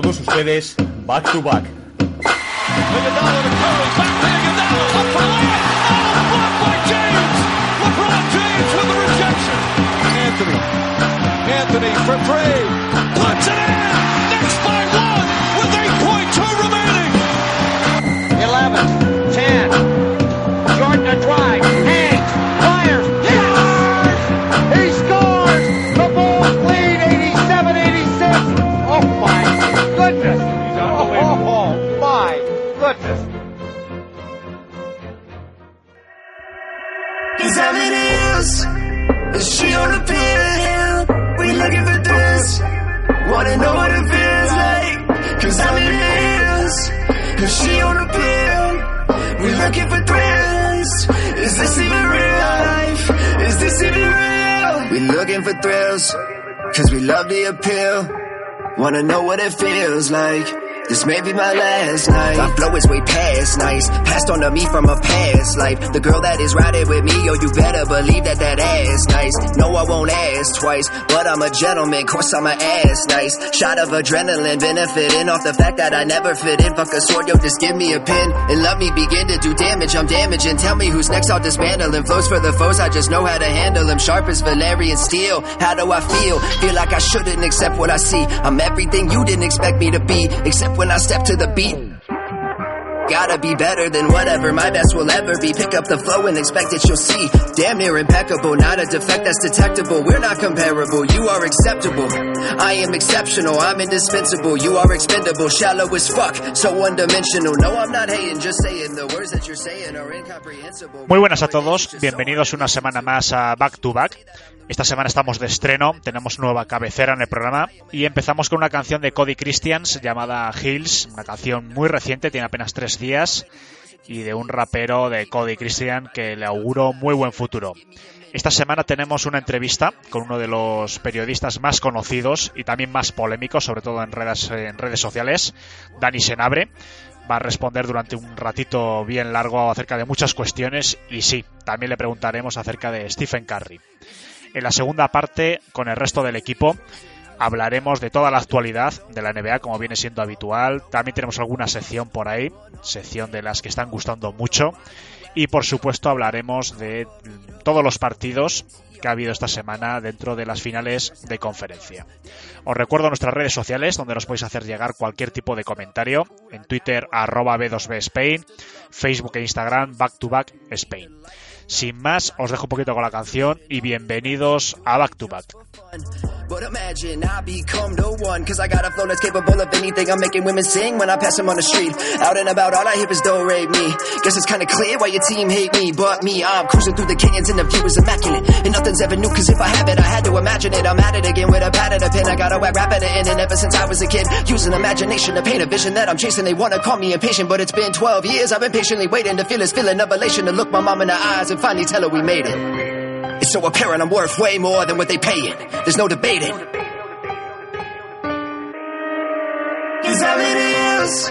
todos ustedes, Back to Back. Anthony. Anthony for three. She on the pill? We looking for this. Wanna know what it feels like? Cause how it is? Is she on the pill? We looking for thrills. Is this even real life? Is this even real? We looking for thrills. Cause we love the appeal. Wanna know what it feels like? This may be my last night. My flow is way past nice. Passed on to me from a past life. The girl that is riding with me, yo, you better believe that that ass nice. No, I won't ask twice, but I'm a gentleman. Course I'm a ass nice. Shot of adrenaline, benefiting off the fact that I never fit in. Fuck a sword, yo, just give me a pin and let me begin to do damage. I'm damaging. Tell me who's next, I'll dismantle him. Flows for the foes, I just know how to handle them. Sharp as Valerian steel. How do I feel? Feel like I shouldn't accept what I see. I'm everything you didn't expect me to be, except when I step to the beat. Gotta be better than whatever my best will ever be. Pick up the flow and expect that you'll see. Damn near impeccable, not a defect that's detectable. We're not comparable, you are acceptable. I am exceptional, I'm indispensable. You are expendable, shallow as fuck, so one dimensional. No, I'm not hating, just saying the words that you're saying are incomprehensible. Muy buenas a todos, bienvenidos una semana más a Back to Back. Esta semana estamos de estreno, tenemos nueva cabecera en el programa y empezamos con una canción de Cody Christians llamada Hills, una canción muy reciente, tiene apenas tres días y de un rapero de Cody Christian que le auguro muy buen futuro. Esta semana tenemos una entrevista con uno de los periodistas más conocidos y también más polémicos, sobre todo en redes, en redes sociales, Dani Senabre va a responder durante un ratito bien largo acerca de muchas cuestiones y sí, también le preguntaremos acerca de Stephen Curry. En la segunda parte, con el resto del equipo, hablaremos de toda la actualidad de la NBA, como viene siendo habitual. También tenemos alguna sección por ahí, sección de las que están gustando mucho. Y por supuesto hablaremos de todos los partidos que ha habido esta semana dentro de las finales de conferencia. Os recuerdo nuestras redes sociales donde nos podéis hacer llegar cualquier tipo de comentario. En Twitter arroba B2B Spain, Facebook e Instagram back to back Spain. Sin más, os dejo un poquito con la canción y bienvenidos a Back to Back. But imagine I become no one Cause I got a flow that's capable of anything. I'm making women sing when I pass them on the street. Out and about, all I hear is do rate me. Guess it's kinda clear why your team hate me. But me, I'm cruising through the canyons and the view is immaculate. And nothing's ever new cause if I have it, I had to imagine it. I'm at it again with a pad and a pen. I got a rap at it in And ever since I was a kid Using imagination to paint a vision that I'm chasing. They wanna call me impatient But it's been 12 years I've been patiently waiting To feel this feeling of elation To look my mom in the eyes And finally tell her we made it it's so apparent I'm worth way more than what they paying. There's no debating. Is how it is.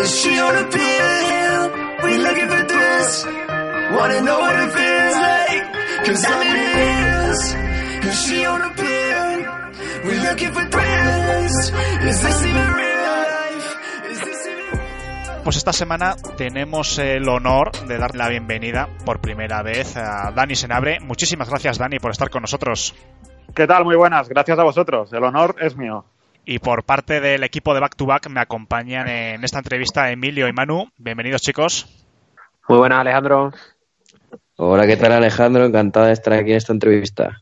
Is she on a pill? We looking for this. Wanna know what it feels like? Cause how it is. Is she on a pill? We looking for thrills. Is this even real Pues esta semana tenemos el honor de dar la bienvenida por primera vez a Dani Senabre. Muchísimas gracias, Dani, por estar con nosotros. ¿Qué tal? Muy buenas. Gracias a vosotros. El honor es mío. Y por parte del equipo de Back to Back me acompañan en esta entrevista Emilio y Manu. Bienvenidos, chicos. Muy buenas, Alejandro. Hola, ¿qué tal Alejandro? Encantado de estar aquí en esta entrevista.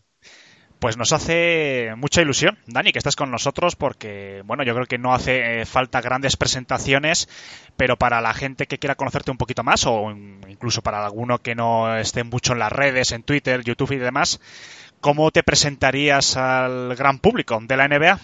Pues nos hace mucha ilusión, Dani, que estés con nosotros porque, bueno, yo creo que no hace eh, falta grandes presentaciones, pero para la gente que quiera conocerte un poquito más o incluso para alguno que no esté mucho en las redes, en Twitter, YouTube y demás, ¿cómo te presentarías al gran público de la NBA?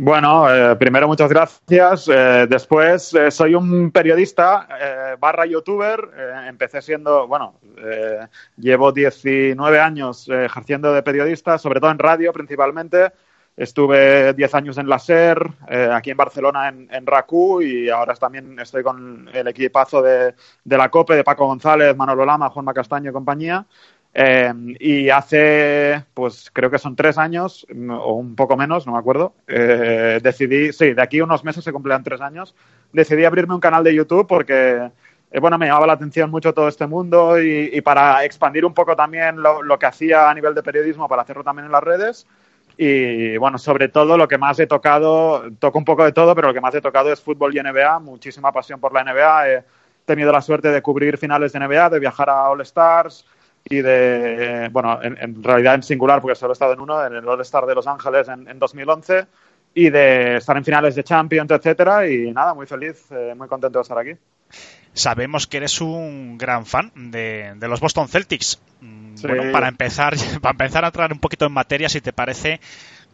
Bueno, eh, primero muchas gracias. Eh, después eh, soy un periodista eh, barra youtuber. Eh, empecé siendo, bueno, eh, llevo 19 años ejerciendo de periodista, sobre todo en radio principalmente. Estuve 10 años en la SER, aquí en Barcelona en, en RACU y ahora también estoy con el equipazo de, de la COPE, de Paco González, Manolo Lama, Juanma Castaño y compañía. Eh, y hace, pues creo que son tres años, o un poco menos, no me acuerdo, eh, decidí, sí, de aquí a unos meses se cumplirán tres años, decidí abrirme un canal de YouTube porque, eh, bueno, me llamaba la atención mucho todo este mundo y, y para expandir un poco también lo, lo, que hacía a nivel de periodismo, para hacerlo también en las redes. Y bueno, sobre todo lo que más he tocado, toco un poco de todo, pero lo que más he tocado es fútbol y NBA, muchísima pasión por la NBA. He tenido la suerte de cubrir finales de NBA, de viajar a All Stars y de, bueno, en, en realidad en singular, porque solo he estado en uno, en el All Star de Los Ángeles en, en 2011 y de estar en finales de Champions, etcétera. Y nada, muy feliz, eh, muy contento de estar aquí. Sabemos que eres un gran fan de, de los Boston Celtics. Sí. Bueno, para empezar, para empezar a entrar un poquito en materia, si te parece,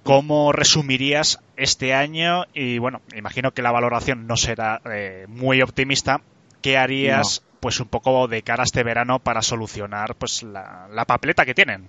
¿cómo resumirías este año? Y bueno, imagino que la valoración no será eh, muy optimista. ¿Qué harías, no. Pues, un poco de cara a este verano para solucionar, pues, la, la papeleta que tienen?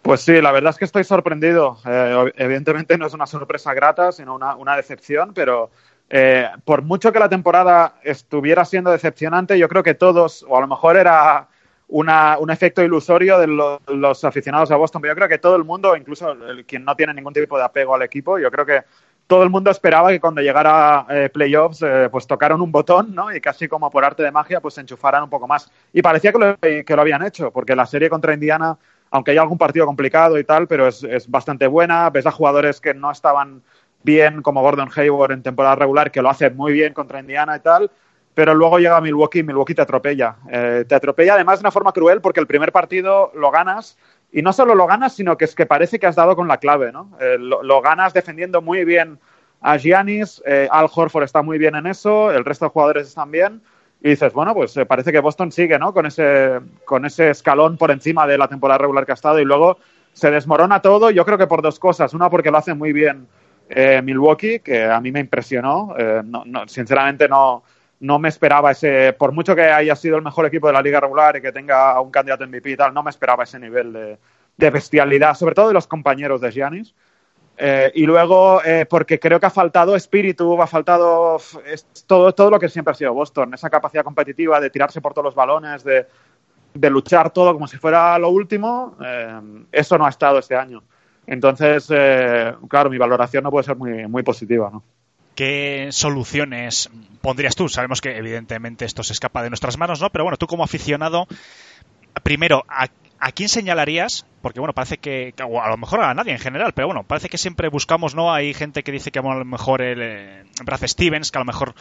Pues sí, la verdad es que estoy sorprendido. Eh, evidentemente no es una sorpresa grata, sino una, una decepción, pero eh, por mucho que la temporada estuviera siendo decepcionante, yo creo que todos, o a lo mejor era una, un efecto ilusorio de lo, los aficionados a Boston, pero yo creo que todo el mundo, incluso quien no tiene ningún tipo de apego al equipo, yo creo que todo el mundo esperaba que cuando llegara eh, playoffs eh, pues tocaran un botón ¿no? y casi como por arte de magia pues se enchufaran un poco más. Y parecía que lo, que lo habían hecho, porque la serie contra Indiana aunque hay algún partido complicado y tal, pero es, es, bastante buena. Ves a jugadores que no estaban bien, como Gordon Hayward en temporada regular, que lo hace muy bien contra Indiana y tal, pero luego llega Milwaukee y Milwaukee te atropella. Eh, te atropella además de una forma cruel porque el primer partido lo ganas y no solo lo ganas, sino que es que parece que has dado con la clave, ¿no? Eh, lo, ganas defendiendo muy bien a Giannis, eh, Al Horford está muy bien en eso, el resto de jugadores están bien y dices, bueno, pues eh, parece que Boston sigue, ¿no? Con ese, con ese escalón por encima de la temporada regular que ha estado y luego se desmorona todo, yo creo que por dos cosas. Una, porque lo hace muy bien Milwaukee, que a mí me impresionó. No, no, sinceramente no, no me esperaba ese, por mucho que haya sido el mejor equipo de la liga regular y que tenga un candidato MVP y tal, no me esperaba ese nivel de, bestialidad, sobre todo de los compañeros de Giannis. Eh, y luego, eh, porque creo que ha faltado espíritu, ha faltado todo, todo lo que siempre ha sido Boston, esa capacidad competitiva de tirarse por todos los balones, de, de luchar todo como si fuera lo último, eh, eso no ha estado este año. Entonces, eh, claro, mi valoración no puede ser muy, muy positiva, ¿no? ¿Qué soluciones pondrías tú? Sabemos que evidentemente esto se escapa de nuestras manos, ¿no? Pero bueno, tú como aficionado, primero, ¿a ¿a quién señalarías? Porque bueno, parece que, o a lo mejor a nadie en general, pero bueno, parece que siempre buscamos, ¿no? Hay gente que dice que bueno, a lo mejor el eh, Brad Stevens, que a lo mejor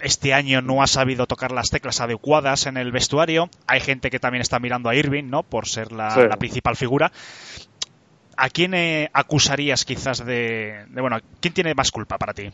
este año no ha sabido tocar las teclas adecuadas en el vestuario. Hay gente que también está mirando a Irving, ¿no? Por ser la, sí. la principal figura. ¿A quién eh, acusarías quizás de, bueno, quién tiene más culpa para ti?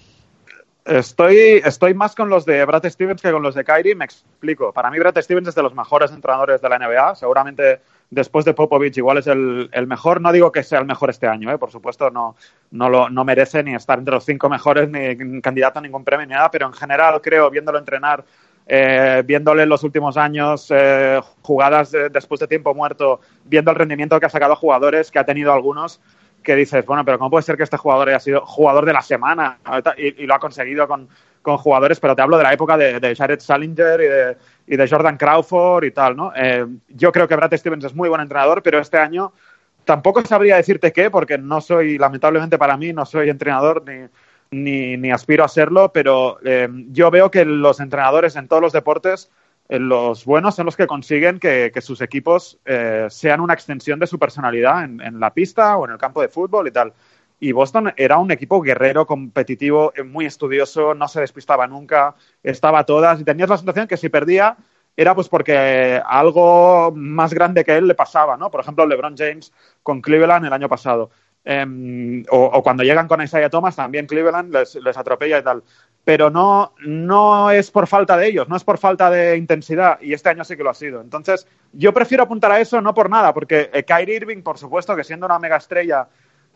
Estoy, estoy más con los de Brad Stevens que con los de Kyrie, me explico. Para mí Brad Stevens es de los mejores entrenadores de la NBA, seguramente después de Popovich igual es el, el mejor. No digo que sea el mejor este año, ¿eh? por supuesto no, no, lo, no merece ni estar entre los cinco mejores ni candidato a ningún premio ni nada, pero en general creo, viéndolo entrenar, eh, viéndole en los últimos años eh, jugadas de, después de tiempo muerto, viendo el rendimiento que ha sacado a jugadores, que ha tenido algunos, que dices, bueno, pero ¿cómo puede ser que este jugador haya sido jugador de la semana y, y lo ha conseguido con, con, jugadores? Pero te hablo de la época de, de Jared Salinger y de, y de, Jordan Crawford y tal, ¿no? Eh, yo creo que Brad Stevens es muy buen entrenador, pero este año tampoco sabría decirte qué, porque no soy, lamentablemente para mí, no soy entrenador ni, ni, ni aspiro a serlo, pero eh, yo veo que los entrenadores en todos los deportes los buenos son los que consiguen que, que sus equipos eh, sean una extensión de su personalidad en, en, la pista o en el campo de fútbol y tal. Y Boston era un equipo guerrero, competitivo, muy estudioso, no se despistaba nunca, estaba a todas y tenías la sensación que si perdía era pues porque algo más grande que él le pasaba, ¿no? Por ejemplo, LeBron James con Cleveland el año pasado. Eh, o, cuando llegan con Isaiah Thomas, también Cleveland les, les atropella y tal pero no, no es por falta de ellos, no es por falta de intensidad, y este año sí que lo ha sido. Entonces, yo prefiero apuntar a eso no por nada, porque eh, Kyrie Irving, por supuesto, que siendo una mega estrella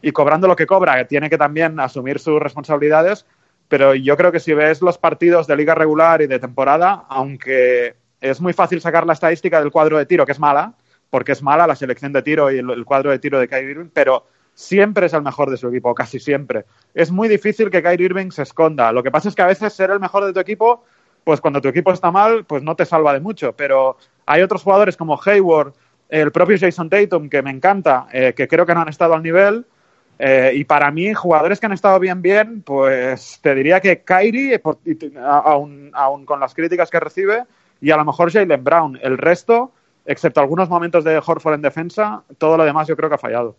y cobrando lo que cobra, tiene que también asumir sus responsabilidades, pero yo creo que si ves los partidos de liga regular y de temporada, aunque es muy fácil sacar la estadística del cuadro de tiro, que es mala, porque es mala la selección de tiro y el, el cuadro de tiro de Kyrie Irving, pero siempre es el mejor de su equipo, casi siempre. Es muy difícil que Kyrie Irving se esconda. Lo que pasa es que a veces ser el mejor de tu equipo, pues cuando tu equipo está mal, pues no te salva de mucho. Pero hay otros jugadores como Hayward el propio Jason Tatum, que me encanta, eh, que creo que no han estado al nivel. Eh, y para mí, jugadores que han estado bien, bien, pues te diría que Kyrie, aún, aún con las críticas que recibe, y a lo mejor Jalen Brown. El resto, excepto algunos momentos de Horford en defensa, todo lo demás yo creo que ha fallado.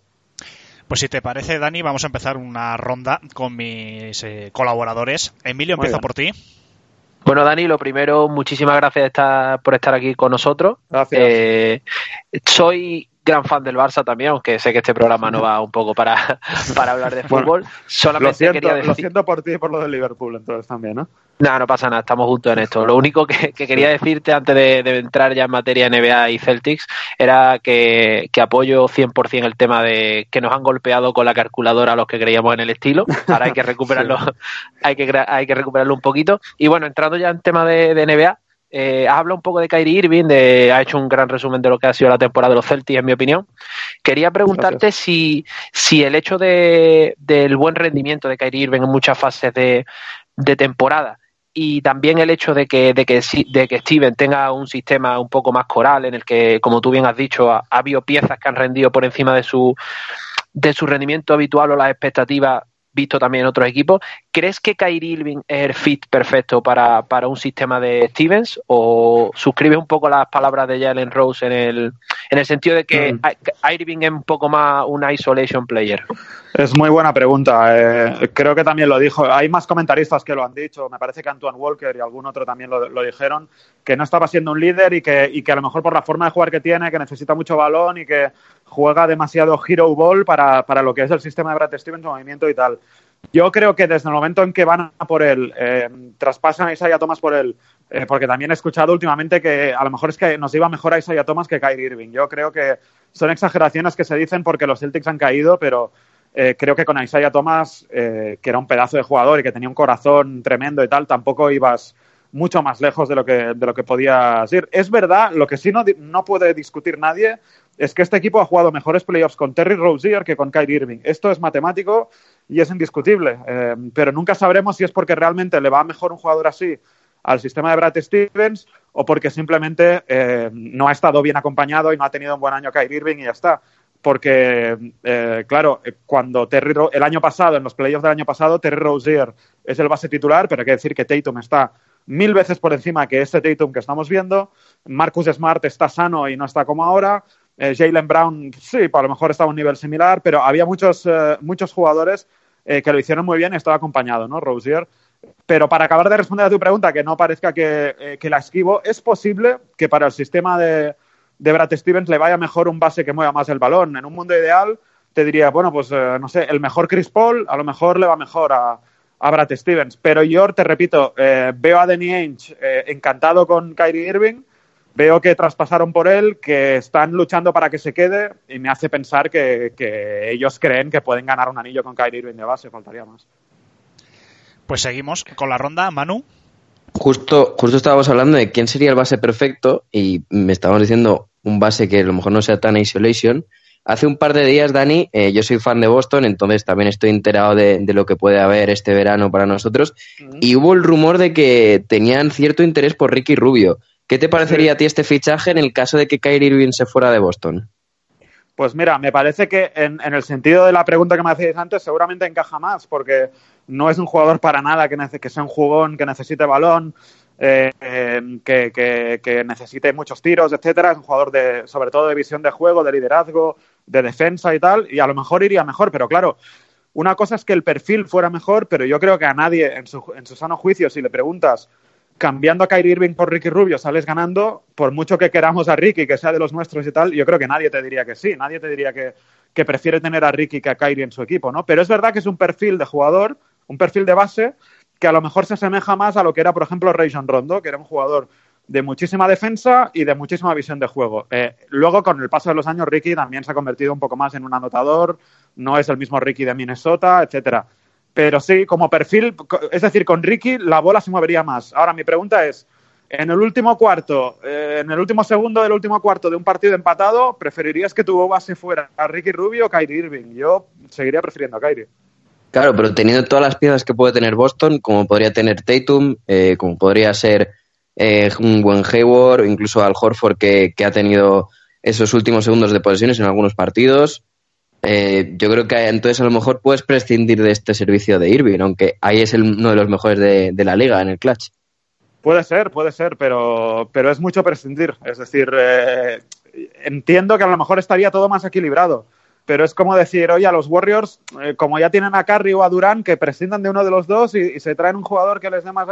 Pues si te parece, Dani, vamos a empezar una ronda con mis eh, colaboradores. Emilio, Muy empiezo bien. por ti. Bueno, Dani, lo primero, muchísimas gracias de estar- por estar aquí con nosotros. Gracias. Eh, soy gran fan del Barça también, aunque sé que este programa no va un poco para, para hablar de Bueno, fútbol. Lo Solamente siento, quería lo decir... siento por ti y por lo del Liverpool entonces también, ¿no? No, no pasa nada, estamos juntos en esto. Lo único que, que quería decirte antes de, de entrar ya en materia NBA y Celtics era que, que apoyo 100% el tema de que nos han golpeado con la calculadora los que creíamos en el estilo. Ahora hay que recuperarlo, hay, que, hay que recuperarlo un poquito. Y bueno, entrando ya en tema de, de NBA, eh, habla un poco de Kyrie Irving, de, ha hecho un gran resumen de lo que ha sido la temporada de los Celtics, en mi opinión. Quería preguntarte si, si el hecho de, del buen rendimiento de Kyrie Irving en muchas fases de, de temporada y también el hecho de que, de que, de que Steven tenga un sistema un poco más coral en el que, como tú bien has dicho, ha, ha habido piezas que han rendido por encima de su, de su rendimiento habitual o las expectativas visto también en otros equipos. ¿Crees que Kyrie Irving es el fit perfecto para, para un sistema de Stevens? ¿O suscribes un poco las palabras de Jalen Rose en el, en el sentido de que Mm. Irving es un poco más un isolation player? Es muy buena pregunta. Eh, creo que también lo dijo. Hay más comentaristas que lo han dicho. Me parece que Antoine Walker y algún otro también lo, lo dijeron, que no estaba siendo un líder y que, y que a lo mejor por la forma de jugar que tiene, que necesita mucho balón y que juega demasiado hero ball para, para lo que es el sistema de Brad Stevens, movimiento y tal. Yo creo que desde el momento en que van por él, eh, traspasan a Isaiah Thomas por él, eh, porque también he escuchado últimamente que a lo mejor es que nos iba mejor a Isaiah Thomas que Kyrie Irving. Yo creo que son exageraciones que se dicen porque los Celtics han caído, pero eh, creo que con Isaiah Thomas, eh, que era un pedazo de jugador y que tenía un corazón tremendo y tal, tampoco ibas mucho más lejos de lo que, de lo que podías ir. Es verdad, lo que sí no, no puede discutir nadie es que este equipo ha jugado mejores playoffs con Terry Rozier que con Kyrie Irving. Esto es matemático y es indiscutible, eh, pero nunca sabremos si es porque realmente le va mejor un jugador así al sistema de Brad Stevens o porque simplemente eh, no ha estado bien acompañado y no ha tenido un buen año Kyrie Irving y ya está. Porque, eh, claro, cuando Terry el año pasado, en los playoffs del año pasado, Terry Rozier es el base titular, pero hay que decir que Tatum está mil veces por encima que este Tatum que estamos viendo. Marcus Smart está sano y no está como ahora. Eh, Jalen Brown, sí, a lo mejor estaba a un nivel similar, pero había muchos, eh, muchos jugadores eh, que lo hicieron muy bien y estaba acompañado, ¿no? Rozier. Pero para acabar de responder a tu pregunta, que no parezca que, que la esquivo, es posible que para el sistema de, de Brad Stevens le vaya mejor un base que mueva más el balón. En un mundo ideal, te diría, bueno, pues no sé, el mejor Chris Paul a lo mejor le va mejor a, a Brad Stevens. Pero yo te repito, veo a Danny Ainge encantado con Kyrie Irving, veo que traspasaron por él, que están luchando para que se quede y me hace pensar que, que ellos creen que pueden ganar un anillo con Kyrie Irving de base, faltaría más. Pues seguimos con la ronda. Manu. Justo, justo estábamos hablando de quién sería el base perfecto y me estábamos diciendo un base que a lo mejor no sea tan isolation. Hace un par de días, Dani, eh, yo soy fan de Boston, entonces también estoy enterado de, de lo que puede haber este verano para nosotros. Y hubo el rumor de que tenían cierto interés por Ricky Rubio. ¿Qué te parecería a ti este fichaje en el caso de que Kyrie Irving se fuera de Boston? Pues mira, me parece que en, en el sentido de la pregunta que me hacéis antes, seguramente encaja más, porque no es un jugador para nada que, que sea un jugón, que necesite balón, eh, eh, que, que- que necesite muchos tiros, etcétera. Es un jugador de, sobre todo de visión de juego, de liderazgo, de defensa y tal, y a lo mejor iría mejor, pero claro, una cosa es que el perfil fuera mejor, pero yo creo que a nadie, en su, en su sano juicio, si le preguntas cambiando a Kyrie Irving por Ricky Rubio sales ganando, por mucho que queramos a Ricky, que sea de los nuestros y tal, yo creo que nadie te diría que sí, nadie te diría que, que prefiere tener a Ricky que a Kyrie en su equipo, ¿no? Pero es verdad que es un perfil de jugador, un perfil de base, que a lo mejor se asemeja más a lo que era, por ejemplo, Rajon Rondo, que era un jugador de muchísima defensa y de muchísima visión de juego. Eh, luego, con el paso de los años, Ricky también se ha convertido un poco más en un anotador, no es el mismo Ricky de Minnesota, etcétera. Pero sí, como perfil, es decir, con Ricky la bola se movería más. Ahora, mi pregunta es, en el último cuarto, eh, en el último segundo del último cuarto de un partido empatado, ¿preferirías que tu base fuera a Ricky Rubio o Kyrie Irving? Yo seguiría prefiriendo a Kyrie. Claro, pero teniendo todas las piezas que puede tener Boston, como podría tener Tatum, eh, como podría ser eh, un buen Hayward, incluso Al Horford que, que ha tenido esos últimos segundos de posesiones en algunos partidos. Eh, yo creo que entonces a lo mejor puedes prescindir de este servicio de Irving, aunque ahí es uno de los mejores de, la liga en el clutch. Puede ser, puede ser, pero, pero es mucho prescindir. Es decir, eh, entiendo que a lo mejor estaría todo más equilibrado, pero es como decir, oye, a los Warriors, eh, como ya tienen a Curry o a Durán, que prescindan de uno de los dos y, se traen un jugador que les dé más...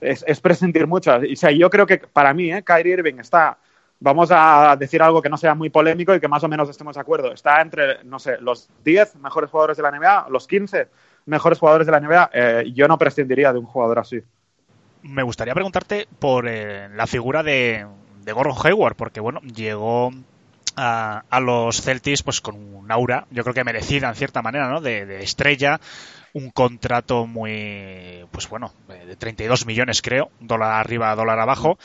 Es, es prescindir mucho. O sea, yo creo que para mí, eh, Kyrie Irving está, vamos a decir algo que no sea muy polémico y que más o menos estemos de acuerdo, está entre, no sé, los 10 mejores jugadores de la NBA, los 15 mejores jugadores de la NBA. Eh, yo no prescindiría de un jugador así me gustaría preguntarte por eh, la figura de, de, Gordon Hayward, porque bueno, llegó a, a, los Celtics pues con un aura, yo creo que merecida en cierta manera, ¿no? De, de, estrella, un contrato muy, pues bueno, de 32 millones creo, dólar arriba, dólar abajo.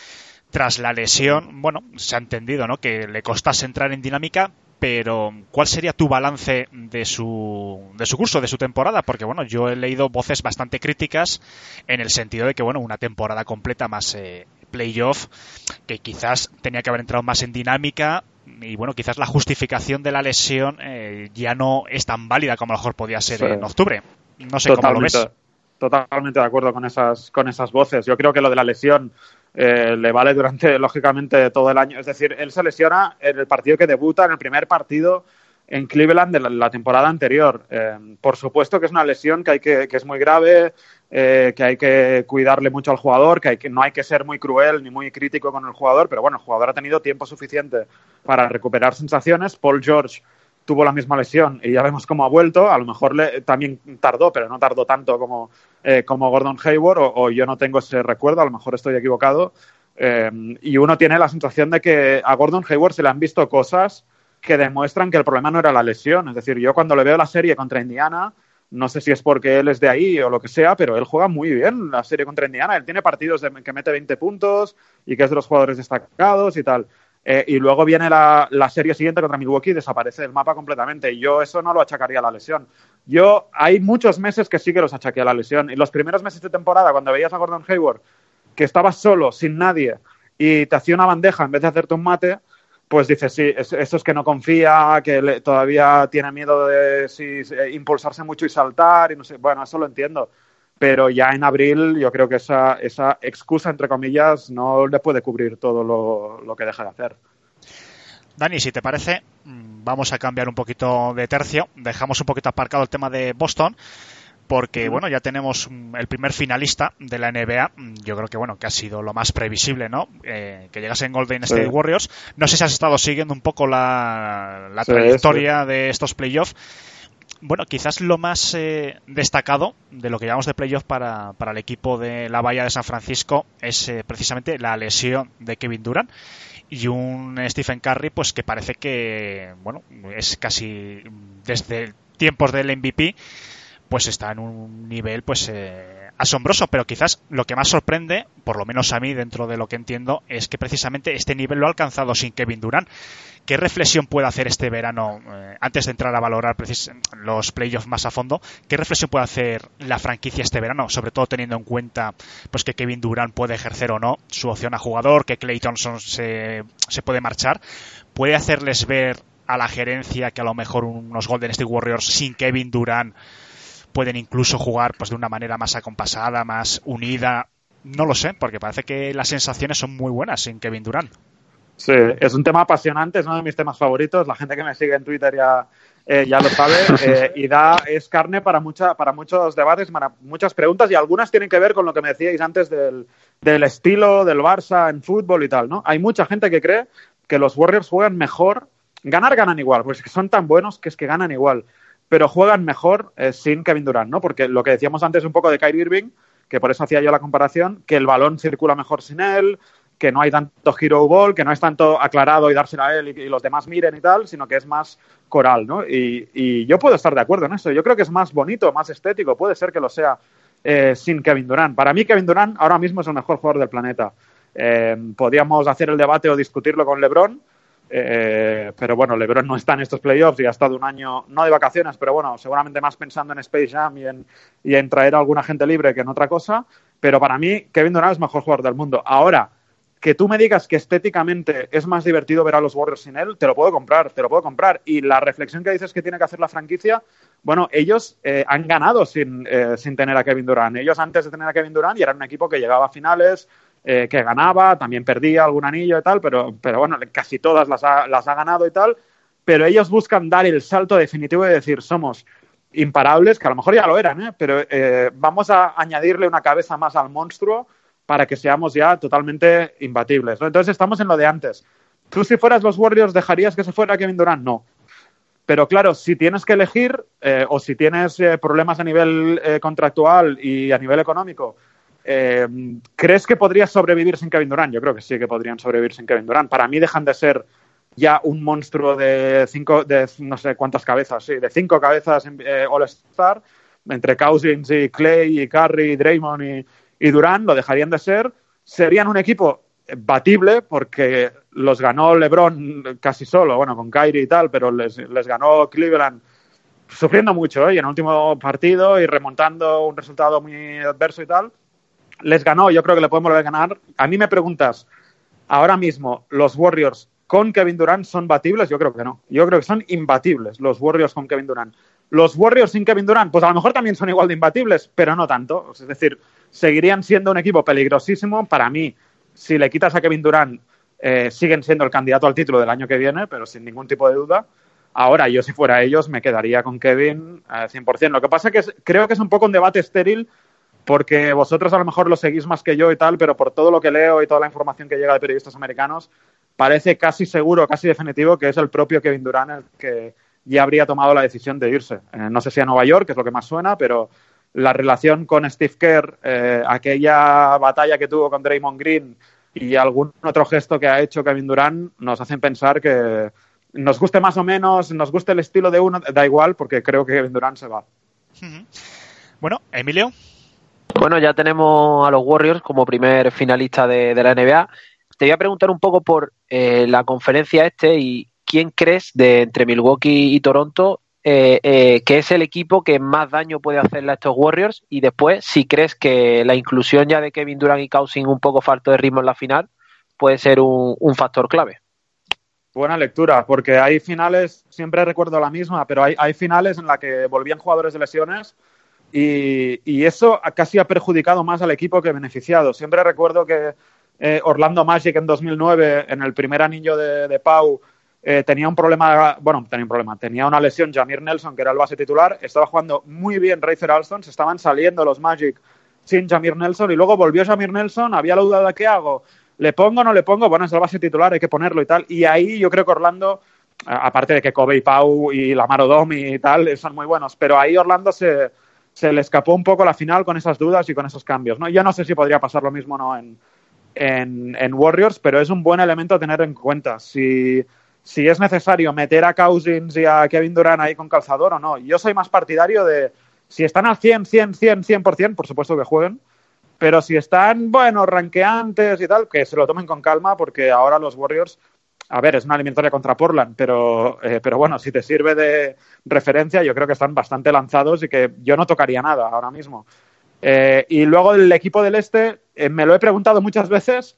Tras la lesión, bueno, se ha entendido, ¿no? Que le costase entrar en dinámica, pero ¿cuál sería tu balance de su, de su curso, de su temporada? Porque bueno, yo he leído voces bastante críticas en el sentido de que bueno, una temporada completa más eh, playoff, que quizás tenía que haber entrado más en dinámica y bueno, quizás la justificación de la lesión eh, ya no es tan válida como a lo mejor podía ser sí. en octubre. No sé totalmente, cómo lo ves. Totalmente de acuerdo con esas, con esas voces. Yo creo que lo de la lesión eh, le vale durante, lógicamente, todo el año. Es decir, él se lesiona en el partido que debuta, en el primer partido en Cleveland de la, temporada anterior. Eh, por supuesto que es una lesión que, hay que, que es muy grave, eh, que hay que cuidarle mucho al jugador, que, hay que no hay que ser muy cruel ni muy crítico con el jugador, pero bueno, el jugador ha tenido tiempo suficiente para recuperar sensaciones. Paul George tuvo la misma lesión y ya vemos cómo ha vuelto. A lo mejor le, también tardó, pero no tardó tanto como, eh, como Gordon Hayward, o, yo no tengo ese recuerdo, a lo mejor estoy equivocado. Eh, y uno tiene la sensación de que a Gordon Hayward se le han visto cosas que demuestran que el problema no era la lesión. Es decir, yo cuando le veo la serie contra Indiana, no sé si es porque él es de ahí o lo que sea, pero él juega muy bien la serie contra Indiana. Él tiene partidos que mete 20 puntos y que es de los jugadores destacados y tal. Eh, y luego viene la, la, serie siguiente contra Milwaukee y desaparece del mapa completamente. Y yo eso no lo achacaría a la lesión. Yo, hay muchos meses que sí que los achaqué a la lesión. Y los primeros meses de temporada, cuando veías a Gordon Hayward, que estaba solo, sin nadie, y te hacía una bandeja en vez de hacerte un mate, pues dices, sí, eso es que no confía, que le, todavía tiene miedo de si, eh, impulsarse mucho y saltar, y no sé, bueno, eso lo entiendo pero ya en abril yo creo que esa, esa excusa, entre comillas, no le puede cubrir todo lo, lo, que deja de hacer. Dani, si te parece, mm, vamos a cambiar un poquito de tercio. Dejamos un poquito aparcado el tema de Boston, porque bueno, ya tenemos el primer finalista de la NBA. Yo creo que bueno, que ha sido lo más previsible, ¿no? Eh, que llegase en Golden State sí. Warriors. No sé si has estado siguiendo un poco la, la sí, trayectoria sí. de estos playoffs bueno, quizás lo más eh, destacado de lo que llamamos de playoff para, para, el equipo de la Bahía de San Francisco es eh, precisamente la lesión de Kevin Durant y un Stephen Curry, pues que parece que, bueno, es casi desde tiempos del MVP, pues está en un nivel, pues, eh, asombroso, pero quizás lo que más sorprende, por lo menos a mí dentro de lo que entiendo, es que precisamente este nivel lo ha alcanzado sin Kevin Durant. ¿Qué reflexión puede hacer este verano, eh, antes de entrar a valorar los playoffs más a fondo, qué reflexión puede hacer la franquicia este verano, sobre todo teniendo en cuenta pues que Kevin Durant puede ejercer o no su opción a jugador, que Clay Thompson se, se puede marchar? ¿Puede hacerles ver a la gerencia que a lo mejor unos Golden State Warriors sin Kevin Durant pueden incluso jugar pues de una manera más acompasada, más unida. No lo sé, porque parece que las sensaciones son muy buenas sin Kevin Durant. Sí, es un tema apasionante, es uno de mis temas favoritos. La gente que me sigue en Twitter ya, eh, ya lo sabe eh, y da es carne para mucha, para muchos debates, para muchas preguntas y algunas tienen que ver con lo que me decíais antes del, del estilo del Barça en fútbol y tal, ¿no? Hay mucha gente que cree que los Warriors juegan mejor, ganar ganan igual, pues que son tan buenos que es que ganan igual pero juegan mejor eh, sin Kevin Durant, ¿no? Porque lo que decíamos antes un poco de Kyrie Irving, que por eso hacía yo la comparación, que el balón circula mejor sin él, que no hay tanto hero ball, que no es tanto aclarado y dársela a él y, los demás miren y tal, sino que es más coral, ¿no? Y, y, yo puedo estar de acuerdo en eso. Yo creo que es más bonito, más estético, puede ser que lo sea eh, sin Kevin Durant. Para mí, Kevin Durant ahora mismo es el mejor jugador del planeta. Eh, podríamos hacer el debate o discutirlo con LeBron, eh, pero bueno, LeBron no está en estos playoffs y ha estado un año, no de vacaciones, pero bueno, seguramente más pensando en Space Jam y en, y en traer a alguna gente libre que en otra cosa. Pero para mí, Kevin Durant es el mejor jugador del mundo. Ahora, que tú me digas que estéticamente es más divertido ver a los Warriors sin él, te lo puedo comprar, te lo puedo comprar. Y la reflexión que dices que tiene que hacer la franquicia, bueno, ellos eh, han ganado sin, eh, sin tener a Kevin Durant. Ellos antes de tener a Kevin Durant y eran un equipo que llegaba a finales, eh, que ganaba, también perdía algún anillo y tal, pero, pero bueno, casi todas las ha, las ha ganado y tal. Pero ellos buscan dar el salto definitivo y decir, somos imparables, que a lo mejor ya lo eran, ¿eh? pero eh, vamos a añadirle una cabeza más al monstruo para que seamos ya totalmente imbatibles. Entonces estamos en lo de antes. Tú si fueras los Warriors, ¿dejarías que se fuera Kevin Durant? No. Pero claro, si tienes que elegir o si tienes problemas a nivel contractual y a nivel económico, eh, ¿crees que podrías sobrevivir sin Kevin Durant? Yo creo que sí que podrían sobrevivir sin Kevin Durant. Para mí dejan de ser ya un monstruo de cinco, de no sé cuántas cabezas, sí, de cinco cabezas eh, All-Star, entre Cousins y Clay y Curry y Draymond y, y Durant, lo dejarían de ser. Serían un equipo batible porque los ganó LeBron casi solo, bueno, con Kyrie y tal, pero les, les ganó Cleveland sufriendo mucho ¿eh? y en el último partido y remontando un resultado muy adverso y tal. Les ganó, yo creo que le podemos volver a ganar. A mí me preguntas, ahora mismo, ¿los Warriors con Kevin Durant son batibles? Yo creo que no. Yo creo que son imbatibles los Warriors con Kevin Durant. Los Warriors sin Kevin Durant, pues a lo mejor también son igual de imbatibles, pero no tanto. Es decir, seguirían siendo un equipo peligrosísimo. Para mí, si le quitas a Kevin Durant, eh, siguen siendo el candidato al título del año que viene, pero sin ningún tipo de duda. Ahora, yo si fuera ellos, me quedaría con Kevin al 100%. Lo que pasa que es, creo que es un poco un debate estéril porque vosotros a lo mejor lo seguís más que yo y tal, pero por todo lo que leo y toda la información que llega de periodistas americanos, parece casi seguro, casi definitivo que es el propio Kevin Durant el que ya habría tomado la decisión de irse. Eh, no sé si a Nueva York, que es lo que más suena, pero la relación con Steve Kerr, eh, aquella batalla que tuvo con Draymond Green y algún otro gesto que ha hecho Kevin Durant nos hacen pensar que nos guste más o menos, nos guste el estilo de uno, da igual, porque creo que Kevin Durant se va. Bueno, Emilio. Bueno, ya tenemos a los Warriors como primer finalista de, la NBA. Te voy a preguntar un poco por eh, la conferencia este y quién crees de entre Milwaukee y Toronto eh, eh, que es el equipo que más daño puede hacerle a estos Warriors y después si crees que la inclusión ya de Kevin Durant y Cousins un poco falto de ritmo en la final puede ser un, factor clave. Buena lectura, porque hay finales, siempre recuerdo la misma, pero hay, hay finales en la que volvían jugadores de lesiones y, eso casi ha perjudicado más al equipo que beneficiado. Siempre recuerdo que eh, Orlando Magic en 2009, en el primer anillo de, de Pau, eh, tenía un problema, bueno, tenía un problema, tenía una lesión Jamir Nelson, que era el base titular, estaba jugando muy bien Racer Alston, se estaban saliendo los Magic sin Jamir Nelson y luego volvió Jamir Nelson, había la duda de qué hago, le pongo o no le pongo, bueno, es el base titular, hay que ponerlo y tal, y ahí yo creo que Orlando, aparte de que Kobe y Pau y Lamar Odom y tal son muy buenos, pero ahí Orlando se, se le escapó un poco la final con esas dudas y con esos cambios, ¿no? Yo no sé si podría pasar lo mismo no en, en, en Warriors, pero es un buen elemento a tener en cuenta. Si, si es necesario meter a Cousins y a Kevin Durant ahí con calzador o no. Yo soy más partidario de si están al 100, 100, 100, 100%, por supuesto que jueguen, pero si están, bueno, ranqueantes y tal, que se lo tomen con calma porque ahora los Warriors, a ver, es una eliminatoria contra Portland, pero, eh, pero bueno, si te sirve de referencia, yo creo que están bastante lanzados y que yo no tocaría nada ahora mismo. Eh, y luego el equipo del este, eh, me lo he preguntado muchas veces,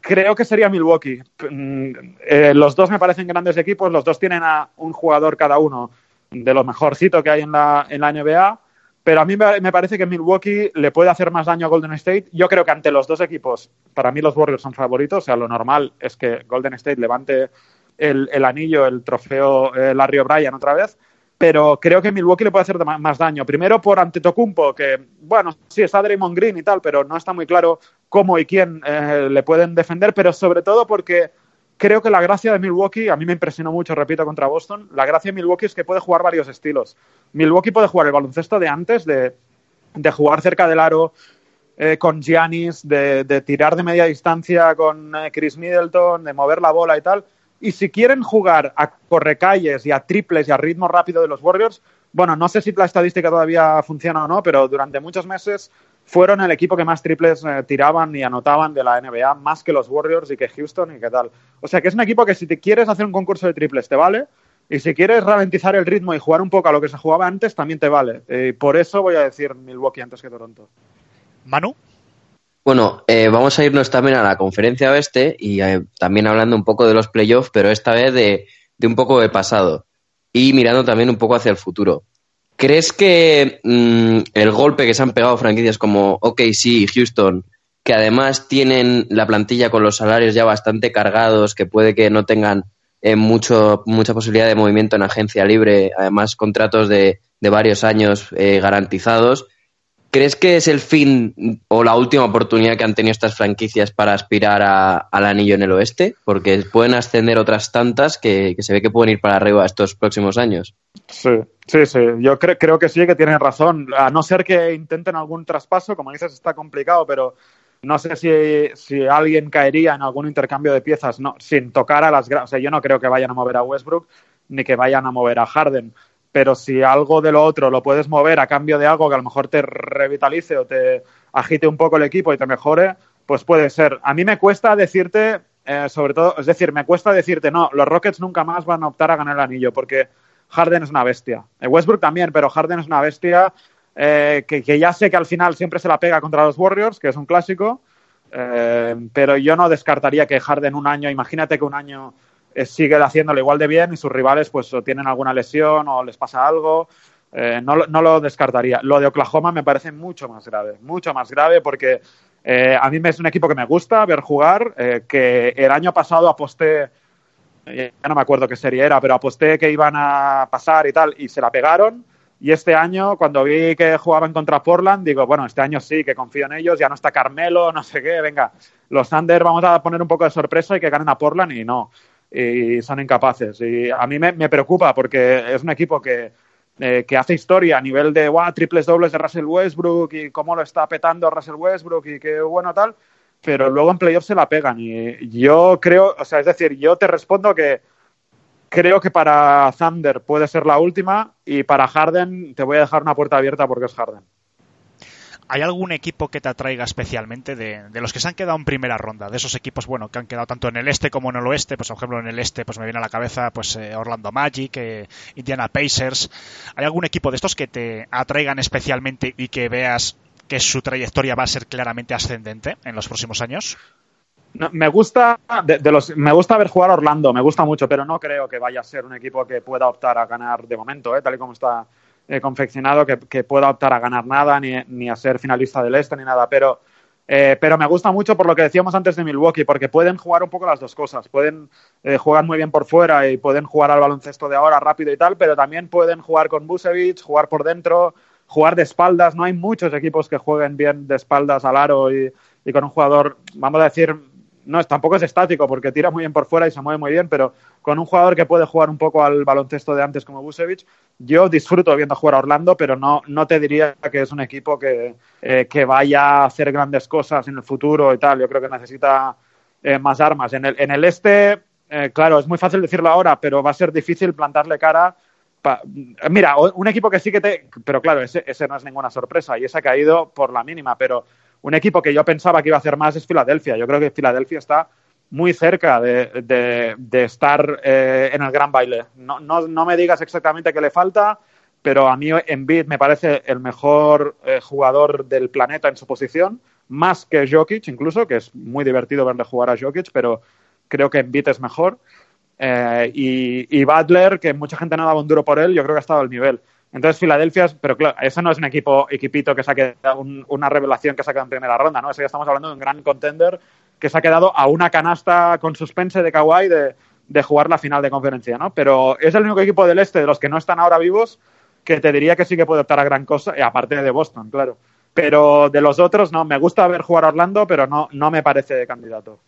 creo que sería Milwaukee. Eh, los dos me parecen grandes equipos, los dos tienen a un jugador cada uno de lo mejorcito que hay en la, en la NBA, pero a mí me parece que Milwaukee le puede hacer más daño a Golden State. Yo creo que ante los dos equipos, para mí los Warriors son favoritos, o sea, lo normal es que Golden State levante el, el anillo, el trofeo eh, Larry O'Brien otra vez, pero creo que Milwaukee le puede hacer más daño. Primero por Antetokounmpo, que, bueno, sí está Draymond Green y tal, pero no está muy claro cómo y quién eh, le pueden defender, pero sobre todo porque creo que la gracia de Milwaukee, a mí me impresionó mucho, repito, contra Boston, la gracia de Milwaukee es que puede jugar varios estilos. Milwaukee puede jugar el baloncesto de antes, de, de jugar cerca del aro eh, con Giannis, de, de, tirar de media distancia con eh, Chris Middleton, de mover la bola y tal. Y si quieren jugar a correcalles y a triples y a ritmo rápido de los Warriors, bueno, no sé si la estadística todavía funciona o no, pero durante muchos meses fueron el equipo que más triples eh, tiraban y anotaban de la NBA, más que los Warriors y que Houston y qué tal. O sea que es un equipo que si te quieres hacer un concurso de triples te vale, y si quieres ralentizar el ritmo y jugar un poco a lo que se jugaba antes, también te vale. Eh, por eso voy a decir Milwaukee antes que Toronto. Manu. Bueno, eh, vamos a irnos también a la conferencia oeste y también hablando un poco de los playoffs, pero esta vez de, de, un poco de pasado y mirando también un poco hacia el futuro. ¿Crees que mmm, el golpe que se han pegado franquicias como OKC y Houston, que además tienen la plantilla con los salarios ya bastante cargados, que puede que no tengan eh, mucho, mucha posibilidad de movimiento en agencia libre, además contratos de, de varios años eh, garantizados, ¿Crees que es el fin o la última oportunidad que han tenido estas franquicias para aspirar a, al anillo en el oeste? Porque pueden ascender otras tantas que, que, se ve que pueden ir para arriba estos próximos años. Sí, sí, sí. Yo cre creo que sí, que tienen razón. A no ser que intenten algún traspaso, como dices, está complicado, pero no sé si, si alguien caería en algún intercambio de piezas no, sin tocar a las... O sea, yo no creo que vayan a mover a Westbrook ni que vayan a mover a Harden pero si algo de lo otro lo puedes mover a cambio de algo que a lo mejor te revitalice o te agite un poco el equipo y te mejore, pues puede ser. A mí me cuesta decirte, eh, sobre todo, es decir, me cuesta decirte, no, los Rockets nunca más van a optar a ganar el anillo, porque Harden es una bestia. Eh, Westbrook también, pero Harden es una bestia eh, que, ya sé que al final siempre se la pega contra los Warriors, que es un clásico, pero yo no descartaría que Harden un año, imagínate que un año sigue haciéndolo igual de bien y sus rivales pues o tienen alguna lesión o les pasa algo. Eh, no, no, lo descartaría. Lo de Oklahoma me parece mucho más grave, mucho más grave porque eh, a mí es un equipo que me gusta ver jugar, eh, que el año pasado aposté, ya no me acuerdo qué serie era, pero aposté que iban a pasar y tal y se la pegaron. Y este año, cuando vi que jugaban contra Portland, digo, bueno, este año sí, que confío en ellos, ya no está Carmelo, no sé qué, venga, los Thunder vamos a poner un poco de sorpresa y que ganen a Portland y no y son incapaces. Y a mí me, preocupa porque es un equipo que, eh, que hace historia a nivel de wow, triples dobles de Russell Westbrook y cómo lo está petando Russell Westbrook y qué bueno tal, pero luego en playoffs se la pegan. Y yo creo, o sea, es decir, yo te respondo que creo que para Thunder puede ser la última y para Harden te voy a dejar una puerta abierta porque es Harden. ¿Hay algún equipo que te atraiga especialmente de, los que se han quedado en primera ronda? De esos equipos, bueno, que han quedado tanto en el este como en el oeste. Pues, por ejemplo, en el este, pues me viene a la cabeza, pues eh, Orlando Magic, eh, Indiana Pacers. ¿Hay algún equipo de estos que te atraigan especialmente y que veas que su trayectoria va a ser claramente ascendente en los próximos años? Me gusta de, los me gusta ver jugar Orlando, me gusta mucho, pero no creo que vaya a ser un equipo que pueda optar a ganar de momento, ¿eh? tal y como está eh, confeccionado que, pueda optar a ganar nada, ni, ni, a ser finalista del este, ni nada. Pero, eh, pero me gusta mucho por lo que decíamos antes de Milwaukee, porque pueden jugar un poco las dos cosas. Pueden eh, jugar muy bien por fuera y pueden jugar al baloncesto de ahora rápido y tal, pero también pueden jugar con Busevich, jugar por dentro, jugar de espaldas. No hay muchos equipos que jueguen bien de espaldas al aro y, y con un jugador, vamos a decir, no es, tampoco es estático porque tira muy bien por fuera y se mueve muy bien, pero con un jugador que puede jugar un poco al baloncesto de antes como Busevich, yo disfruto viendo jugar a Orlando, pero no, no te diría que es un equipo que, eh, que vaya a hacer grandes cosas en el futuro y tal. Yo creo que necesita eh, más armas. En el, en el este, eh, claro, es muy fácil decirlo ahora, pero va a ser difícil plantarle cara. Pa... Mira, un equipo que sí que te. Pero claro, ese, ese no es ninguna sorpresa y ese ha caído por la mínima, pero un equipo que yo pensaba que iba a hacer más es Filadelfia. Yo creo que Filadelfia está muy cerca de, de, estar eh, en el gran baile. No, no, no, me digas exactamente qué le falta, pero a mí Embiid me parece el mejor eh, jugador del planeta en su posición, más que Jokic incluso, que es muy divertido verle jugar a Jokic, pero creo que Embiid es mejor. Eh, y, y, Butler, que mucha gente no daba un duro por él, yo creo que ha estado al nivel. Entonces, Filadelfia, pero claro, eso no es un equipo, equipito que se ha quedado, un, una revelación que se ha quedado en primera ronda, ¿no? Eso ya estamos hablando de un gran contender que se ha quedado a una canasta con suspense de Kawhi de, jugar la final de conferencia, ¿no? Pero es el único equipo del este de los que no están ahora vivos que te diría que sí que puede optar a gran cosa, y aparte de Boston, claro. Pero de los otros, no, me gusta ver jugar a Orlando, pero no, no me parece candidato.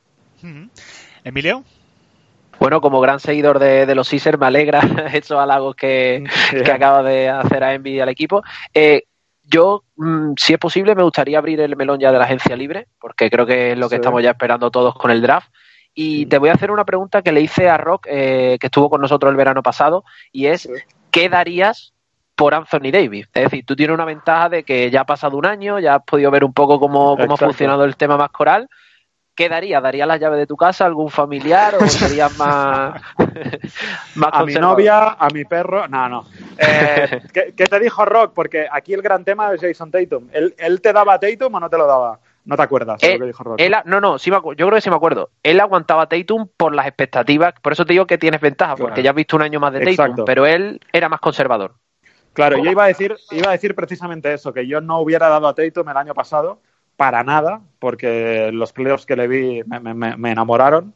Emilio. Bueno, como gran seguidor de, de los Caesars, me alegra esos halagos que, yeah. que acaba de hacer a Envy al equipo. Eh, yo, mmm, si es posible, me gustaría abrir el melón ya de la agencia libre, porque creo que es lo que sí. estamos ya esperando todos con el draft. Y te voy a hacer una pregunta que le hice a Rock, eh, que estuvo con nosotros el verano pasado, y es, sí. ¿qué darías por Anthony Davis? Es decir, tú tienes una ventaja de que ya ha pasado un año, ya has podido ver un poco cómo, cómo ha funcionado el tema más coral, ¿qué darías? ¿Darías las llaves de tu casa a algún familiar o serías más, más A mi novia, a mi perro, no, no. Eh, ¿qué, ¿qué, te dijo Rock? Porque aquí el gran tema es Jason Tatum. ¿Él, ¿Él, te daba Tatum o no te lo daba? No te acuerdas de Él- lo que dijo él- no, no, sí me yo creo que sí me acuerdo. Él aguantaba a Tatum por las expectativas, por eso te digo que tienes ventaja, porque Claro. ya has visto un año más de Tatum, Exacto. pero él era más conservador. Claro, yo iba a decir, iba a decir precisamente eso, que yo no hubiera dado a Tatum el año pasado para nada, porque los playoffs que le vi me, me- me- enamoraron.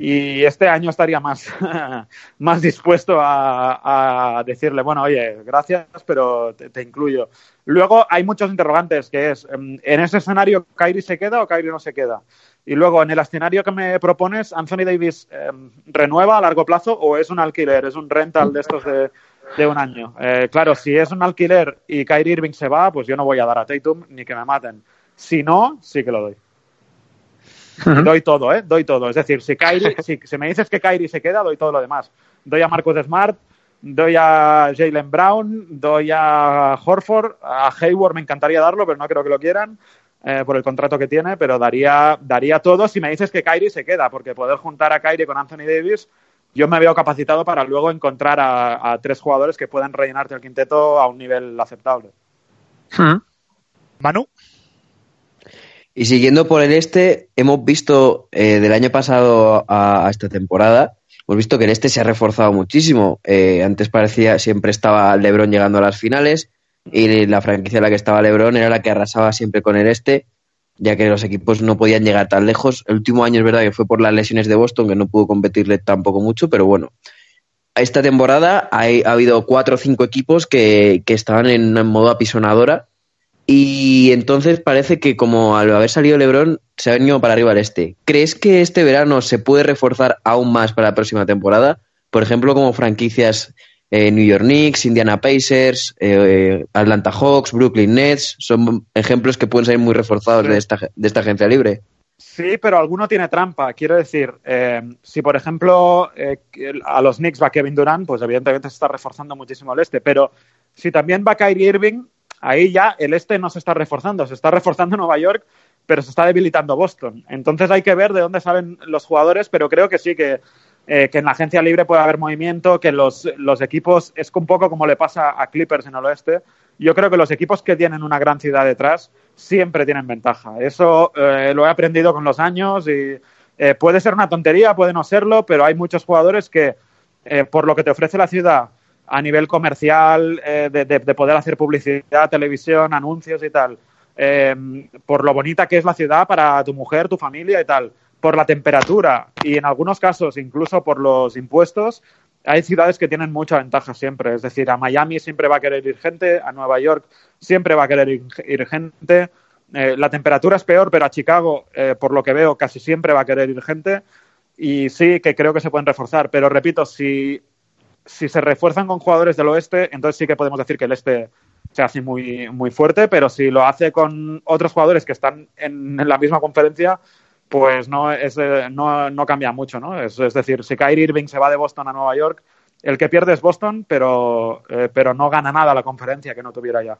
Y este año estaría más, más dispuesto a, a decirle, bueno, oye, gracias, pero te, te incluyo. Luego hay muchos interrogantes, que es, em, ¿en ese escenario Kyrie se queda o Kyrie no se queda? Y luego, en el escenario que me propones, ¿Anthony Davis em, renueva a largo plazo o es un alquiler, es un rental de estos de, de un año? Eh, claro, si es un alquiler y Kyrie Irving se va, pues yo no voy a dar a Tatum ni que me maten. Si no, sí que lo doy. Doy todo, ¿eh? Doy todo. Es decir, si, Kyrie, si, si me dices que Kyrie se queda, doy todo lo demás. Doy a Marcus Smart, doy a Jalen Brown, doy a Horford, a Hayward me encantaría darlo, pero no creo que lo quieran eh, por el contrato que tiene, pero daría, daría todo si me dices que Kyrie se queda, porque poder juntar a Kyrie con Anthony Davis, yo me veo capacitado para luego encontrar a, a tres jugadores que puedan rellenarte el quinteto a un nivel aceptable. Manu, Y siguiendo por el este, hemos visto eh, del año pasado a, esta temporada, hemos visto que el este se ha reforzado muchísimo. Eh, antes parecía, siempre estaba LeBron llegando a las finales y la franquicia en la que estaba LeBron era la que arrasaba siempre con el este, ya que los equipos no podían llegar tan lejos. El último año es verdad que fue por las lesiones de Boston, que no pudo competirle tampoco mucho, pero bueno. Esta temporada hay- ha habido cuatro o cinco equipos que, que estaban en modo apisonadora y entonces parece que como al haber salido LeBron se ha venido para arriba al este. ¿Crees que este verano se puede reforzar aún más para la próxima temporada? Por ejemplo, como franquicias eh, New York Knicks, Indiana Pacers, eh, Atlanta Hawks, Brooklyn Nets, son ejemplos que pueden ser muy reforzados de esta, de esta agencia libre. Sí, pero alguno tiene trampa. Quiero decir, eh, si por ejemplo eh, a los Knicks va Kevin Durant, pues evidentemente se está reforzando muchísimo el este. Pero si también va Kyrie Irving, ahí ya el este no se está reforzando. Se está reforzando Nueva York, pero se está debilitando Boston. Entonces hay que ver de dónde salen los jugadores, pero creo que sí que, eh, que en la agencia libre puede haber movimiento, que los, los equipos, es un poco como le pasa a Clippers en el oeste. Yo creo que los equipos que tienen una gran ciudad detrás siempre tienen ventaja. Eso eh, lo he aprendido con los años y eh, puede ser una tontería, puede no serlo, pero hay muchos jugadores que, por lo que te ofrece la ciudad a nivel comercial, eh, de, de- de poder hacer publicidad, televisión, anuncios y tal, eh, por lo bonita que es la ciudad para tu mujer, tu familia y tal, por la temperatura y en algunos casos incluso por los impuestos, hay ciudades que tienen mucha ventaja siempre. Es decir, a Miami siempre va a querer ir gente, a Nueva York siempre va a querer ir, gente. Eh, la temperatura es peor, pero a Chicago, por lo que veo, casi siempre va a querer ir gente. Y sí que creo que se pueden reforzar. Pero repito, si, si se refuerzan con jugadores del oeste, entonces sí que podemos decir que el este se hace muy, muy fuerte. Pero si lo hace con otros jugadores que están en, la misma conferencia, pues no, es, eh, no, no cambia mucho, ¿no? Es, es decir, si Kyrie Irving se va de Boston a Nueva York, el que pierde es Boston, pero, eh, pero no gana nada la conferencia que no tuviera ya.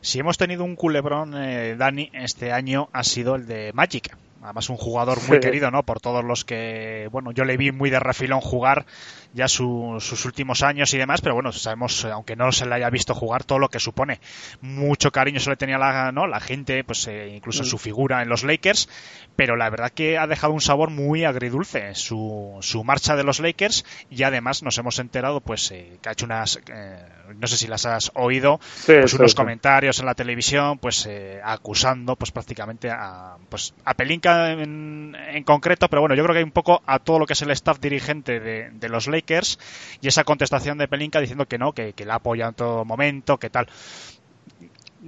si hemos tenido un culebrón, eh, Dani, este año ha sido el de Magic. Además, un jugador muy Sí. querido, ¿no? Por todos los que, bueno, yo le vi muy de refilón jugar ya su- sus últimos años y demás, pero bueno, sabemos, eh, aunque no se le haya visto jugar, todo lo que supone. Mucho cariño se le tenía la, ¿no? la gente, pues eh, incluso Mm. su figura en los Lakers, pero la verdad que ha dejado un sabor muy agridulce su, su marcha de los Lakers y además nos hemos enterado, pues, eh, que ha hecho unas, eh, no sé si las has oído, Sí, pues unos comentarios en la televisión, pues eh, acusando, pues prácticamente a, pues a Pelinka en, concreto, pero bueno, yo creo que hay un poco a todo lo que es el staff dirigente de, los Lakers y esa contestación de Pelinka diciendo que no, que, que la apoya en todo momento, que tal.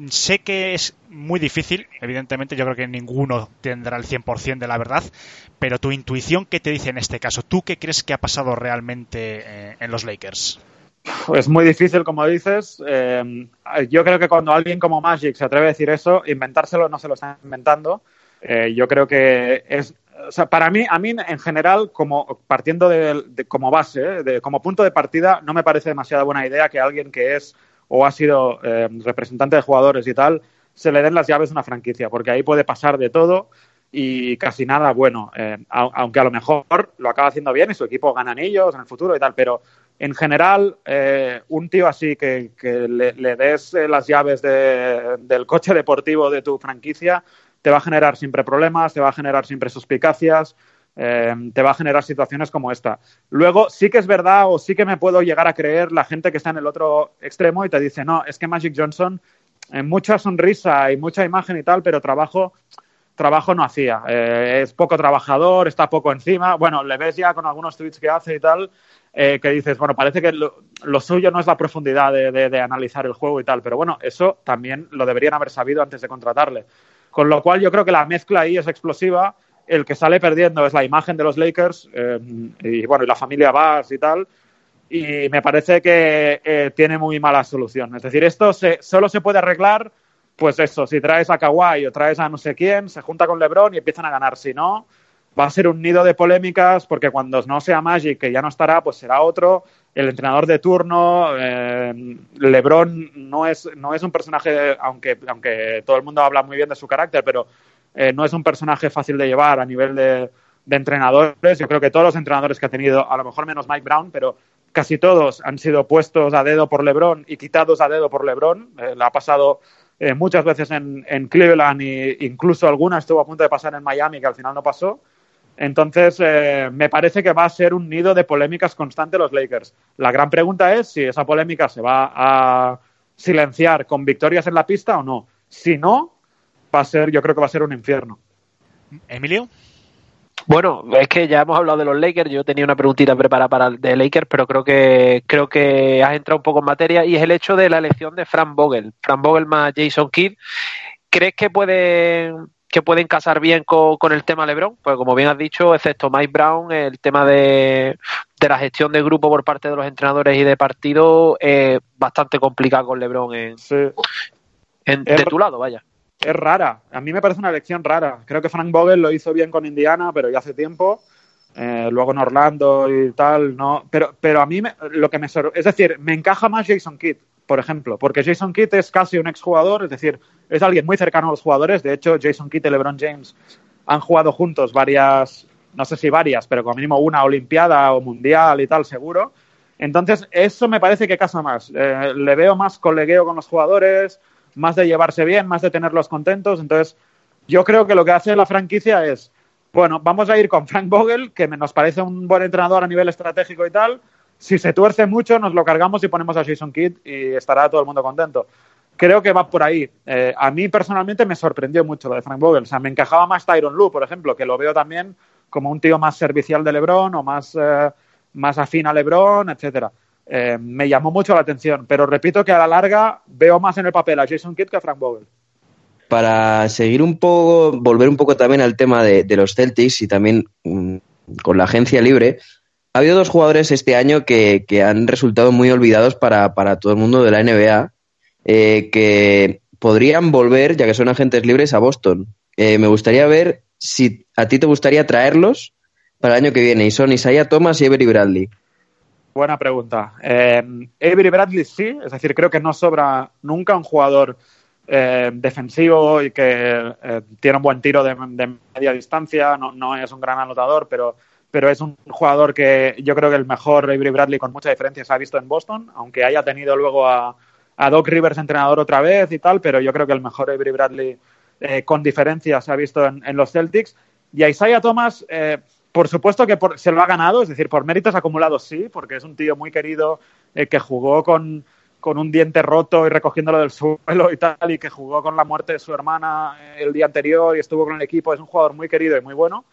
Sé que es muy difícil, evidentemente yo creo que ninguno tendrá el 100% de la verdad, pero tu intuición, ¿qué te dice en este caso? ¿Tú qué crees que ha pasado realmente eh, en los Lakers? Es muy difícil, como dices. Eh, yo creo que cuando alguien como Magic se atreve a decir eso, inventárselo no se lo está inventando. Eh, yo creo que es, o sea, para mí, a mí en general, como partiendo de, como base, eh, de- como punto de partida, no me parece demasiada buena idea que alguien que es o ha sido eh, representante de jugadores y tal, se le den las llaves de una franquicia, porque ahí puede pasar de todo y casi nada bueno, au- aunque a lo mejor lo acaba haciendo bien y su equipo gana anillos en el futuro y tal, pero en general, eh, un tío así que, le, le des las llaves de- del coche deportivo de tu franquicia, te va a generar siempre problemas, te va a generar siempre suspicacias, eh, te va a generar situaciones como esta. Luego, sí que es verdad o sí que me puedo llegar a creer la gente que está en el otro extremo y te dice, no, es que Magic Johnson, en mucha sonrisa y mucha imagen y tal, pero trabajo, trabajo no hacía. Eh, es poco trabajador, está poco encima. Bueno, le ves ya con algunos tweets que hace y tal, eh, que dices, bueno, parece que lo, lo suyo no es la profundidad de, de, de analizar el juego y tal, pero bueno, eso también lo deberían haber sabido antes de contratarle. Con lo cual yo creo que la mezcla ahí es explosiva el que sale perdiendo es la imagen de los Lakers eh, y bueno, y la familia Bass y tal. Y me parece que eh, tiene muy mala solución. Es decir, esto se, solo se puede arreglar, pues eso, si traes a Kawhi o traes a no sé quién, se junta con LeBron y empiezan a ganar. Si no, va a ser un nido de polémicas porque cuando no sea Magic, que ya no estará, pues será otro. El entrenador de turno, eh, LeBron no es, no es un personaje, aunque, aunque todo el mundo habla muy bien de su carácter, pero eh, no es un personaje fácil de llevar a nivel de, entrenadores. Yo creo que todos los entrenadores que ha tenido, a lo mejor menos Mike Brown, pero casi todos han sido puestos a dedo por LeBron y quitados a dedo por LeBron. Eh, la ha pasado eh, muchas veces en, en Cleveland e incluso alguna estuvo a punto de pasar en Miami, que al final no pasó. Entonces, eh, me parece que va a ser un nido de polémicas constante los Lakers. La gran pregunta es si esa polémica se va a silenciar con victorias en la pista o no. Si no, va a ser, yo creo que va a ser un infierno. Emilio. Bueno, es que ya hemos hablado de los Lakers. Yo tenía una preguntita preparada para el de Lakers, pero creo que creo que has entrado un poco en materia y es el hecho de la elección de Frank Vogel. Frank Vogel más Jason Kidd. ¿Crees que pueden que pueden casar bien con, con, el tema LeBron? Pues como bien has dicho, excepto Mike Brown, el tema de, de la gestión de grupo por parte de los entrenadores y de partido es bastante complicado con LeBron en, sí. en de tu lado, vaya es rara. A mí me parece una elección rara. Creo que Frank Vogel lo hizo bien con Indiana, pero ya hace tiempo. Eh, luego en Orlando y tal, no. Pero, pero a mí me, lo que me es decir, me encaja más Jason Kidd, por ejemplo, porque Jason Kidd es casi un exjugador, es decir, es alguien muy cercano a los jugadores. De hecho, Jason Kidd y LeBron James han jugado juntos varias, no sé si varias, pero como mínimo una Olimpiada o Mundial y tal, seguro. Entonces, eso me parece que casa más. Eh, le veo más colegueo con los jugadores más de llevarse bien, más de tenerlos contentos. Entonces, yo creo que lo que hace la franquicia es, bueno, vamos a ir con Frank Vogel, que nos parece un buen entrenador a nivel estratégico y tal. Si se tuerce mucho, nos lo cargamos y ponemos a Jason Kidd y estará todo el mundo contento. Creo que va por ahí. Eh, a mí personalmente me sorprendió mucho lo de Frank Vogel. O sea, me encajaba más Tyron Lue, por ejemplo, que lo veo también como un tío más servicial de LeBron o más, eh, más afín a LeBron, etcétera eh, me llamó mucho la atención. Pero repito que a la larga veo más en el papel a Jason Kidd que a Frank Vogel. Para seguir un poco, volver un poco también al tema de, de los Celtics y también mmm, con la agencia libre, ha habido dos jugadores este año que, que han resultado muy olvidados para, para, todo el mundo de la NBA, eh, que podrían volver, ya que son agentes libres, a Boston. Eh, me gustaría ver si a ti te gustaría traerlos para el año que viene, y son Isaiah Thomas y Avery Bradley. Buena pregunta. Eh, Avery Bradley sí, es decir, creo que no sobra nunca un jugador eh, defensivo y que tiene un buen tiro de, media distancia, no, es un gran anotador, pero, pero es un jugador que yo creo que el mejor Avery Bradley con mucha diferencia se ha visto en Boston, aunque haya tenido luego a, Doc Rivers entrenador otra vez y tal, pero yo creo que el mejor Avery Bradley eh, con diferencia se ha visto en, en, los Celtics. Y a Isaiah Thomas, eh, por supuesto que por, se lo ha ganado, es decir, por méritos acumulados sí, porque es un tío muy querido eh, que jugó con, con, un diente roto y recogiéndolo del suelo y tal, y que jugó con la muerte de su hermana eh, el día anterior y estuvo con el equipo. Es un jugador muy querido y muy bueno.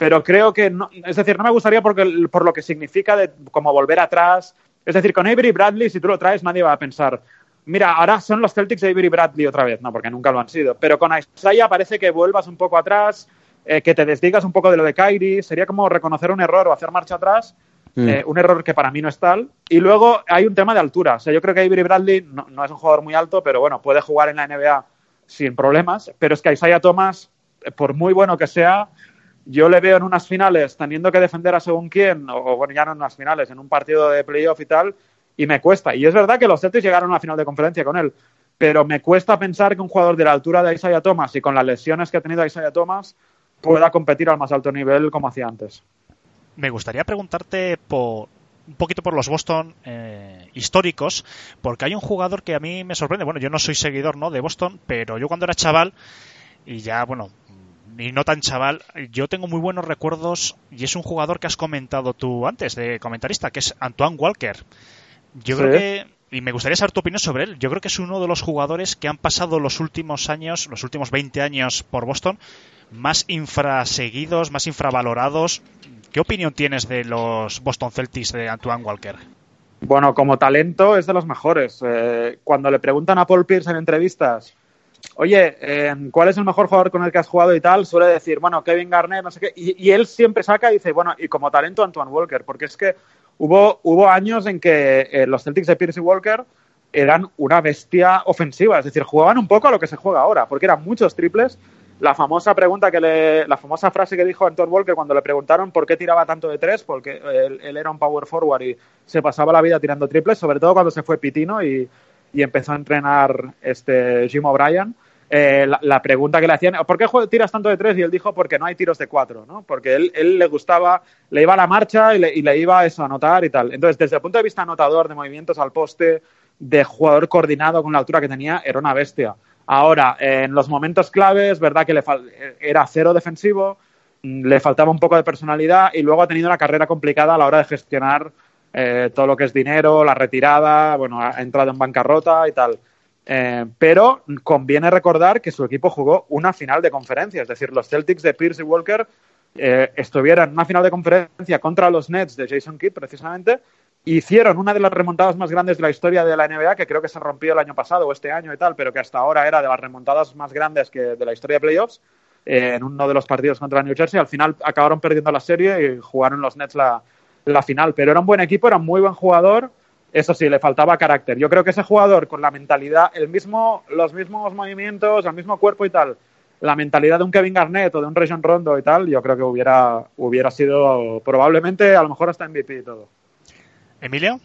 Pero creo que, no, es decir, no me gustaría porque, por lo que significa de como volver atrás. Es decir, con Avery Bradley, si tú lo traes, nadie va a pensar, mira, ahora son los Celtics de Avery Bradley otra vez. No, porque nunca lo han sido. Pero con Isaiah parece que vuelvas un poco atrás eh, que te desdigas un poco de lo de Kyrie, sería como reconocer un error o hacer marcha atrás, mm. eh, un error que para mí no es tal. Y luego hay un tema de altura, o sea, yo creo que Avery Bradley no, no, es un jugador muy alto, pero bueno, puede jugar en la NBA sin problemas, pero es que Isaiah Thomas, eh, por muy bueno que sea, yo le veo en unas finales teniendo que defender a según quién, o, bueno, ya no en unas finales, en un partido de playoff y tal, y me cuesta. Y es verdad que los Celtics llegaron a la final de conferencia con él, pero me cuesta pensar que un jugador de la altura de Isaiah Thomas y con las lesiones que ha tenido Isaiah Thomas pueda competir al más alto nivel como hacía antes. Me gustaría preguntarte por un poquito por los Boston eh, históricos, porque hay un jugador que a mí me sorprende. Bueno, yo no soy seguidor ¿no? de Boston, pero yo cuando era chaval y ya, bueno, y no tan chaval, yo tengo muy buenos recuerdos y es un jugador que has comentado tú antes de comentarista, que es Antoine Walker. Yo Sí. creo que, y me gustaría saber tu opinión sobre él, yo creo que es uno de los jugadores que han pasado los últimos años, los últimos 20 años por Boston, más infraseguidos, más infravalorados. ¿Qué opinión tienes de los Boston Celtics de Antoine Walker? Bueno, como talento es de los mejores. Eh, cuando le preguntan a Paul Pierce en entrevistas, oye, eh, ¿cuál es el mejor jugador con el que has jugado y tal? Suele decir, bueno, Kevin Garnett, no sé qué. Y, él siempre saca y dice, bueno, y como talento Antoine Walker, porque es que hubo, hubo años en que eh, los Celtics de Pierce y Walker eran una bestia ofensiva, es decir, jugaban un poco a lo que se juega ahora, porque eran muchos triples. La famosa pregunta que le, la famosa frase que dijo Anton Walker cuando le preguntaron por qué tiraba tanto de tres, porque él, él era un power forward y se pasaba la vida tirando triples, sobre todo cuando se fue Pitino y, y empezó a entrenar este Jim O'Brien. Eh, la, pregunta que le hacían, ¿por qué tiras tanto de tres? Y él dijo, porque no hay tiros de cuatro, ¿no? Porque él, él le gustaba, le iba a la marcha y le, iba eso a anotar y tal. Entonces, desde el punto de vista anotador, de movimientos al poste, de jugador coordinado con la altura que tenía, era una bestia. Ahora, en los momentos claves, verdad que le era cero defensivo, le faltaba un poco de personalidad y luego ha tenido una carrera complicada a la hora de gestionar eh, todo lo que es dinero, la retirada, bueno, ha entrado en bancarrota y tal. Eh, pero conviene recordar que su equipo jugó una final de conferencia, es decir, los Celtics de Pierce y Walker eh, estuvieron en una final de conferencia contra los Nets de Jason Kidd, precisamente, hicieron una de las remontadas más grandes de la historia de la NBA, que creo que se rompió el año pasado o este año y tal, pero que hasta ahora era de las remontadas más grandes que de la historia de playoffs, eh, en uno de los partidos contra New Jersey. Al final acabaron perdiendo la serie y jugaron los Nets la, la final, pero era un buen equipo, era un muy buen jugador. Eso sí, le faltaba carácter. Yo creo que ese jugador con la mentalidad, el mismo, los mismos movimientos, el mismo cuerpo y tal, la mentalidad de un Kevin Garnett o de un Rajon Rondo y tal, yo creo que hubiera, hubiera sido probablemente, a lo mejor hasta MVP y todo. Emilio.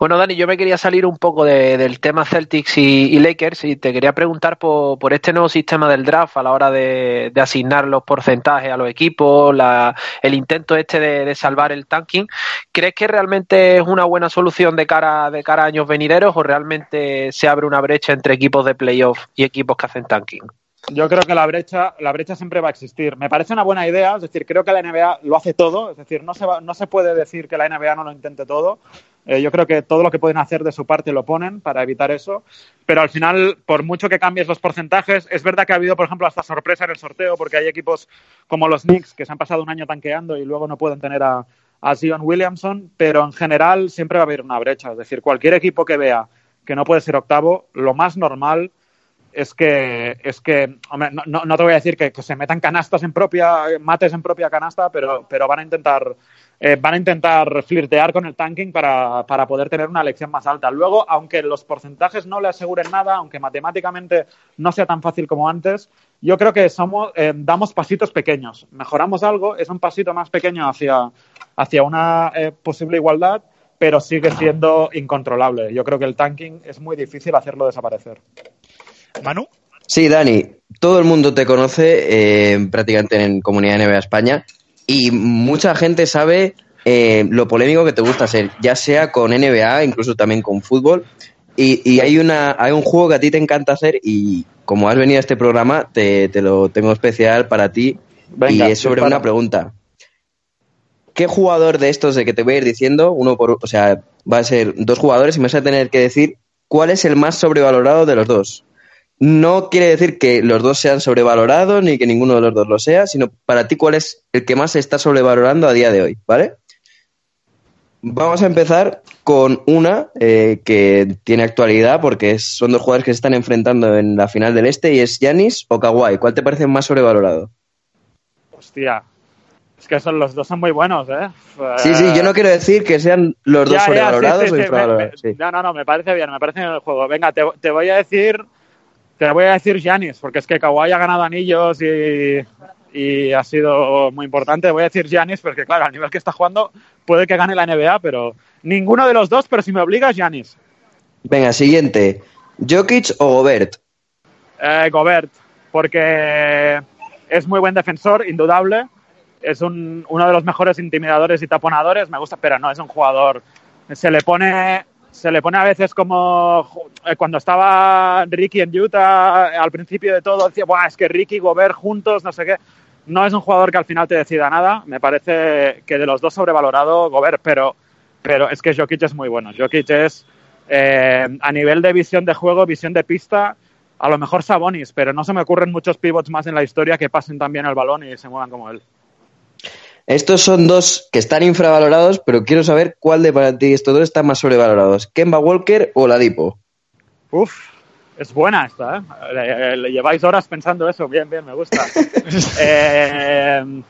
Bueno, Dani, yo me quería salir un poco de, del tema Celtics y, Lakers y te quería preguntar por, este nuevo sistema del draft a la hora de, asignar los porcentajes a los equipos, el intento este de, de, salvar el tanking. ¿Crees que realmente es una buena solución de cara, de cara a años venideros o realmente se abre una brecha entre equipos de playoff y equipos que hacen tanking? Yo creo que la brecha, la brecha siempre va a existir. Me parece una buena idea, es decir, creo que la NBA lo hace todo, es decir, no se, va, no se puede decir que la NBA no lo intente todo. Eh, yo creo que todo lo que pueden hacer de su parte lo ponen para evitar eso, pero al final, por mucho que cambies los porcentajes, es verdad que ha habido, por ejemplo, hasta sorpresa en el sorteo, porque hay equipos como los Knicks que se han pasado un año tanqueando y luego no pueden tener a, a Zion Williamson, pero en general siempre va a haber una brecha. Es decir, cualquier equipo que vea que no puede ser octavo, lo más normal es que, es que hombre, no, no, te voy a decir que, que, se metan canastas en propia, mates en propia canasta, pero, pero van a intentar eh, van a intentar flirtear con el tanking para, para, poder tener una elección más alta. Luego, aunque los porcentajes no le aseguren nada, aunque matemáticamente no sea tan fácil como antes, yo creo que somos, eh, damos pasitos pequeños. Mejoramos algo, es un pasito más pequeño hacia, hacia una eh, posible igualdad, pero sigue siendo incontrolable. Yo creo que el tanking es muy difícil hacerlo desaparecer. Manu. Sí, Dani, todo el mundo te conoce eh, prácticamente en Comunidad NBA España y mucha gente sabe eh, lo polémico que te gusta ser, ya sea con NBA, incluso también con fútbol. Y, y, hay, una, hay un juego que a ti te encanta hacer y como has venido a este programa, te, te lo tengo especial para ti Venga, y es sobre una pregunta. ¿Qué jugador de estos de que te voy a ir diciendo, uno por, o sea, va a ser dos jugadores y me vas a tener que decir cuál es el más sobrevalorado de los dos? No quiere decir que los dos sean sobrevalorados ni que ninguno de los dos lo sea, sino para ti cuál es el que más se está sobrevalorando a día de hoy, ¿vale? Vamos a empezar con una eh, que tiene actualidad porque son dos jugadores que se están enfrentando en la final del Este y es Yanis o Kawhi. ¿Cuál te parece más sobrevalorado? Hostia, es que son, los dos son muy buenos, ¿eh? Sí, sí, yo no quiero decir que sean los dos ya, sobrevalorados ya, sí, sí, o infravalorados. Sí. No, no, no, me parece bien, me parece bien el juego. Venga, te, te voy a decir te voy a decir Giannis, porque es que Kawhi ha ganado anillos y, y, ha sido muy importante. Voy a decir Giannis, porque claro, al nivel que está jugando puede que gane la NBA, pero ninguno de los dos, pero si me obligas, Giannis. Venga, siguiente. ¿Jokic o Gobert? Eh, Gobert, porque es muy buen defensor, indudable. Es un, uno de los mejores intimidadores y taponadores, me gusta, pero no es un jugador. Se le pone se le pone a veces como eh, cuando estaba Ricky en Utah, eh, al principio de todo, decía, Buah, es que Ricky Gobert juntos, no sé qué. No es un jugador que al final te decida nada. Me parece que de los dos sobrevalorado Gobert, pero, pero es que Jokic es muy bueno. Jokic es, eh, a nivel de visión de juego, visión de pista, a lo mejor Sabonis, pero no se me ocurren muchos pivots más en la historia que pasen también el balón y se muevan como él. Estos son dos que están infravalorados, pero quiero saber cuál de para ti estos dos están más sobrevalorados. ¿Kemba Walker o Ladipo? Uf, es buena esta, ¿eh? Le, le lleváis horas pensando eso. Bien, bien, me gusta. Eh,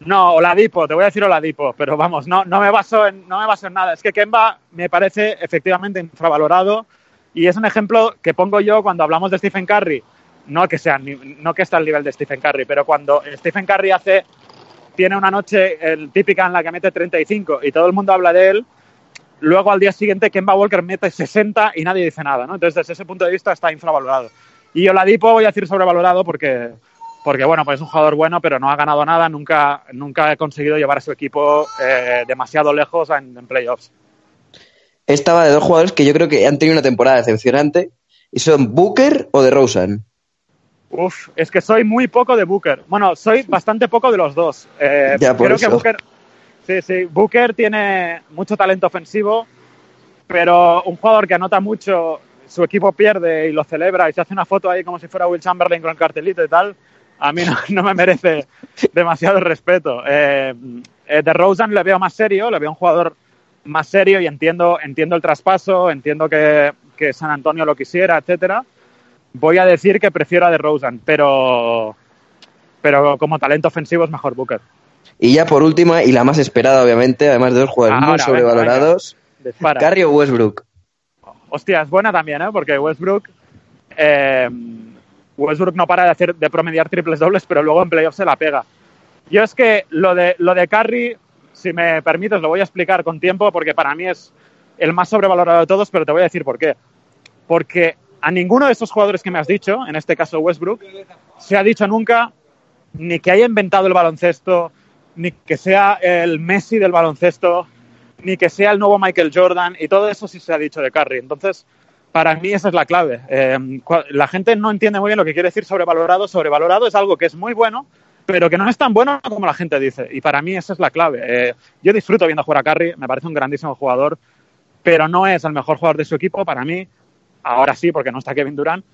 no, Oladipo, te voy a decir Oladipo, pero vamos, no, no, me baso en, no me baso en nada. Es que Kemba me parece efectivamente infravalorado y es un ejemplo que pongo yo cuando hablamos de Stephen Curry. No que, sea, no que está al nivel de Stephen Curry, pero cuando Stephen Curry hace, tiene una noche típica en la que mete 35 y todo el mundo habla de él, luego al día siguiente Kemba Walker mete 60 y nadie dice nada, ¿no? Entonces, desde ese punto de vista está infravalorado. Y Oladipo voy a decir sobrevalorado porque, porque bueno, pues es un jugador bueno, pero no ha ganado nada, nunca, nunca ha conseguido llevar a su equipo eh, demasiado lejos en, en playoffs. Esta va de dos jugadores que yo creo que han tenido una temporada decepcionante y son Booker o de Rosen. Uf, es que soy muy poco de Booker. Bueno, soy bastante poco de los dos. Eh, Ya, por creo eso. que Booker, sí, sí, Booker tiene mucho talento ofensivo, pero un jugador que anota mucho, su equipo pierde y lo celebra y se hace una foto ahí como si fuera Will Chamberlain con el cartelito y tal, a mí no, no me merece demasiado respeto. Eh, eh, de Rosen le veo más serio, le veo un jugador más serio y entiendo, entiendo el traspaso, entiendo que, que San Antonio lo quisiera, etcétera. Voy a decir que prefiero a de Rosen, pero, pero como talento ofensivo es mejor Booker. Y ya por última, y la más esperada, obviamente, además de dos jugadores muy Ahora, sobrevalorados. Curry o Westbrook. Hostia, es buena también, ¿eh? Porque Westbrook, eh, Westbrook no para de hacer de promediar triples dobles, pero luego en playoffs se la pega. Yo es que lo de lo de Curry, si me permites, lo voy a explicar con tiempo porque para mí es el más sobrevalorado de todos, pero te voy a decir por qué. Porque a ninguno de estos jugadores que me has dicho, en este caso Westbrook, se ha dicho nunca ni que haya inventado el baloncesto, ni que sea el Messi del baloncesto, ni que sea el nuevo Michael Jordan, y todo eso sí se ha dicho de Curry. Entonces, para mí esa es la clave. Eh, la gente no entiende muy bien lo que quiere decir sobrevalorado. Sobrevalorado es algo que es muy bueno, pero que no es tan bueno como la gente dice. Y para mí esa es la clave. Eh, yo disfruto viendo jugar a Curry, me parece un grandísimo jugador, pero no es el mejor jugador de su equipo. Para mí, ahora sí, porque no está Kevin Durant,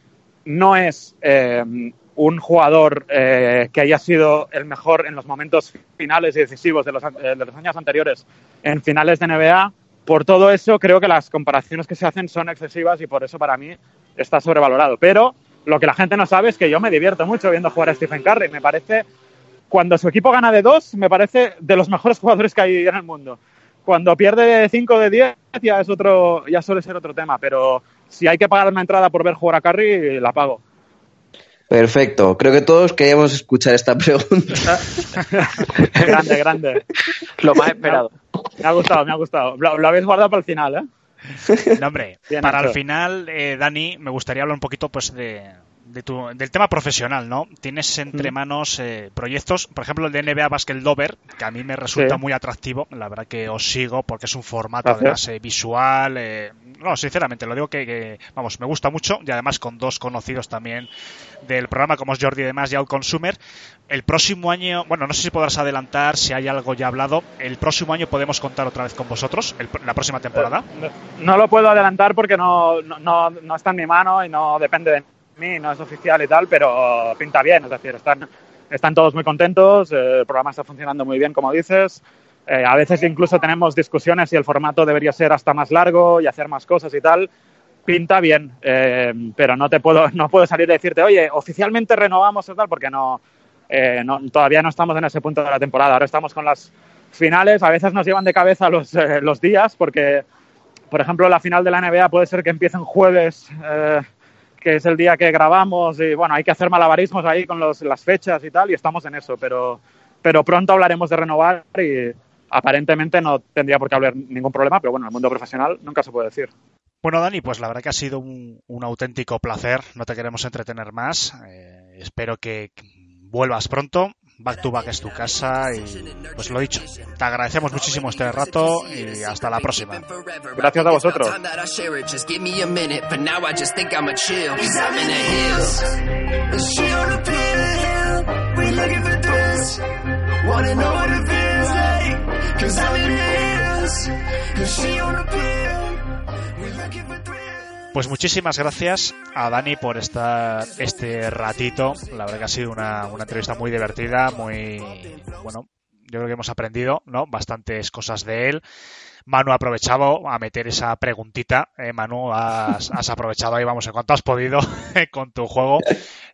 no es eh, un jugador eh, que haya sido el mejor en los momentos finales y decisivos de los, eh, años anteriores en finales de NBA. Por todo eso, creo que las comparaciones que se hacen son excesivas y por eso para mí está sobrevalorado. Pero lo que la gente no sabe es que yo me divierto mucho viendo jugar a Stephen Curry. Me parece, cuando su equipo gana de dos, me parece de los mejores jugadores que hay en el mundo. Cuando pierde de 5 o de 10 ya es otro, ya suele ser otro tema, pero si hay que pagar una entrada por ver jugar a Curry, la pago. Perfecto. Creo que todos queríamos escuchar esta pregunta. grande, grande. Lo más esperado. Me ha gustado, me ha gustado. Lo, lo habéis guardado para el final, ¿eh? No, hombre, Bien para hecho. el final, eh, Dani, me gustaría hablar un poquito pues de, de tu- del tema profesional, ¿no? Tienes entre manos eh, proyectos, por ejemplo, el de NBA Basket Dover, que a mí me resulta Sí. muy atractivo. La verdad que os sigo porque es un formato además eh, visual. eh, no, sinceramente, lo digo que, que, vamos, me gusta mucho y además con dos conocidos también del programa como es Jordi y demás y Consumer. El próximo año, bueno, no sé si podrás adelantar, si hay algo ya hablado. El próximo año podemos contar otra vez con vosotros, el- la próxima temporada. No lo puedo adelantar porque no, no, no, no está en mi mano y no depende de mí, no es oficial y tal, pero pinta bien, es decir, están, están todos muy contentos, eh, el programa está funcionando muy bien, como dices. Eh, a veces incluso tenemos discusiones si el formato debería ser hasta más largo y hacer más cosas y tal. Pinta bien, eh, pero no te puedo, no puedo salir a decirte, oye, oficialmente renovamos o tal, porque no, todavía no estamos en ese punto de la temporada. Ahora estamos con las finales, a veces nos llevan de cabeza los, los días, porque por ejemplo, la final de la NBA puede ser que empiece en jueves, que es el día que grabamos, y bueno, hay que hacer malabarismos ahí con los- las fechas y tal, y estamos en eso, pero, pero pronto hablaremos de renovar y aparentemente no tendría por qué haber ningún problema, pero bueno, en el mundo profesional nunca se puede decir. Bueno, Dani, pues la verdad que ha sido un, un auténtico placer. No te queremos entretener más. Eh, espero que vuelvas pronto. Back to Back es tu casa y pues lo dicho, te agradecemos muchísimo este rato y hasta la próxima. Gracias a vosotros. Cause I'm in the hills. She on the pill? Looking for. Pues muchísimas gracias a Dani por estar este ratito. La verdad que ha sido una, una entrevista muy divertida, muy bueno. Yo creo que hemos aprendido, ¿no? Bastantes cosas de él. Manu ha aprovechado a meter esa preguntita. Eh, Manu, has, aprovechado ahí, vamos, en cuanto has podido con tu juego.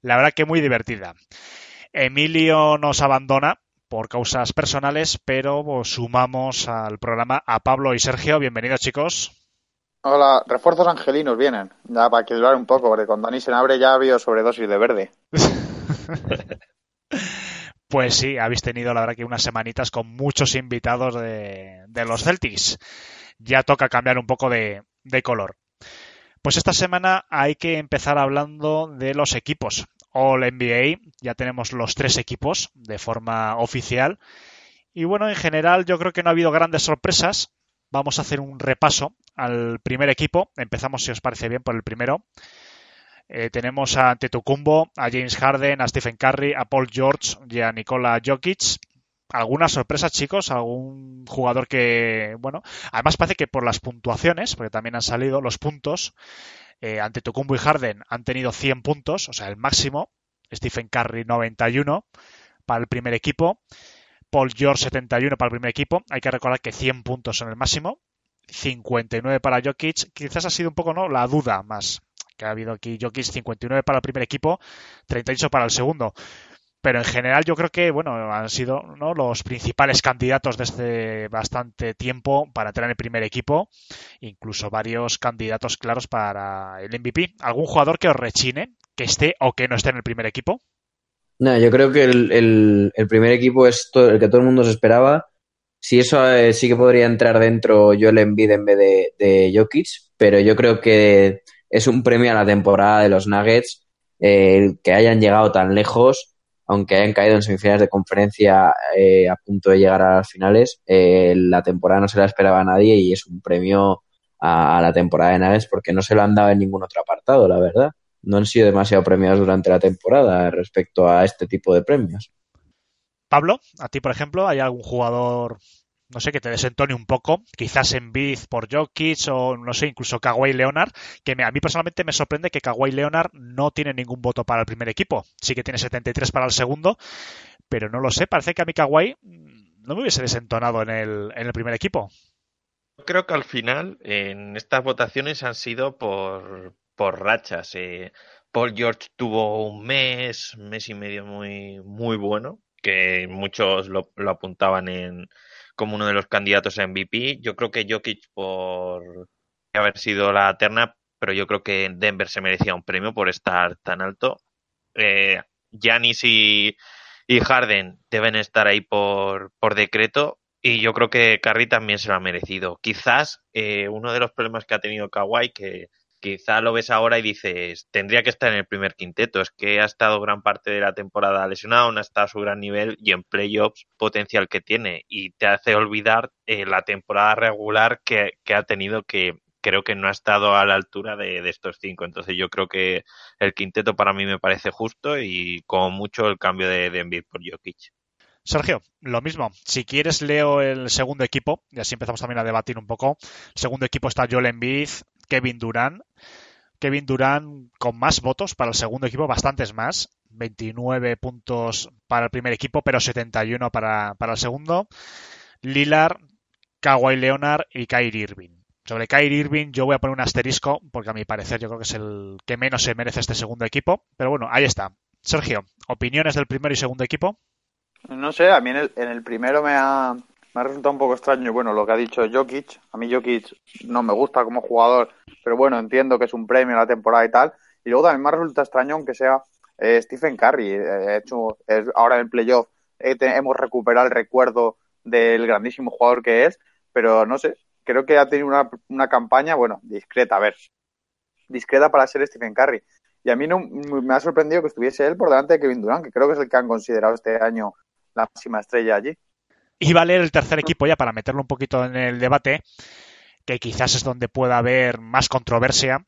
La verdad que muy divertida. Emilio nos abandona por causas personales, pero pues, sumamos al programa a Pablo y Sergio. Bienvenidos, chicos. Hola, refuerzos angelinos vienen, ya para equilibrar un poco, porque con Dani Senabre ya ha habido sobredosis de verde. Pues sí, habéis tenido la verdad que unas semanitas con muchos invitados de, de los Celtics. Ya toca cambiar un poco de, de color. Pues esta semana hay que empezar hablando de los equipos. All NBA, ya tenemos los tres equipos de forma oficial. Y bueno, en general yo creo que no ha habido grandes sorpresas. Vamos a hacer un repaso al primer equipo. Empezamos, si os parece bien, por el primero. Eh, tenemos a Antetokounmpo, a James Harden, a Stephen Curry, a Paul George y a Nikola Jokic. ¿Alguna sorpresa, chicos? ¿Algún jugador que, bueno, además parece que por las puntuaciones, porque también han salido los puntos, eh, Antetokounmpo y Harden han tenido 100 puntos, o sea, el máximo. Stephen Curry 91 para el primer equipo. Paul George 71 para el primer equipo. Hay que recordar que 100 puntos son el máximo. 59 para Jokic. Quizás ha sido un poco ¿no? la duda más que ha habido aquí. Jokic 59 para el primer equipo, 38 para el segundo. Pero en general yo creo que bueno han sido los principales candidatos desde bastante tiempo para entrar en el primer equipo, incluso varios candidatos claros para el MVP. ¿Algún jugador que os rechine, que esté o que no esté en el primer equipo? No, yo creo que el, el- primer equipo es el que todo el mundo se esperaba. Si eso eh, sí que podría entrar dentro yo le Embiid en vez de, de Jokic, pero yo creo que es un premio a la temporada de los Nuggets eh, que hayan llegado tan lejos, aunque hayan caído en semifinales de conferencia eh, a punto de llegar a las finales. eh, la temporada no se la esperaba a nadie y es un premio a, a la temporada de Nuggets porque no se lo han dado en ningún otro apartado, la verdad. No han sido demasiado premiados durante la temporada respecto a este tipo de premios. Pablo, a ti, por ejemplo, ¿hay algún jugador, no sé, que te desentone un poco? Quizás en Biz por Jokic o, no sé, incluso Kawhi Leonard, que me- a mí personalmente me sorprende que Kawhi Leonard no tiene ningún voto para el primer equipo. Sí que tiene 73 para el segundo, pero no lo sé. Parece que a mí Kawhi mm, no me hubiese desentonado en el, en el primer equipo. Yo creo que al final en estas votaciones han sido por, por rachas. eh. Paul George tuvo un mes, mes y medio muy, muy bueno, que muchos lo, lo apuntaban en, como uno de los candidatos a MVP. Yo creo que Jokic por haber sido la terna, pero yo creo que Denver se merecía un premio por estar tan alto. Eh, Giannis y, y Harden deben estar ahí por, por decreto. Y yo creo que Curry también se lo ha merecido. Quizás eh, uno de los problemas que ha tenido Kawhi, que quizá lo ves ahora y dices, tendría que estar en el primer quinteto. Es que ha estado gran parte de la temporada lesionado, no ha estado a su gran nivel y en playoffs potencial que tiene. Y te hace olvidar eh, la temporada regular que, que ha tenido que creo que no ha estado a la altura de, de estos cinco. Entonces yo creo que el quinteto para mí me parece justo y como mucho el cambio de, de por Jokic. Sergio, lo mismo. Si quieres, leo el segundo equipo y así empezamos también a debatir un poco. Segundo equipo está Joel Embiid, Kevin Durant. Kevin Durant con más votos para el segundo equipo, bastantes más. 29 puntos para el primer equipo, pero 71 para, para el segundo. Lillard, Kawhi Leonard y Kyrie Irving. Sobre Kyrie Irving yo voy a poner un asterisco porque a mi parecer yo creo que es el que menos se merece este segundo equipo. Pero bueno, ahí está. Sergio, opiniones del primero y segundo equipo. No sé, a mí en el, en el primero me ha, me ha resultado un poco extraño, bueno, lo que ha dicho Jokic. A mí Jokic no me gusta como jugador, pero bueno, entiendo que es un premio la temporada y tal. Y luego también me resulta extraño aunque sea eh, Stephen Curry. Eh, hecho, es, ahora en el playoff eh, hemos recuperado el recuerdo del grandísimo jugador que es, pero no sé, creo que ha tenido una, una campaña, bueno, discreta, a ver, discreta para ser Stephen Curry. Y a mí no, me ha sorprendido que estuviese él por delante de Kevin Durant, que creo que es el que han considerado este año la máxima estrella allí. Y va a leer el tercer equipo ya para meterlo un poquito en el debate, que quizás es donde pueda haber más controversia.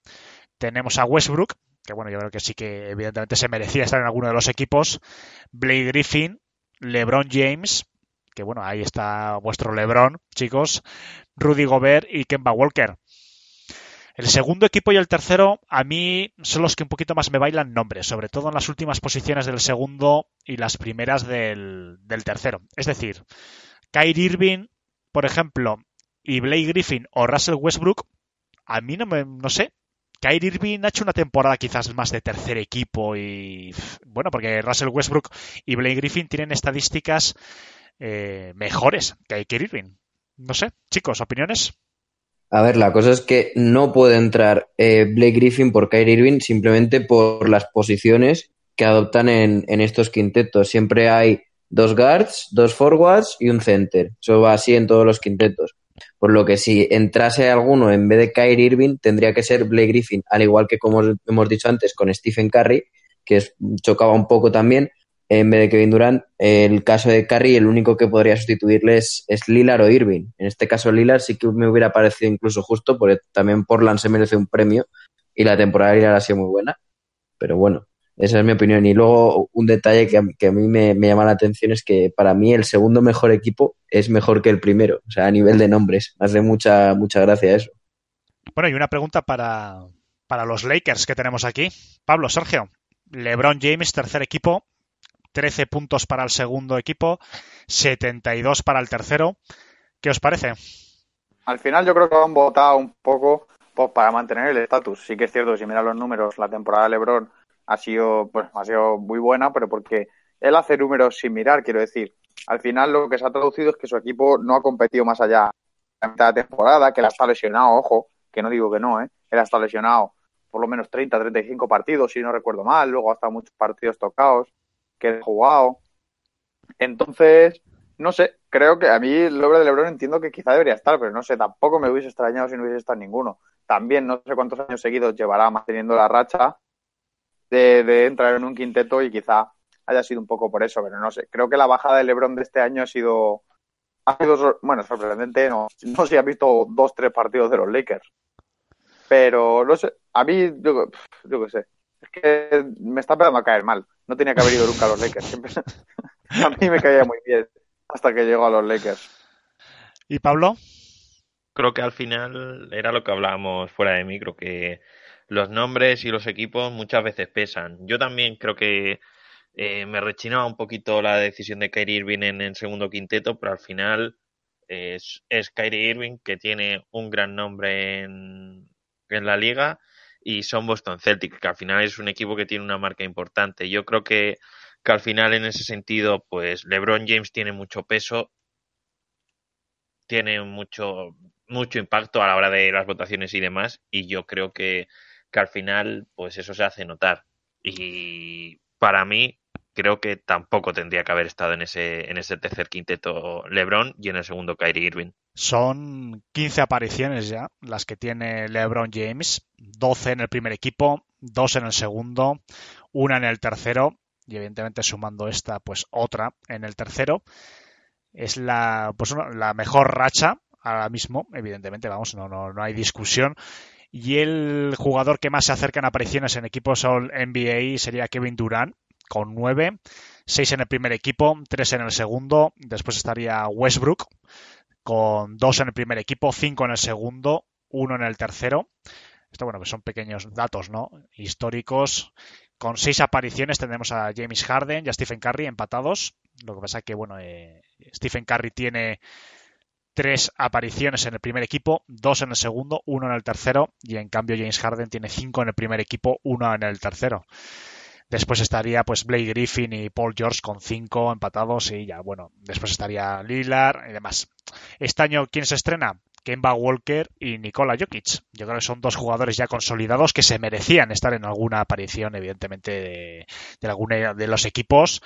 Tenemos a Westbrook, que bueno, yo creo que sí que evidentemente se merecía estar en alguno de los equipos. Blake Griffin, LeBron James, que bueno, ahí está vuestro LeBron, chicos. Rudy Gobert y Kemba Walker. El segundo equipo y el tercero, a mí son los que un poquito más me bailan nombres, sobre todo en las últimas posiciones del segundo y las primeras del, tercero. Es decir, Kyrie Irving, por ejemplo, y Blake Griffin o Russell Westbrook, a mí no me, no sé. Kyrie Irving ha hecho una temporada quizás más de tercer equipo y bueno, porque Russell Westbrook y Blake Griffin tienen estadísticas eh, mejores que Kyrie Irving. No sé, chicos, opiniones. A ver, la cosa es que no puede entrar eh, Blake Griffin por Kyrie Irving simplemente por las posiciones que adoptan en, en estos quintetos. Siempre hay dos guards, dos forwards y un center. Eso va así en todos los quintetos. Por lo que si entrase alguno en vez de Kyrie Irving, tendría que ser Blake Griffin, al igual que como hemos dicho antes con Stephen Curry, que chocaba un poco también, en vez de Kevin Durant. El caso de Curry, el único que podría sustituirle es, es Lillard o Irving. En este caso, Lillard sí que me hubiera parecido incluso justo, porque también Portland se merece un premio y la temporada de Lillard ha sido muy buena. Pero bueno, esa es mi opinión. Y luego un detalle que, a- que a mí me, llama la atención es que para mí el segundo mejor equipo es mejor que el primero. O sea, a nivel de nombres. Me hace mucha, mucha gracia eso. Bueno, y una pregunta para, para los Lakers que tenemos aquí. Pablo, Sergio, LeBron James, tercer equipo, 13 puntos para el segundo equipo, 72 para el tercero. ¿Qué os parece? Al final yo creo que han votado un poco pues, para mantener el estatus. Sí que es cierto si miras los números, la temporada de LeBron ha sido, pues, ha sido muy buena, pero porque él hace números sin mirar, quiero decir. Al final lo que se ha traducido es que su equipo no ha competido más allá de la mitad de temporada, que él ha estado lesionado, ojo, que no digo que no, ¿eh? Él estado lesionado por lo menos 30, 35 partidos, si no recuerdo mal, luego ha estado muchos partidos tocados, que ha jugado. Entonces, no sé, creo que a mí el nombre de LeBron entiendo que quizá debería estar, pero no sé, tampoco me hubiese extrañado si no hubiese estado ninguno. También no sé cuántos años seguidos llevará manteniendo la racha de, de entrar en un quinteto y quizá haya sido un poco por eso, pero no sé. Creo que la bajada de LeBron de este año ha sido, ha sido bueno, sorprendente. No, no sé si has visto dos, tres partidos de los Lakers, pero no sé. A mí, yo, yo qué sé, es que me está empezando a caer mal. No tenía que haber ido nunca a los Lakers. Siempre, a mí me caía muy bien hasta que llegó a los Lakers. ¿Y Pablo? Creo que al final era lo que hablábamos fuera de micro, que los nombres y los equipos muchas veces pesan. Yo también creo que eh, me rechinaba un poquito la decisión de Kyrie Irving en el segundo quinteto, pero al final es, es Kyrie Irving que tiene un gran nombre en, en la liga y son Boston Celtics, que al final es un equipo que tiene una marca importante. Yo creo que, que al final en ese sentido, pues LeBron James tiene mucho peso, tiene mucho, mucho impacto a la hora de las votaciones y demás, y yo creo que, que al final, pues eso se hace notar. Y para mí, creo que tampoco tendría que haber estado en ese, en ese tercer quinteto LeBron y en el segundo Kyrie Irving. Son 15 apariciones ya las que tiene LeBron James, 12 en el primer equipo, 2 en el segundo, una en el tercero y evidentemente sumando esta, pues otra en el tercero. Es la, pues, la mejor racha ahora mismo, evidentemente, vamos, no, no, no hay discusión. Y el jugador que más se acerca en apariciones en equipos All NBA sería Kevin Durant, con 9, 6 en el primer equipo, 3 en el segundo, después estaría Westbrook, con dos en el primer equipo, cinco en el segundo, uno en el tercero. Esto, bueno, que son pequeños datos, ¿no? Históricos. Con seis apariciones tendremos a James Harden y a Stephen Curry empatados. Lo que pasa es que, bueno, eh, Stephen Curry tiene tres apariciones en el primer equipo, dos en el segundo, uno en el tercero, y en cambio James Harden tiene cinco en el primer equipo, uno en el tercero. Después estaría pues Blake Griffin y Paul George con cinco empatados y ya, bueno, después estaría Lillard y demás. Este año, ¿quién se estrena? Kemba Walker y Nikola Jokic. Yo creo que son dos jugadores ya consolidados que se merecían estar en alguna aparición, evidentemente, de, de de los equipos.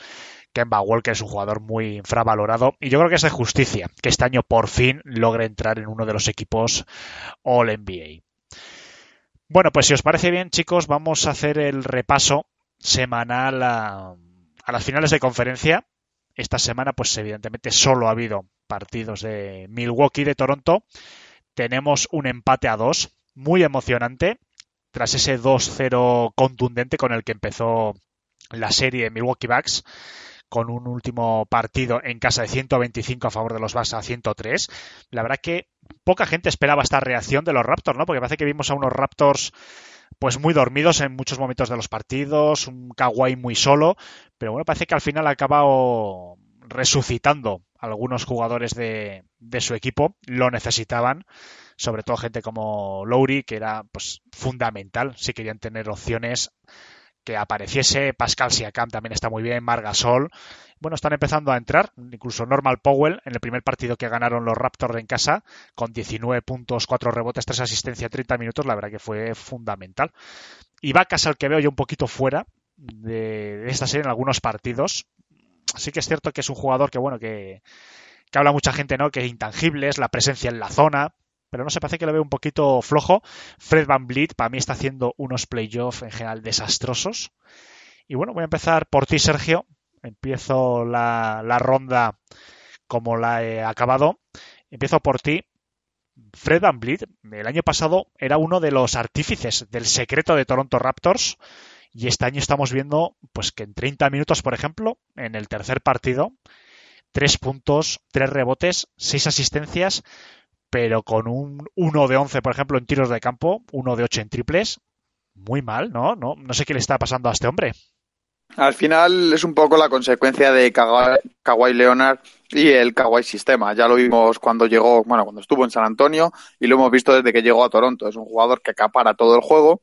Kemba Walker es un jugador muy infravalorado y yo creo que es de justicia que este año por fin logre entrar en uno de los equipos All NBA. Bueno, pues si os parece bien, chicos, vamos a hacer el repaso semanal a, las finales de conferencia esta semana, pues evidentemente solo ha habido partidos de Milwaukee, de Toronto. Tenemos un empate a dos, muy emocionante, tras ese 2-0 contundente con el que empezó la serie Milwaukee Bucks con un último partido en casa de 125 a favor de los Bucks a 103. La verdad que poca gente esperaba esta reacción de los Raptors, ¿no? Porque parece que vimos a unos Raptors pues muy dormidos en muchos momentos de los partidos, un Kawhi muy solo, pero bueno, parece que al final ha acabado resucitando algunos jugadores de, de su equipo, lo necesitaban, sobre todo gente como Lowry, que era pues fundamental si querían tener opciones que apareciese. Pascal Siakam también está muy bien, Margasol. Bueno, están empezando a entrar, incluso Normal Powell en el primer partido que ganaron los Raptors en casa, con 19 puntos, 4 rebotes, 3 asistencias, 30 minutos, la verdad que fue fundamental. Y Vacas al que veo yo un poquito fuera de, esta serie en algunos partidos. Sí que es cierto que es un jugador que, bueno, que, que habla mucha gente, ¿no? Que es intangible, es la presencia en la zona, pero no se parece que lo veo un poquito flojo. Fred Van Vliet para mí está haciendo unos playoffs en general desastrosos. Y bueno, voy a empezar por ti, Sergio. Empiezo la, la ronda como la he acabado. Empiezo por ti. Fred Van Vliet, el año pasado era uno de los artífices del secreto de Toronto Raptors y este año estamos viendo pues que en 30 minutos, por ejemplo, en el tercer partido, tres puntos, tres rebotes, seis asistencias, pero con un 1 de 11, por ejemplo, en tiros de campo, 1 de 8 en triples, muy mal, ¿no? No, no sé qué le está pasando a este hombre. Al final es un poco la consecuencia de Kawhi Leonard y el Kawhi sistema. Ya lo vimos cuando llegó, bueno, cuando estuvo en San Antonio y lo hemos visto desde que llegó a Toronto. Es un jugador que acapara todo el juego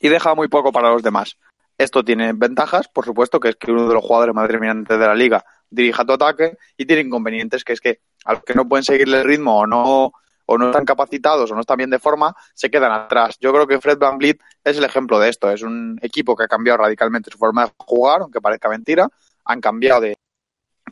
y deja muy poco para los demás. Esto tiene ventajas, por supuesto, que es que uno de los jugadores más determinantes de la liga dirija tu ataque y tiene inconvenientes, que es que a los que no pueden seguirle el ritmo o no o no están capacitados o no están bien de forma, se quedan atrás. Yo creo que Fred Van Vliet es el ejemplo de esto. Es un equipo que ha cambiado radicalmente su forma de jugar, aunque parezca mentira. Han cambiado de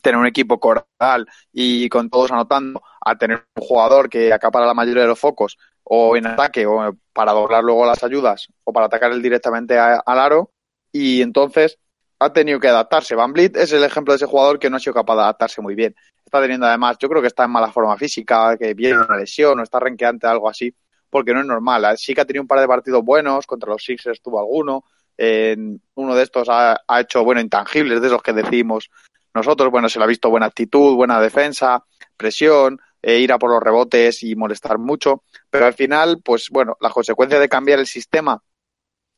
tener un equipo coral y con todos anotando a tener un jugador que acapara la mayoría de los focos o en ataque o para doblar luego las ayudas o para atacar él directamente al aro y entonces ha tenido que adaptarse. Van Vliet es el ejemplo de ese jugador que no ha sido capaz de adaptarse muy bien. Está teniendo además, yo creo que está en mala forma física, que viene una lesión o está renqueante, algo así, porque no es normal. Sí que ha tenido un par de partidos buenos, contra los Sixers tuvo alguno, en uno de estos ha, hecho, bueno, intangibles, de esos que decimos nosotros, bueno, se le ha visto buena actitud, buena defensa, presión, e ir a por los rebotes y molestar mucho, pero al final, pues bueno, la consecuencia de cambiar el sistema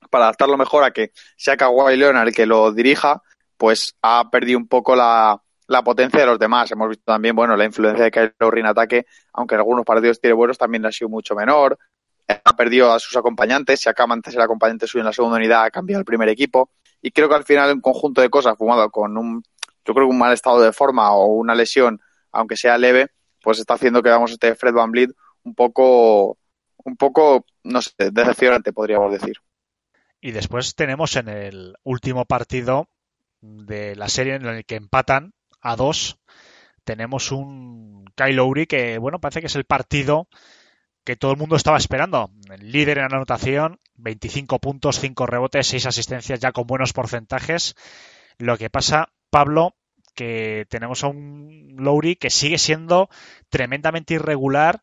para adaptarlo mejor a que sea Kawhi Leonard el que lo dirija, pues ha perdido un poco la, potencia de los demás. Hemos visto también, bueno, la influencia de Kyle Lowry en ataque, aunque en algunos partidos tiene buenos, también ha sido mucho menor. Ha perdido a sus acompañantes, si acaba antes el acompañante suyo en la segunda unidad, ha cambiado el primer equipo. Y creo que al final un conjunto de cosas, fumado con un, yo creo que un mal estado de forma o una lesión, aunque sea leve, pues está haciendo que vamos este Fred Van Vliet un poco, un poco, no sé, decepcionante, podríamos decir. Y después tenemos en el último partido de la serie en el que empatan a dos, tenemos un Kyle Lowry que, bueno, parece que es el partido que todo el mundo estaba esperando. Líder en anotación, 25 puntos, 5 rebotes, 6 asistencias ya con buenos porcentajes. Lo que pasa, Pablo, que tenemos a un Lowry que sigue siendo tremendamente irregular,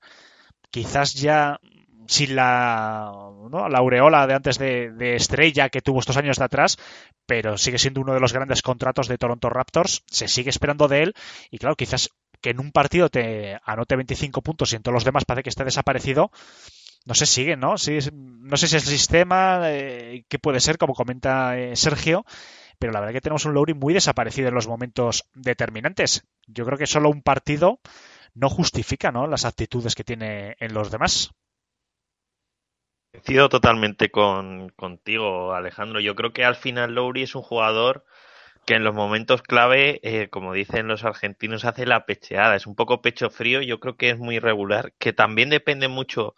quizás ya sin la, ¿no? la aureola de antes de, estrella que tuvo estos años de atrás, pero sigue siendo uno de los grandes contratos de Toronto Raptors. Se sigue esperando de él y claro, quizás que en un partido te anote 25 puntos y en todos los demás parece que esté desaparecido. No sé, sigue, ¿no? Sí, no sé si es el sistema, eh, qué puede ser, como comenta eh, Sergio, pero la verdad que tenemos un Lowry muy desaparecido en los momentos determinantes. Yo creo que solo un partido no justifica ¿no? las actitudes que tiene en los demás. Coincido totalmente con, contigo, Alejandro. Yo creo que al final Lowry es un jugador que en los momentos clave, eh, como dicen los argentinos, hace la pecheada. Es un poco pecho frío, yo creo que es muy regular, que también depende mucho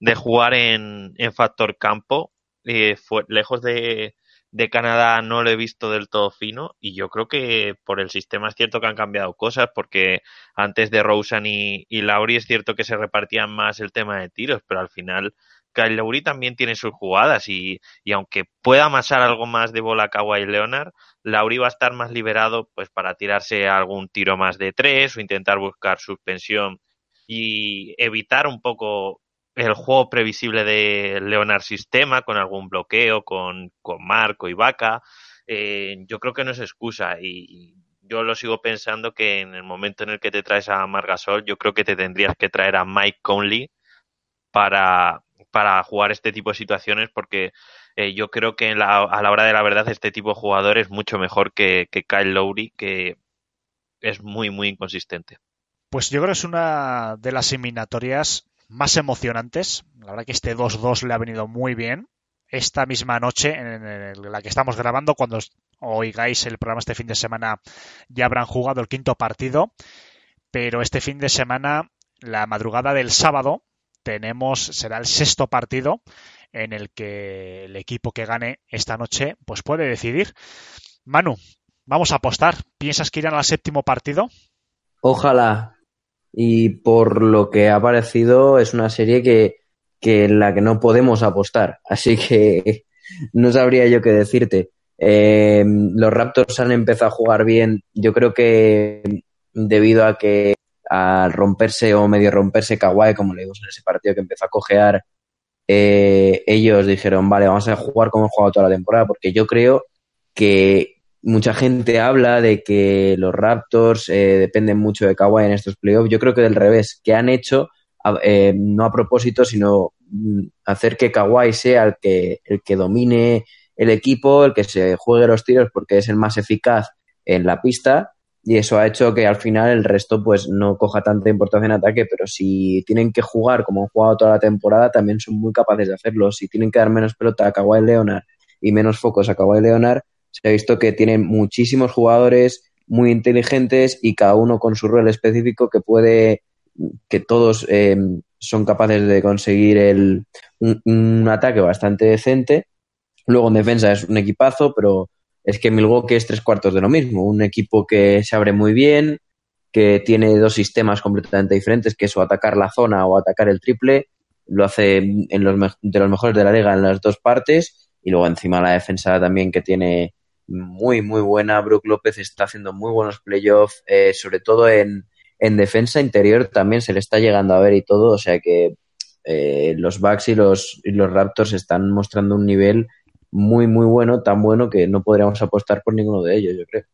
de jugar en, en factor campo. Eh, lejos de, de Canadá no lo he visto del todo fino y yo creo que por el sistema es cierto que han cambiado cosas porque antes de Rosen y, y es cierto que se repartían más el tema de tiros, pero al final Kyle Lowry también tiene sus jugadas y, y aunque pueda amasar algo más de bola Kawhi Leonard, Lauri va a estar más liberado pues para tirarse algún tiro más de tres o intentar buscar suspensión y evitar un poco el juego previsible de Leonard Sistema con algún bloqueo con, con Marco y Vaca. Eh, yo creo que no es excusa y, yo lo sigo pensando que en el momento en el que te traes a Margasol, yo creo que te tendrías que traer a Mike Conley para, para jugar este tipo de situaciones porque eh, yo creo que la, a la hora de la verdad este tipo de jugador es mucho mejor que, que Kyle Lowry, que es muy, muy inconsistente. Pues yo creo que es una de las eliminatorias más emocionantes. La verdad que este 2-2 le ha venido muy bien. Esta misma noche en la que estamos grabando, cuando oigáis el programa este fin de semana, ya habrán jugado el quinto partido. Pero este fin de semana, la madrugada del sábado, tenemos, será el sexto partido en el que el equipo que gane esta noche pues puede decidir. Manu, vamos a apostar. ¿Piensas que irán al séptimo partido? Ojalá. Y por lo que ha parecido, es una serie que, que en la que no podemos apostar. Así que no sabría yo qué decirte. Eh, los Raptors han empezado a jugar bien. Yo creo que debido a que al romperse o medio romperse Kawhi, como le dimos en ese partido que empezó a cojear, eh, ellos dijeron, vale, vamos a jugar como hemos jugado toda la temporada, porque yo creo que mucha gente habla de que los Raptors eh, dependen mucho de Kawhi en estos playoffs. Yo creo que del revés, que han hecho, eh, no a propósito, sino mm, hacer que Kawhi sea el que, el que domine el equipo, el que se juegue los tiros porque es el más eficaz en la pista y eso ha hecho que al final el resto pues no coja tanta importancia en ataque, pero si tienen que jugar como han jugado toda la temporada, también son muy capaces de hacerlo. Si tienen que dar menos pelota a Kawhi Leonard y menos focos a Kawhi Leonard, se ha visto que tienen muchísimos jugadores muy inteligentes y cada uno con su rol específico que puede, que todos eh, son capaces de conseguir el, un ataque bastante decente. Luego en defensa es un equipazo, pero es que Milwaukee es tres cuartos de lo mismo. Un equipo que se abre muy bien, que tiene dos sistemas completamente diferentes, que es o atacar la zona o atacar el triple. Lo hace en los, de los mejores de la liga en las dos partes. Y luego encima la defensa también que tiene muy, muy buena. Brook López está haciendo muy buenos playoffs, eh, sobre todo en, en defensa interior también se le está llegando a ver y todo. O sea que eh, los Bucks y los, y los Raptors están mostrando un nivel muy, muy bueno, tan bueno que no podríamos apostar por ninguno de ellos, yo creo.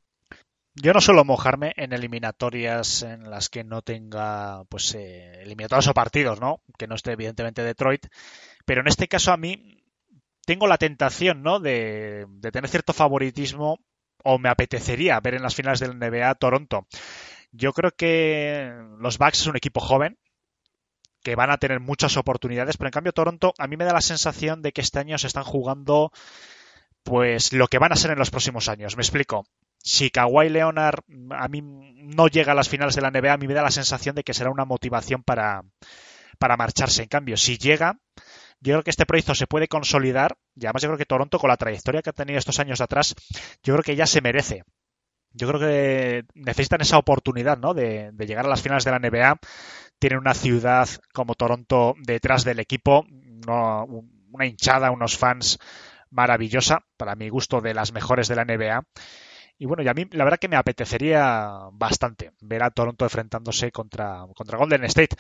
Yo no suelo mojarme en eliminatorias en las que no tenga, pues, eh, eliminatorias o partidos, ¿no? Que no esté, evidentemente, Detroit. Pero en este caso a mí tengo la tentación, ¿no? De, de tener cierto favoritismo o me apetecería ver en las finales del NBA Toronto. Yo creo que los Bucks es un equipo joven, que van a tener muchas oportunidades, pero en cambio Toronto a mí me da la sensación de que este año se están jugando pues lo que van a ser en los próximos años. Me explico. Si Kawhi Leonard a mí no llega a las finales de la NBA, a mí me da la sensación de que será una motivación para, para marcharse. En cambio, si llega, yo creo que este proyecto se puede consolidar y además yo creo que Toronto con la trayectoria que ha tenido estos años atrás, yo creo que ya se merece. Yo creo que necesitan esa oportunidad ¿no? de, de llegar a las finales de la NBA tienen una ciudad como Toronto detrás del equipo, una hinchada, unos fans maravillosa, para mi gusto de las mejores de la NBA. Y bueno, y a mí la verdad que me apetecería bastante ver a Toronto enfrentándose contra, contra Golden State.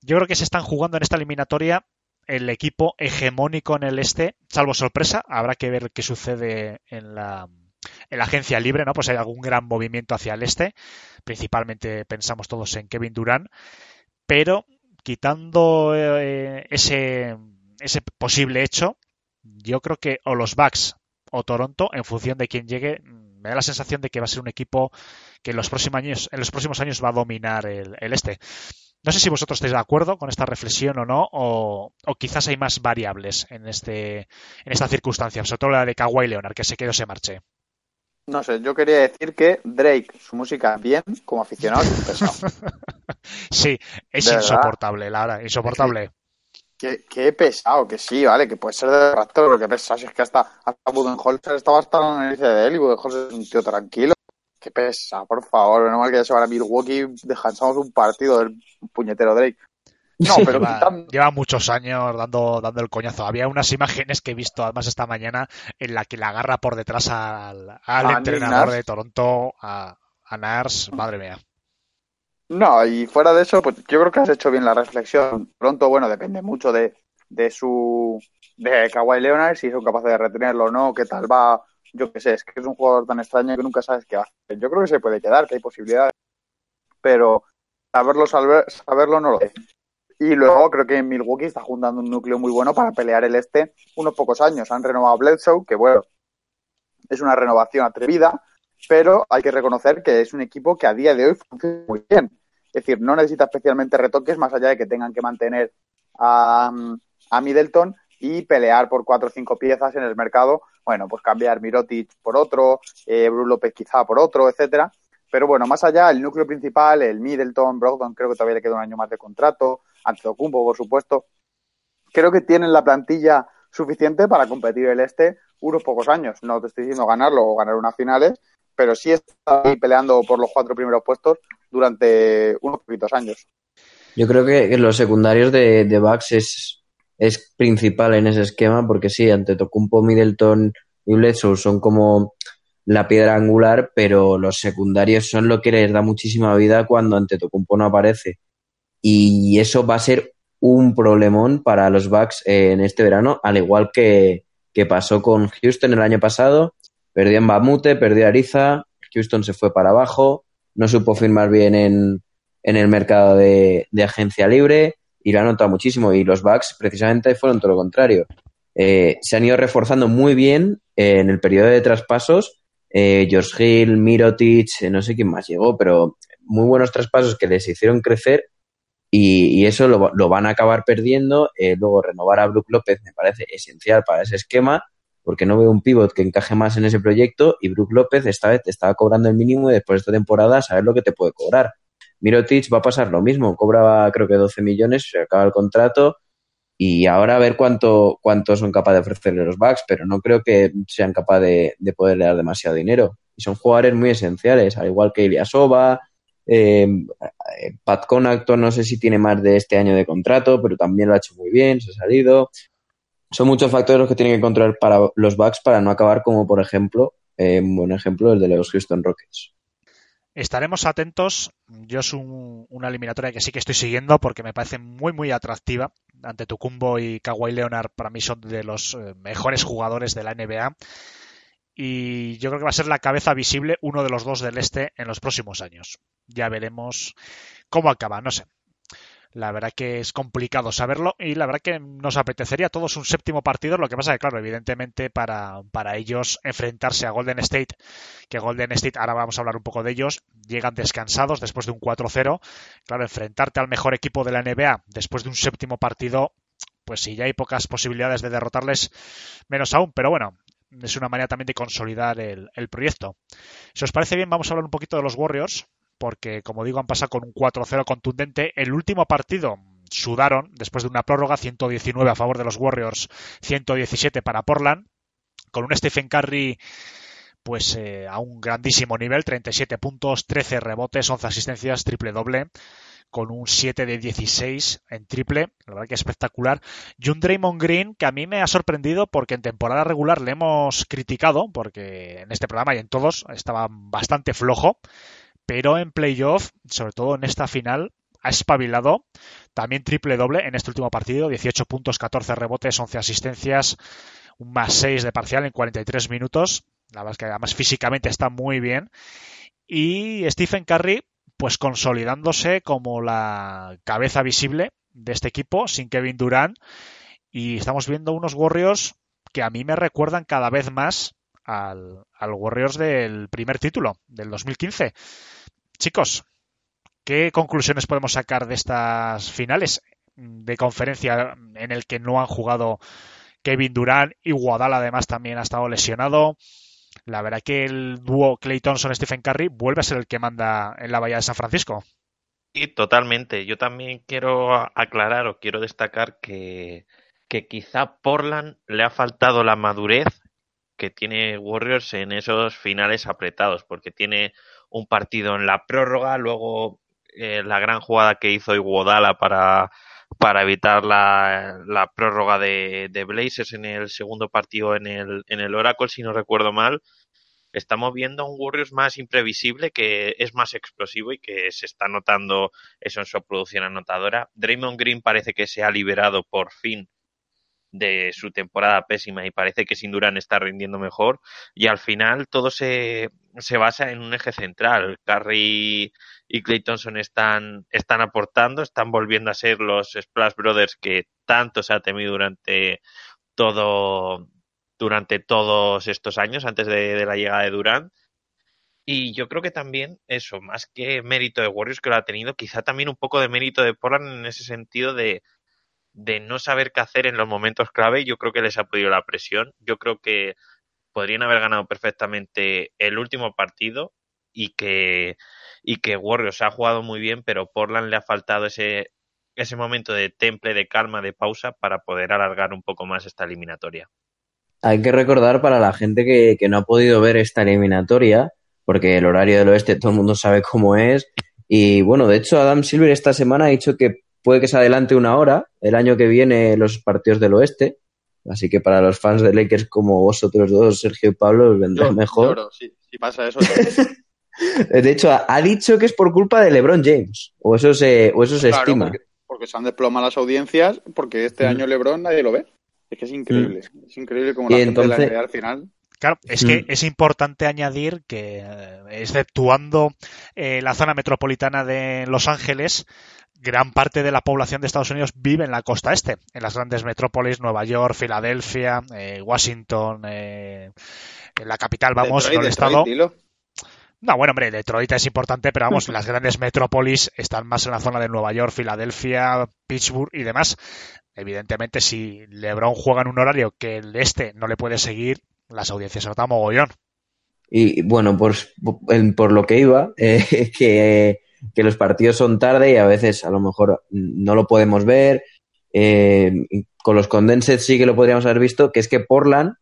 Yo creo que se están jugando en esta eliminatoria el equipo hegemónico en el este, salvo sorpresa, habrá que ver qué sucede en la, en la agencia libre, ¿no? Pues hay algún gran movimiento hacia el este. Principalmente pensamos todos en Kevin Durant pero quitando eh, ese, ese posible hecho, yo creo que o los Bucks o Toronto, en función de quién llegue, me da la sensación de que va a ser un equipo que en los próximos años, en los próximos años va a dominar el, este. No sé si vosotros estáis de acuerdo con esta reflexión o no, o, quizás hay más variables en este en esta circunstancia, sobre todo la de Kawhi Leonard, que se quedó se marche. No sé, yo quería decir que Drake, su música bien, como aficionado, es pesado. sí, es insoportable, la verdad, insoportable. Qué, pesado, que sí, vale, que puede ser de raptor, pero qué pesado. Si es que hasta, hasta Budenholzer estaba hasta en el de él y Budenholzer es un tío tranquilo. Qué pesado, por favor. No mal que ya se van a Milwaukee, descansamos un partido del puñetero Drake. No, pero lleva, muchos años dando, dando el coñazo. Había unas imágenes que he visto además esta mañana en la que le agarra por detrás al, al A entrenador de Toronto, a, a Nars. Madre mía. No, y fuera de eso, pues yo creo que has hecho bien la reflexión. Pronto, bueno, depende mucho de, de su de Kawhi Leonard, si son capaces de retenerlo o no, qué tal va. Yo qué sé, es que es un jugador tan extraño que nunca sabes qué va a hacer. Yo creo que se puede quedar, que hay posibilidades, pero saberlo, saber- saberlo no lo es. Y luego creo que Milwaukee está juntando un núcleo muy bueno para pelear el este unos pocos años. Han renovado Bledsoe, que bueno, es una renovación atrevida, pero hay que reconocer que es un equipo que a día de hoy funciona muy bien. Es decir, no necesita especialmente retoques más allá de que tengan que mantener a, a Middleton y pelear por cuatro o cinco piezas en el mercado. Bueno, pues cambiar Mirotic por otro, eh, López quizá por otro, etcétera. Pero bueno, más allá, el núcleo principal, el Middleton, Brogdon, creo que todavía le queda un año más de contrato, Antetokounmpo, por supuesto. Creo que tienen la plantilla suficiente para competir el este unos pocos años. No te estoy diciendo ganarlo o ganar unas finales, pero sí está ahí peleando por los cuatro primeros puestos durante unos poquitos años. Yo creo que, que los secundarios de, de Bucks es, es principal en ese esquema, porque sí, ante Tocumpo, Middleton y Bledsoe son como la piedra angular, pero los secundarios son lo que les da muchísima vida cuando ante Tocumpo no aparece. Y eso va a ser un problemón para los Bucks en este verano, al igual que, que pasó con Houston el año pasado. Perdió en Bamute, perdió Ariza, Houston se fue para abajo, no supo firmar bien en, en el mercado de, de agencia libre y lo ha notado muchísimo. Y los Bucks precisamente fueron todo lo contrario. Eh, se han ido reforzando muy bien eh, en el periodo de traspasos. Eh, George Hill, Mirotic, eh, no sé quién más llegó, pero muy buenos traspasos que les hicieron crecer y, y eso lo, lo, van a acabar perdiendo. Eh, luego renovar a Brook López me parece esencial para ese esquema porque no veo un pivot que encaje más en ese proyecto y Brook López esta vez te estaba cobrando el mínimo y después de esta temporada saber lo que te puede cobrar. Mirotic va a pasar lo mismo, cobraba creo que 12 millones, se acaba el contrato y ahora a ver cuánto, cuánto son capaces de ofrecerle los Bucks, pero no creo que sean capaces de, de poderle dar demasiado dinero. Y son jugadores muy esenciales, al igual que Iliasova, eh, Pat Connaughton, no sé si tiene más de este año de contrato, pero también lo ha hecho muy bien, se ha salido. Son muchos factores los que tienen que controlar para los Bucks para no acabar como, por ejemplo, eh, un buen ejemplo, el de los Houston Rockets. Estaremos atentos. Yo es un, una eliminatoria que sí que estoy siguiendo porque me parece muy, muy atractiva. Ante Tucumbo y Kawhi Leonard para mí son de los eh, mejores jugadores de la NBA. Y yo creo que va a ser la cabeza visible uno de los dos del este en los próximos años. Ya veremos cómo acaba, no sé. La verdad que es complicado saberlo y la verdad que nos apetecería a todos un séptimo partido. Lo que pasa que, claro, evidentemente para, para ellos enfrentarse a Golden State, que Golden State, ahora vamos a hablar un poco de ellos, llegan descansados después de un 4-0. Claro, enfrentarte al mejor equipo de la NBA después de un séptimo partido, pues sí, ya hay pocas posibilidades de derrotarles, menos aún. Pero bueno, es una manera también de consolidar el, el proyecto. Si os parece bien, vamos a hablar un poquito de los Warriors porque, como digo, han pasado con un 4-0 contundente. El último partido sudaron, después de una prórroga, 119 a favor de los Warriors, 117 para Portland, con un Stephen Curry pues eh, a un grandísimo nivel, 37 puntos, 13 rebotes, 11 asistencias, triple doble, con un 7 de 16 en triple, la verdad que espectacular. Y un Draymond Green que a mí me ha sorprendido porque en temporada regular le hemos criticado, porque en este programa y en todos estaba bastante flojo, pero en playoff, sobre todo en esta final, ha espabilado. También triple doble en este último partido, 18 puntos, 14 rebotes, 11 asistencias, un más 6 de parcial en 43 minutos. La verdad es que además físicamente está muy bien. Y Stephen Curry, pues consolidándose como la cabeza visible de este equipo, sin Kevin Durant. Y estamos viendo unos Warriors que a mí me recuerdan cada vez más al, al Warriors del primer título, del 2015. Chicos, ¿qué conclusiones podemos sacar de estas finales de conferencia en el que no han jugado Kevin Durant y Guadal además también ha estado lesionado? La verdad que el dúo Clay Thompson-Stephen Curry vuelve a ser el que manda en la Bahía de San Francisco. Sí, totalmente. Yo también quiero aclarar o quiero destacar que, que quizá Portland le ha faltado la madurez que tiene Warriors en esos finales apretados, porque tiene un partido en la prórroga, luego eh, la gran jugada que hizo Iguodala para, para evitar la, la prórroga de, de Blazers en el segundo partido en el, en el Oracle, si no recuerdo mal. Estamos viendo un Warriors más imprevisible, que es más explosivo y que se está notando eso en su producción anotadora. Draymond Green parece que se ha liberado por fin de su temporada pésima y parece que sin Durán está rindiendo mejor y al final todo se, se basa en un eje central. Curry y Clay Thompson están, están aportando, están volviendo a ser los Splash Brothers que tanto se ha temido durante todo durante todos estos años antes de, la llegada de Durant y yo creo que también eso, más que mérito de Warriors que lo ha tenido, quizá también un poco de mérito de Portland en ese sentido de de no saber qué hacer en los momentos clave, yo creo que les ha podido la presión. Yo creo que podrían haber ganado perfectamente el último partido y que, y que Warriors ha jugado muy bien, pero Portland le ha faltado ese, ese momento de temple, de calma, de pausa para poder alargar un poco más esta eliminatoria. Hay que recordar para la gente que, que no ha podido ver esta eliminatoria, porque el horario del oeste todo el mundo sabe cómo es. Y bueno, de hecho, Adam Silver esta semana ha dicho que puede que se adelante una hora el año que viene los partidos del oeste. Así que para los fans de Lakers como vosotros dos, Sergio y Pablo, os vendrá Yo- mejor. lloro, si, si pasa eso. De hecho, ha, dicho que es por culpa de LeBron James. O eso se, o eso se Claro, estima. porque, porque se han desplomado las audiencias, porque este Mm. año LeBron nadie lo ve. Es que es increíble. Es increíble como la gente de entonces- la al final. Claro, es que Mm. es importante añadir que, eh, exceptuando eh, la zona metropolitana de Los Ángeles, gran parte de la población de Estados Unidos vive en la costa este, en las grandes metrópolis, Nueva York, Filadelfia, eh, Washington, eh, en la capital, vamos, Detroit, no el Detroit, estado. dilo. No, bueno, hombre, Detroit es importante, pero vamos, las grandes metrópolis están más en la zona de Nueva York, Filadelfia, Pittsburgh y demás. Evidentemente, si LeBron juega en un horario que el este no le puede seguir, las audiencias se notan mogollón. Y bueno, pues en- por lo que iba, eh, que, que los partidos son tarde y a veces a lo mejor no lo podemos ver. Eh, con los condensed sí que lo podríamos haber visto, que es que Portland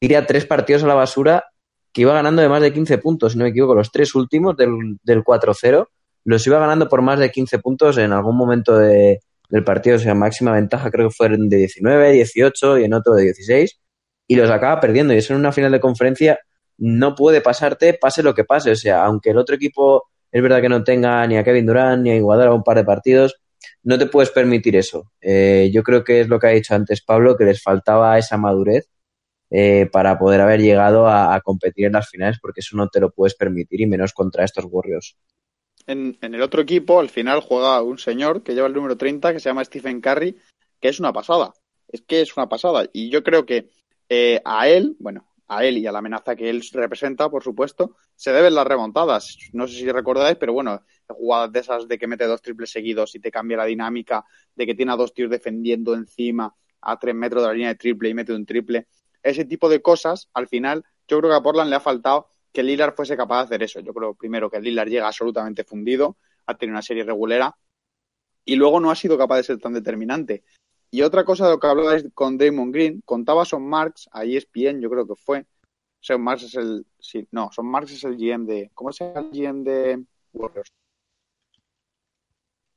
tira tres partidos a la basura que iba ganando de más de 15 puntos, si no me equivoco, los tres últimos del, del 4-0 los iba ganando por más de 15 puntos en algún momento de- del partido, o sea, máxima ventaja creo que fueron de 19, 18 y en otro de 16 y los acaba perdiendo y eso en una final de conferencia no puede pasarte, pase lo que pase. O sea, aunque el otro equipo es verdad que no tenga ni a Kevin Durant ni a Iguodala un par de partidos, no te puedes permitir eso. Eh, yo creo que es lo que ha dicho antes Pablo, que les faltaba esa madurez eh, para poder haber llegado a, competir en las finales, porque eso no te lo puedes permitir y menos contra estos Warriors. En, en el otro equipo, al final juega un señor que lleva el número 30, que se llama Stephen Curry, que es una pasada. Es que es una pasada. Y yo creo que eh, a él, bueno, a él y a la amenaza que él representa, por supuesto, se deben las remontadas. No sé si recordáis, pero bueno, jugadas de esas de que mete dos triples seguidos y te cambia la dinámica, de que tiene a dos tíos defendiendo encima a tres metros de la línea de triple y mete un triple. Ese tipo de cosas, al final, yo creo que a Portland le ha faltado que Lillard fuese capaz de hacer eso. Yo creo primero que Lillard llega absolutamente fundido, ha tenido una serie regulera y luego no ha sido capaz de ser tan determinante. Y otra cosa de lo que hablabais con Damon Green, contaba Son Marks a E ESPN, yo creo que fue. Son Marks es el. No, Son Marks es el GM de. ¿Cómo se llama el GM de Warriors?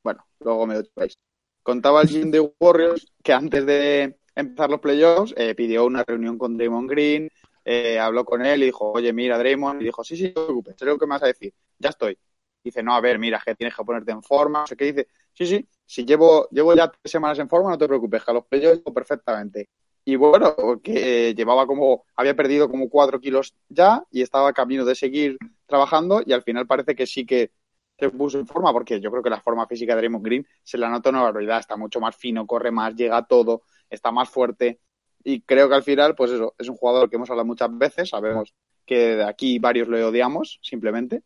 Bueno, luego me lo veis. Contaba el GM de Warriors que antes de empezar los playoffs eh, pidió una reunión con Draymond Green, eh, habló con él y dijo, oye, mira, Draymond, y dijo, sí, sí, no te preocupes, sé lo que me vas a decir, ya estoy. Dice, no, a ver, mira, que tienes que ponerte en forma, no sé qué, dice, sí, sí, si llevo, llevo ya tres semanas en forma, no te preocupes, que a los playoffs perfectamente. Y bueno, que llevaba como, había perdido como cuatro kilos ya y estaba camino de seguir trabajando y al final parece que sí que se puso en forma, porque yo creo que la forma física de Draymond Green se la nota una barbaridad, está mucho más fino, corre más, llega a todo, está más fuerte. Y creo que al final, pues eso, es un jugador que hemos hablado muchas veces, sabemos que de aquí varios le odiamos, simplemente,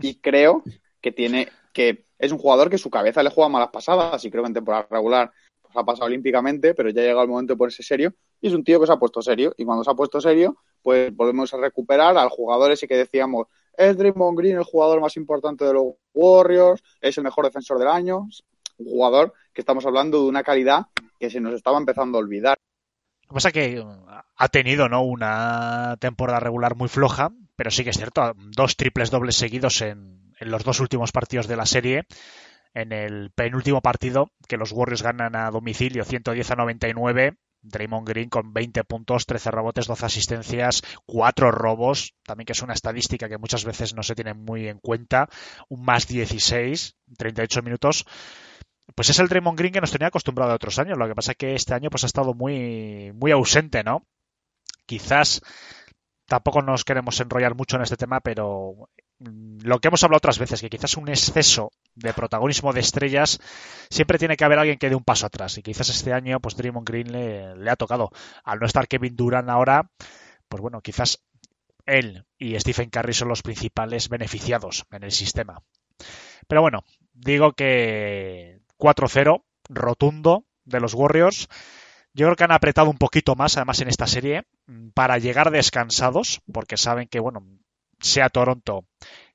y, creo que tiene, que es un jugador que su cabeza le juega malas pasadas y creo que en temporada regular pues, ha pasado olímpicamente, pero ya ha llegado el momento de ponerse serio y es un tío que se ha puesto serio y cuando se ha puesto serio, pues volvemos a recuperar al jugador ese que decíamos, es Draymond Green el jugador más importante de los Warriors, es el mejor defensor del año, un jugador que estamos hablando de una calidad que se nos estaba empezando a olvidar. Lo que pasa es que ha tenido ¿no? una temporada regular muy floja, pero sí que es cierto, dos triples dobles seguidos en, en los dos últimos partidos de la serie. en el penúltimo partido que los Warriors ganan a domicilio 110 a 99. Draymond Green con 20 puntos, 13 rebotes, 12 asistencias, 4 robos, también que es una estadística que muchas veces no se tiene muy en cuenta, un más 16, 38 minutos. Pues es el Draymond Green que nos tenía acostumbrado a otros años. Lo que pasa es que este año pues ha estado muy, muy ausente, ¿no? Quizás tampoco nos queremos enrollar mucho en este tema, pero mm, lo que hemos hablado otras veces, que quizás un exceso de protagonismo de estrellas, siempre tiene que haber alguien que dé un paso atrás. Y quizás este año, pues Draymond Green le, le ha tocado. Al no estar Kevin Durant ahora, pues bueno, quizás él y Stephen Curry son los principales beneficiados en el sistema. Pero bueno, digo que 4-0, rotundo de los Warriors. Yo creo que han apretado un poquito más, además, en esta serie, para llegar descansados, porque saben que, bueno, sea Toronto,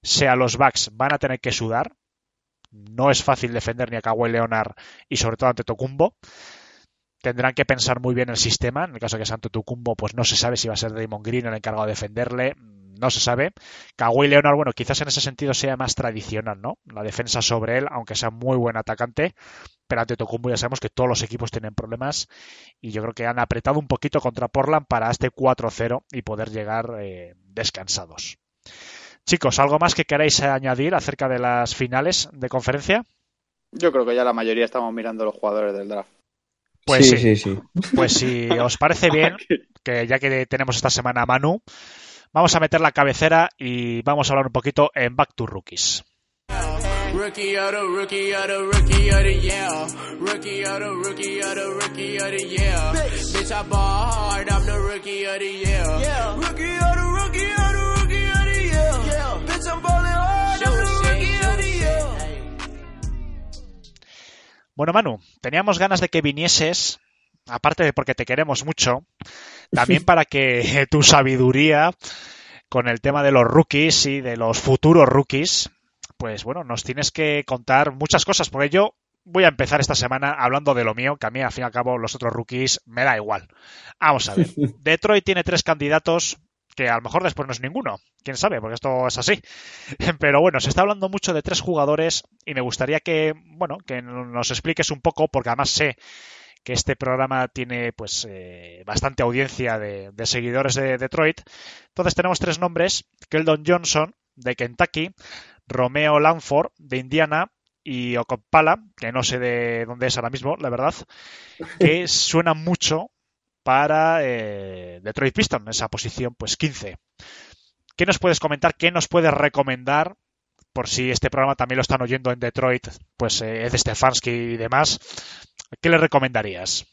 sea los Bucks, van a tener que sudar. No es fácil defender ni a Kawhi Leonard y sobre todo ante Tocumbo. Tendrán que pensar muy bien el sistema. En el caso de que Santo Tucumbo, pues no se sabe si va a ser Damon Green el encargado de defenderle. No se sabe. Kawhi Leonard, bueno, quizás en ese sentido sea más tradicional, ¿no? La defensa sobre él, aunque sea muy buen atacante. Pero ante Tocumbo ya sabemos que todos los equipos tienen problemas. Y yo creo que han apretado un poquito contra Portland para este 4-0 y poder llegar eh, descansados. Chicos, ¿algo más que queráis añadir acerca de las finales de conferencia? Yo creo que ya la mayoría estamos mirando los jugadores del draft. Pues sí, sí, sí. Pues si os parece bien, que ya que tenemos esta semana a Manu, vamos a meter la cabecera y vamos a hablar un poquito en Back to Rookies. Rookie of the rookie of the rookie of the year. Rookie of the rookie of the rookie of the year. Bitch, I ball hard, I'm the rookie of the year. Rookie of the rookie of the rookie of the year. Bitch, I'm balling hard, I'm the rookie of the year. Bueno, Manu, teníamos ganas de que vinieses, aparte de porque te queremos mucho, también para que tu sabiduría con el tema de los rookies y de los futuros rookies, pues bueno, nos tienes que contar muchas cosas, porque yo voy a empezar esta semana hablando de lo mío, que a mí al fin y al cabo los otros rookies me da igual. Vamos a ver, Detroit tiene tres candidatos que a lo mejor después no es ninguno, quién sabe, porque esto es así. Pero bueno, se está hablando mucho de tres jugadores y me gustaría que, bueno, que nos expliques un poco, porque además sé que este programa tiene pues eh, bastante audiencia de, de seguidores de Detroit. Entonces tenemos tres nombres, Keldon Johnson de Kentucky, Romeo Lanford de Indiana y Okopala, que no sé de dónde es ahora mismo, la verdad, que suena mucho para eh, Detroit Pistons, esa posición pues 15. ¿Qué nos puedes comentar? ¿Qué nos puedes recomendar? Por si este programa también lo están oyendo en Detroit, pues eh, Ed Stefanski y demás. ¿Qué le recomendarías?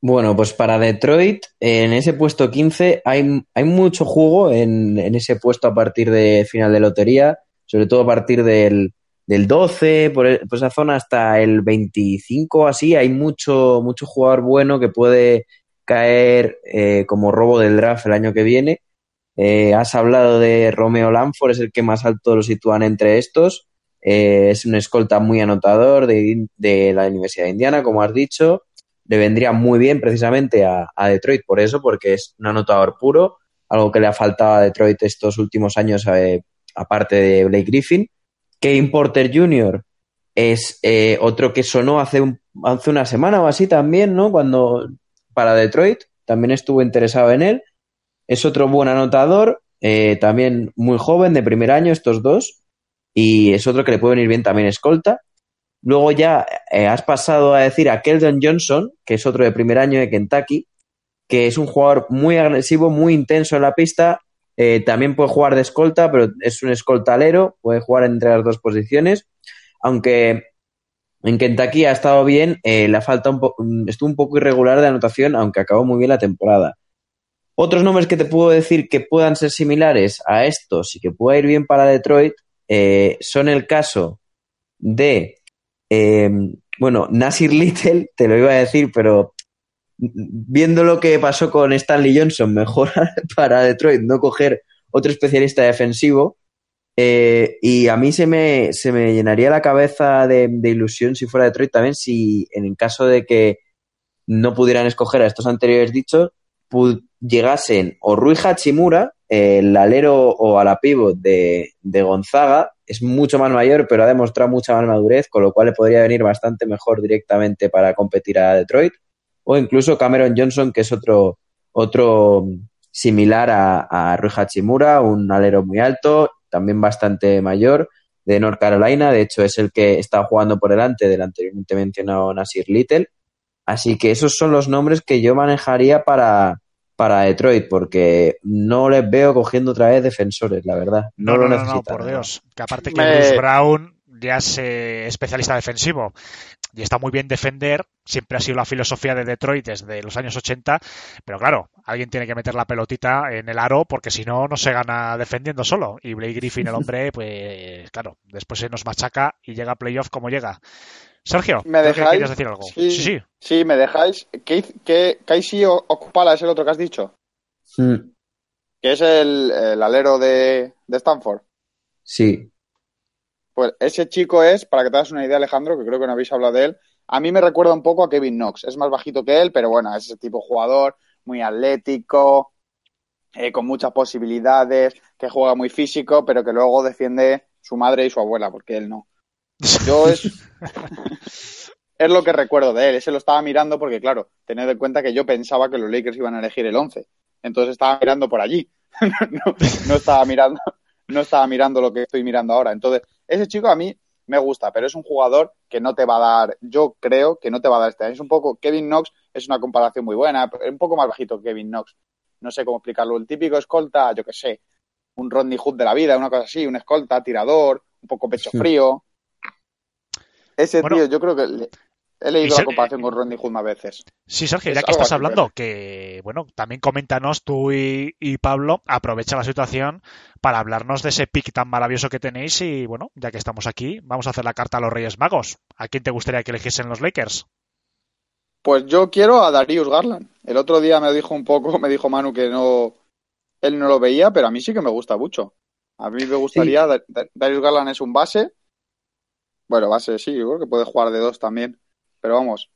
Bueno, pues para Detroit, en ese puesto 15 hay, hay mucho juego en, en ese puesto a partir de final de lotería, sobre todo a partir del, del 12, por, e- por esa zona hasta el 25, así, hay mucho, mucho jugador bueno que puede caer eh, como robo del draft el año que viene. Eh, has hablado de Romeo Lanford, es el que más alto lo sitúan entre estos. Eh, es un escolta muy anotador de, de, la Universidad de Indiana, como has dicho. Le vendría muy bien precisamente a, a, Detroit por eso, porque es un anotador puro, algo que le ha faltado a Detroit estos últimos años, eh, aparte de Blake Griffin. Kevin Porter Jr. es eh, otro que sonó hace, hace una semana o así también, ¿no? Cuando para Detroit también estuvo interesado en él. Es otro buen anotador, también muy joven, de primer año, estos dos. Y es otro que le puede venir bien también escolta. Luego ya eh, has pasado a decir a Keldon Johnson, que es otro de primer año de Kentucky, que es un jugador muy agresivo, muy intenso en la pista. Eh, también puede jugar de escolta, pero es un escoltalero, puede jugar entre las dos posiciones. Aunque en Kentucky ha estado bien, eh, le ha faltado un estuvo un poco irregular de anotación, aunque acabó muy bien la temporada. Otros nombres que te puedo decir que puedan ser similares a estos y que pueda ir bien para Detroit eh, son el caso de, eh, bueno, Nasir Little, te lo iba a decir, pero viendo lo que pasó con Stanley Johnson, mejor para Detroit no coger otro especialista defensivo. Eh, y a mí se me, se me llenaría la cabeza de, de, ilusión si fuera Detroit también, si en el caso de que no pudieran escoger a estos anteriores dichos, llegasen o Rui Hachimura, el alero o a la pivot de, de Gonzaga es mucho más mayor, pero ha demostrado mucha más madurez, con lo cual le podría venir bastante mejor directamente para competir a Detroit. O incluso Cameron Johnson, que es otro, otro similar a, a Rui Hachimura, un alero muy alto, también bastante mayor, de North Carolina. De hecho, es el que está jugando por delante del anteriormente mencionado Nasir Little. Así que esos son los nombres que yo manejaría para, para Detroit, porque no les veo cogiendo otra vez defensores, la verdad. No, No, lo no, no, no, necesitan. por Dios. Que aparte que Me- Bruce Brown ya es eh, especialista defensivo y está muy bien defender, siempre ha sido la filosofía de Detroit desde los años 80, pero claro, alguien tiene que meter la pelotita en el aro porque si no, no se gana defendiendo solo. Y Blake Griffin, el hombre, pues claro, después se nos machaca y llega a playoff como llega. Sergio, ¿Me que dejáis? decir algo. Sí. sí. sí. Sí, me dejáis. ¿Qué, qué, Casey O- Okpala es el otro que has dicho? Mm, Que es el, el alero de, de Stanford. Sí, Pues ese chico es, para que te hagas una idea, Alejandro, que creo que no habéis hablado de él, a mí me recuerda un poco a Kevin Knox. Es más bajito que él, pero bueno, es ese tipo de jugador, muy atlético, eh, con muchas posibilidades, que juega muy físico, pero que luego defiende su madre y su abuela, porque él no. Yo es, es lo que recuerdo de él. Ese lo estaba mirando porque, claro, tened en cuenta que yo pensaba que los Lakers iban a elegir el 11. Entonces estaba mirando por allí. no, no estaba mirando, no estaba mirando lo que estoy mirando ahora. Entonces, ese chico a mí me gusta, pero es un jugador que no te va a dar, yo creo que no te va a dar este año. Es un poco, Kevin Knox es una comparación muy buena, es un poco más bajito que Kevin Knox. No sé cómo explicarlo. El típico escolta, yo qué sé, un Rodney Hood de la vida, una cosa así, un escolta, tirador, un poco pecho Sí. frío. Ese Bueno. tío, yo creo que le- he leído la comparación con Rodney Hood más veces. Sí, Sergio, Es ya que estás así, hablando, pero- que bueno, también coméntanos tú y, y Pablo, aprovecha la situación para hablarnos de ese pick tan maravilloso que tenéis y bueno, ya que estamos aquí, vamos a hacer la carta a los Reyes Magos. ¿A quién te gustaría que eligiesen los Lakers? Pues yo quiero a Darius Garland. El otro día me dijo un poco, me dijo Manu que no, él no lo veía, pero a mí sí que me gusta mucho. A mí me gustaría, Da- Da- Darius Garland es un base. Bueno, base sí, yo creo que puede jugar de dos también. Pero vamos,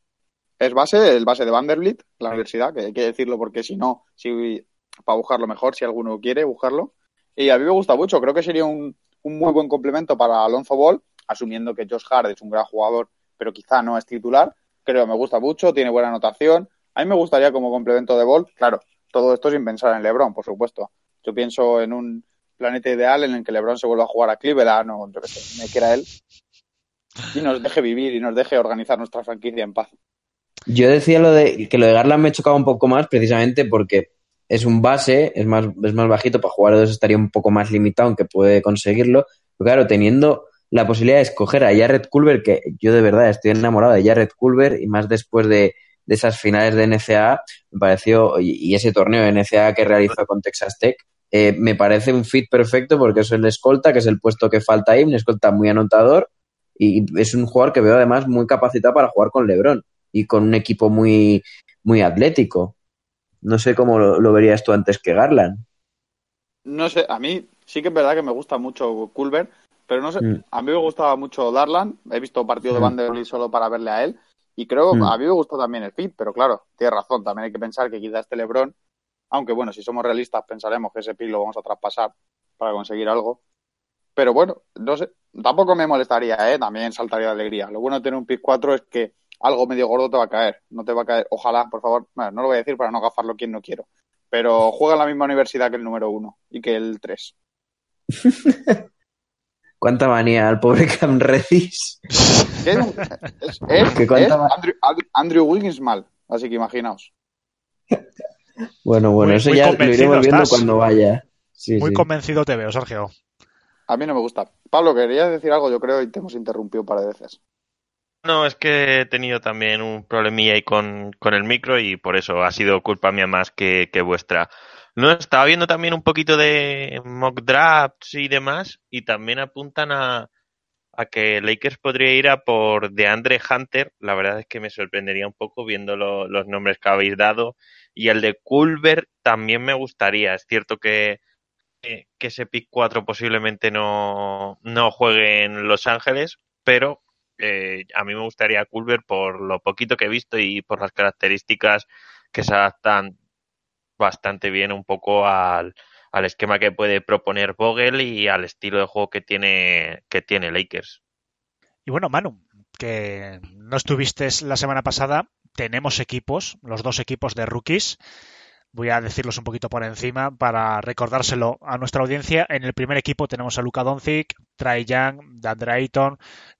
es base, el base de Vanderbilt, la universidad, que hay que decirlo porque si no, si, para buscarlo mejor, si alguno quiere buscarlo. Y a mí me gusta mucho, creo que sería un, un muy buen complemento para Alonso Ball, asumiendo que Josh Hart es un gran jugador, pero quizá no es titular. Creo que me gusta mucho, tiene buena anotación. A mí me gustaría como complemento de Ball, claro, todo esto sin pensar en LeBron, por supuesto. Yo pienso en un planeta ideal en el que LeBron se vuelva a jugar a Cleveland o yo qué sé, me quiera él y nos deje vivir y nos deje organizar nuestra franquicia en paz. Yo decía lo de que lo de Garland me chocaba un poco más precisamente porque es un base, es más, es más bajito, para jugar a dos estaría un poco más limitado, aunque puede conseguirlo. Pero claro, teniendo la posibilidad de escoger a Jared Culver, que yo de verdad estoy enamorado de Jared Culver, y más después de, de esas finales de NCAA, me pareció, y, ese torneo de NCAA que realizó con Texas Tech, eh, me parece un fit perfecto porque es el escolta, que es el puesto que falta ahí, un escolta muy anotador, y es un jugador que veo además muy capacitado para jugar con LeBron y con un equipo muy, muy atlético. No sé cómo lo, lo verías tú antes que Garland. No sé, a mí sí que es verdad que me gusta mucho Culver, pero no sé, Mm. a mí me gustaba mucho Darland, he visto partido de Mm. Vanderbilt solo para verle a él, y creo, Mm. a mí me gustó también el fit, pero claro, tienes razón, también hay que pensar que quizás este LeBron, aunque bueno, si somos realistas pensaremos que ese pick lo vamos a traspasar para conseguir algo, pero bueno, no sé, tampoco me molestaría, ¿eh? también saltaría de alegría. Lo bueno de tener un pick 4 es que algo medio gordo te va a caer, no te va a caer, ojalá, por favor, bueno, no lo voy a decir para no gafarlo quien no quiero, pero juega en la misma universidad que el número 1 y que el 3. ¿Cuánta manía al pobre Cam Redis? ¿Qué? Es, es- ¿Qué cuánta es ma- Andrew, Andrew- Wiggins mal, así que imaginaos. Bueno, bueno, Muy- eso muy ya lo iremos viendo estás. cuando vaya. Sí, Muy sí. convencido te veo, Sergio. A mí no me gusta. Pablo, querías decir algo, yo creo, y te hemos interrumpido un par de veces. No, es que he tenido también un problemilla ahí con, con el micro y por eso ha sido culpa mía más que, que vuestra. No, estaba viendo también un poquito de mock drafts y demás y también apuntan a, a que Lakers podría ir a por DeAndre Hunter. La verdad es que me sorprendería un poco viendo lo- los nombres que habéis dado. Y el de Culver también me gustaría. Es cierto que, que, ese pick 4 posiblemente no, no juegue en Los Ángeles, pero eh, a mí me gustaría Culver por lo poquito que he visto y por las características que se adaptan bastante bien un poco al, al esquema que puede proponer Vogel y al estilo de juego que tiene, que tiene Lakers. Y bueno, Manu, que no estuviste la semana pasada, tenemos equipos, los dos equipos de rookies. Voy a decirlos un poquito por encima para recordárselo a nuestra audiencia. En el primer equipo tenemos a Luka Doncic, Trae Young, Dandre Ayton,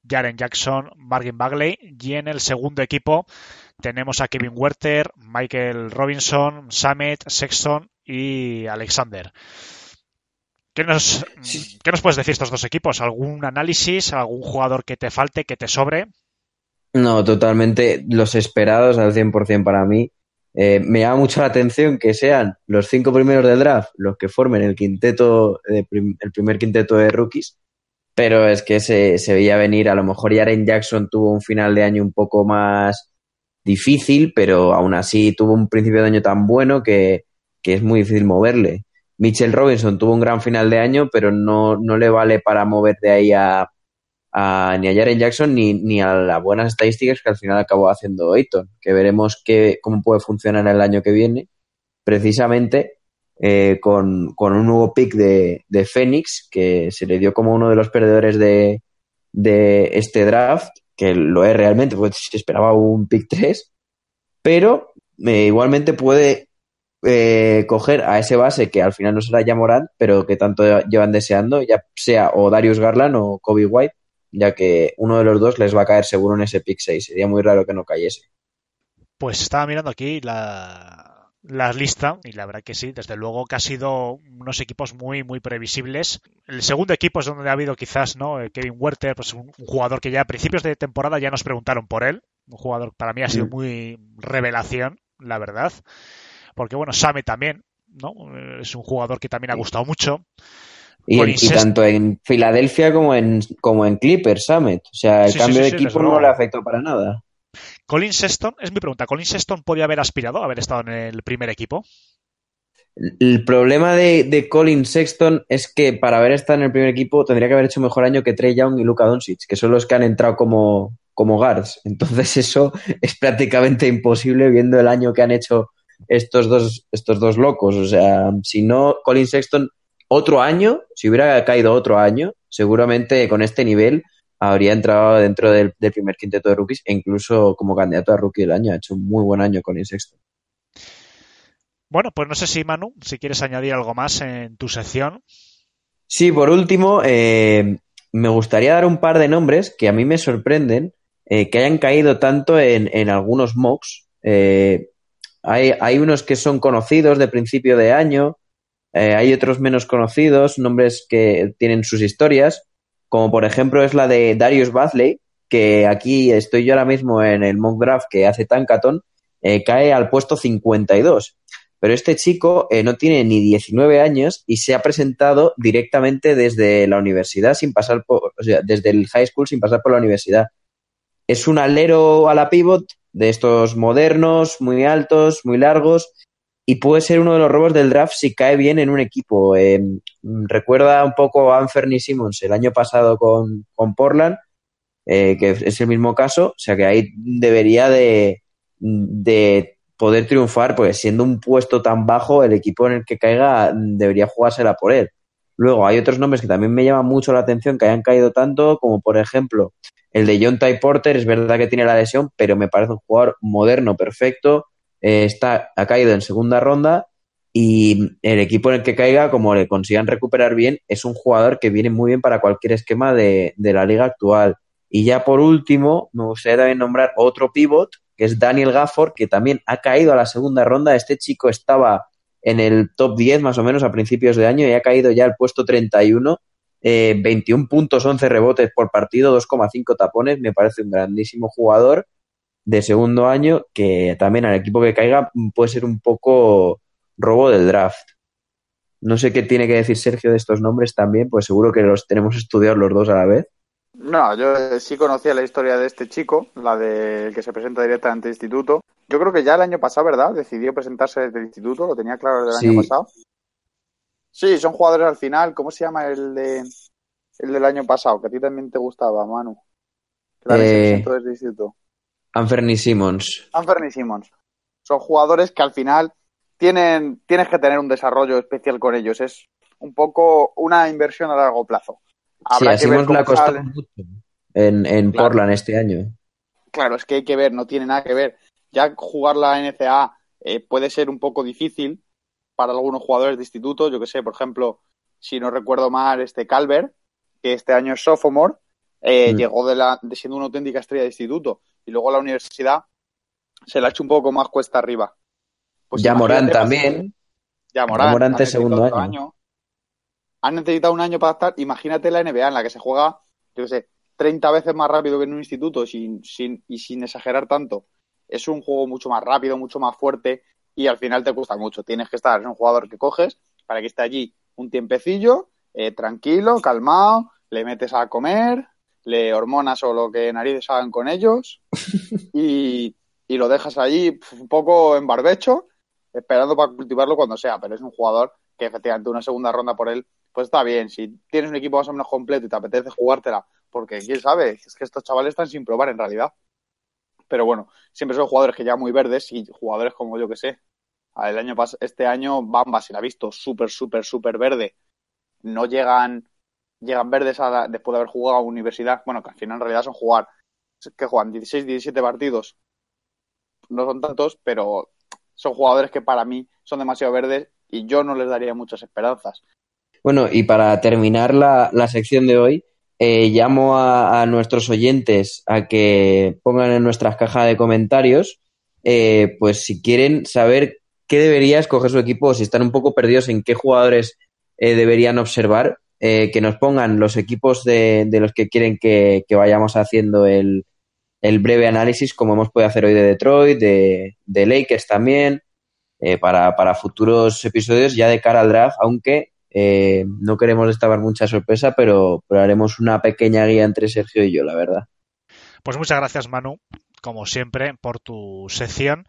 Jaren Jackson, Marvin Bagley. Y en el segundo equipo tenemos a Kevin Werther, Michael Robinson, Samet, Sexton y Alexander. ¿Qué nos, ¿Qué nos puedes decir estos dos equipos? ¿Algún análisis? ¿Algún jugador que te falte, que te sobre? No, totalmente los esperados al 100% para mí. Eh, me llama mucho la atención que sean los cinco primeros del draft los que formen el quinteto, el primer quinteto de rookies, pero es que se, se veía venir, a lo mejor Jaren Jackson tuvo un final de año un poco más difícil, pero aún así tuvo un principio de año tan bueno que, que es muy difícil moverle. Mitchell Robinson tuvo un gran final de año, pero no, no le vale para mover de ahí a, ni a Jaren Jackson ni, ni, a las buenas estadísticas que al final acabó haciendo Ayton, que veremos qué, cómo puede funcionar el año que viene, precisamente eh, con, con, un nuevo pick de, de Phoenix, que se le dio como uno de los perdedores de, de este draft, que lo es realmente, porque se esperaba un pick 3, pero eh, igualmente puede eh, coger a ese base que al final no será ya Morant, pero que tanto llevan deseando, ya sea o Darius Garland o Kobe White, ya que uno de los dos les va a caer seguro en ese pick 6. Sería muy raro que no cayese. Pues estaba mirando aquí la, la lista y la verdad que sí, desde luego que ha sido unos equipos muy muy previsibles. El segundo equipo es donde ha habido quizás, ¿no? Eh, Kevin Werther, pues un, jugador que ya a principios de temporada ya nos preguntaron por él, un jugador que para mí ha sido mm. muy revelación, la verdad. Porque bueno, Same también, ¿no? Es un jugador que también ha gustado mucho. Y, tanto en Filadelfia como en, como en Clippers, Samet. O sea, el cambio de equipo no le afectó para nada. Colin Sexton, es mi pregunta, ¿Colin Sexton podía haber aspirado a haber estado en el primer equipo? El problema de, de, Colin Sexton es que para haber estado en el primer equipo tendría que haber hecho mejor año que Trey Young y Luka Doncic, que son los que han entrado como, como guards. Entonces eso es prácticamente imposible viendo el año que han hecho estos dos, estos dos locos. O sea, si no, Colin Sexton otro año, si hubiera caído otro año, seguramente con este nivel habría entrado dentro del, primer quinteto de rookies e incluso como candidato a rookie del año. Ha hecho un muy buen año con Sexton. Bueno, pues no sé si Manu, si quieres añadir algo más en tu sección. Sí, por último, eh, me gustaría dar un par de nombres que a mí me sorprenden eh, que hayan caído tanto en, algunos mocks. Eh, hay, hay, unos que son conocidos de principio de año, eh, hay otros menos conocidos, nombres que tienen sus historias, como por ejemplo es la de Darius Bazley, que aquí estoy yo ahora mismo en el mock draft que hace Tankaton, eh, cae al puesto 52. Pero este chico eh, no tiene ni 19 años y se ha presentado directamente desde la universidad sin pasar por, o sea, desde el high school sin pasar por la universidad. Es un alero a la pivot de estos modernos, muy altos, muy largos, y puede ser uno de los robos del draft si cae bien en un equipo. Eh, recuerda un poco a Anthony Simmons el año pasado con, con Portland, eh, que es el mismo caso, o sea que ahí debería de, de poder triunfar, porque siendo un puesto tan bajo, el equipo en el que caiga debería jugársela por él. Luego hay otros nombres que también me llaman mucho la atención que hayan caído tanto, como por ejemplo el de John Ty Porter, es verdad que tiene la lesión, pero me parece un jugador moderno, perfecto, eh, está, ha caído en segunda ronda y el equipo en el que caiga, como le consigan recuperar bien, es un jugador que viene muy bien para cualquier esquema de, la liga actual. Y ya por último, me gustaría también nombrar otro pivot, que es Daniel Gafford, que también ha caído a la segunda ronda. Este chico estaba en el top 10 más o menos a principios de año y ha caído ya al puesto 31. 21 eh, puntos, 11 rebotes por partido, 2,5 tapones. Me parece un grandísimo jugador de segundo año que también al equipo que caiga puede ser un poco robo del draft. No sé qué tiene que decir Sergio de estos nombres también, pues seguro que los tenemos estudiados los dos a la vez. No, yo sí conocía la historia de este chico, la de que se presenta directamente al instituto. Yo creo que ya el año pasado, ¿verdad? Decidió presentarse desde el instituto, lo tenía claro desde el año pasado. Sí, son jugadores al final. ¿Cómo se llama el de el del año pasado? Que a ti también te gustaba, Manu. Que la eh... desde el instituto. Anferni Simmons. Anferni Simmons. Son jugadores que al final tienen, tienes que tener un desarrollo especial con ellos. Es un poco una inversión a largo plazo. Sí, a Simmons le ha costado mucho en, en Claro. Portland este año. Claro, es que hay que ver, no tiene nada que ver. Ya jugar la NCAA eh, puede ser un poco difícil para algunos jugadores de instituto. Yo que sé, por ejemplo, si no recuerdo mal, este Calvert, que este año es sophomore, eh, Mm. llegó de, la, de siendo una auténtica estrella de instituto y luego la universidad se la ha hecho un poco más cuesta arriba. Pues ya Morán imagínate, también. Ya Morán, de segundo año. Han necesitado un año para adaptar. Imagínate la NBA en la que se juega, yo qué sé, 30 veces más rápido que en un instituto sin, sin, y sin exagerar tanto. Es un juego mucho más rápido, mucho más fuerte y al final te cuesta mucho. Tienes que estar, es un jugador que coges para que esté allí un tiempecillo, eh, tranquilo, calmado, le metes a comer, le hormonas o lo que narices hagan con ellos y, y lo dejas allí un poco en barbecho, esperando para cultivarlo cuando sea. Pero es un jugador que efectivamente una segunda ronda por él, pues está bien. Si tienes un equipo más o menos completo y te apetece jugártela, porque quién sabe, es que estos chavales están sin probar en realidad. Pero bueno, siempre son jugadores que ya muy verdes y jugadores como yo que sé. El año pas este año Bamba se la ha visto súper, súper, súper verde. No llegan, llegan verdes a después de haber jugado a universidad. Bueno, que al final en realidad son jugar, que juegan 16, 17 partidos. No son tantos, pero son jugadores que para mí son demasiado verdes y yo no les daría muchas esperanzas. Bueno, y para terminar la, la sección de hoy, eh, llamo a, nuestros oyentes a que pongan en nuestras cajas de comentarios, eh, pues si quieren saber qué debería escoger su equipo si están un poco perdidos en qué jugadores eh, deberían observar, eh, que nos pongan los equipos de, de los que quieren que, vayamos haciendo el, breve análisis, como hemos podido hacer hoy de Detroit, de, de Lakers también, eh, para, para futuros episodios ya de cara al draft, aunque eh, no queremos destacar mucha sorpresa, pero, pero haremos una pequeña guía entre Sergio y yo, la verdad. Pues muchas gracias, Manu, como siempre, por tu sección.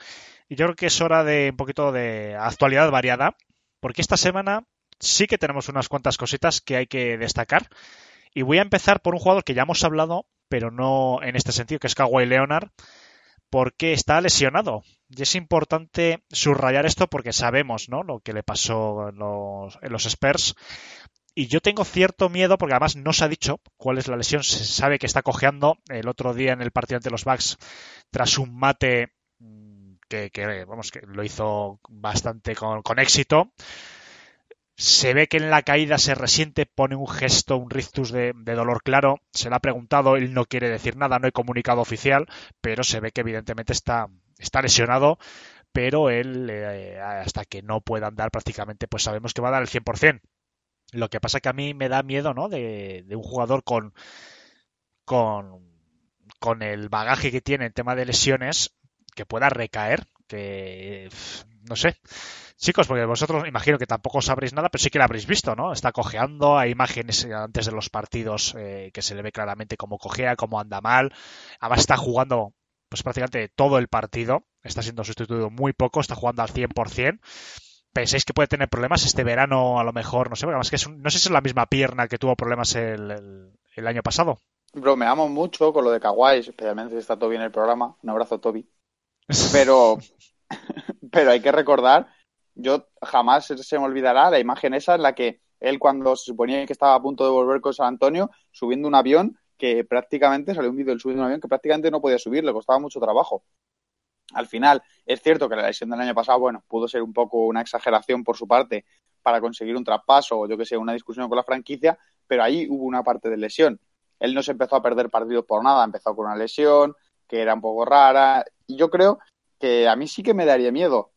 Y yo creo que es hora de un poquito de actualidad variada, porque esta semana sí que tenemos unas cuantas cositas que hay que destacar. Y voy a empezar por un jugador que ya hemos hablado, pero no en este sentido, que es Kawhi Leonard, porque está lesionado. Y es importante subrayar esto porque sabemos ¿no? lo que le pasó en los, Spurs. Y yo tengo cierto miedo, porque además no se ha dicho cuál es la lesión. Se sabe que está cojeando. El otro día en el partido ante los Bucks, tras un mate mm, que, que, vamos, que lo hizo bastante con, con éxito. Se ve que en la caída se resiente, pone un gesto, un rictus de, dolor claro. Se le ha preguntado, él no quiere decir nada, no hay comunicado oficial, pero se ve que evidentemente está, está lesionado. Pero él, eh, hasta que no pueda andar prácticamente, pues sabemos que va a dar el 100%. Lo que pasa que a mí me da miedo, ¿no? De, de un jugador con, con, con el bagaje que tiene en tema de lesiones, que pueda recaer, que no sé. Chicos, porque vosotros imagino que tampoco sabréis nada, pero sí que lo habréis visto, ¿no? Está cojeando, hay imágenes antes de los partidos eh, que se le ve claramente cómo cojea, cómo anda mal. Además está jugando pues prácticamente todo el partido, está siendo sustituido muy poco, está jugando al 100%. ¿Pensáis que puede tener problemas este verano? A lo mejor, no sé, además que es un, no sé si es la misma pierna que tuvo problemas el, el, el año pasado. Bromeamos mucho con lo de Kawhi, especialmente si está Toby en el programa. Un abrazo, Toby. Pero, pero hay que recordar, yo jamás se me olvidará la imagen esa en la que él cuando se suponía que estaba a punto de volver con San Antonio, subiendo un avión que prácticamente, salió un vídeo del subiendo un avión que prácticamente no podía subir, le costaba mucho trabajo. Al final, es cierto que la lesión del año pasado, bueno, pudo ser un poco una exageración por su parte para conseguir un traspaso o yo que sé, una discusión con la franquicia, pero ahí hubo una parte de lesión. Él no se empezó a perder partidos por nada, empezó con una lesión que era un poco rara, y yo creo que a mí sí que me daría miedo,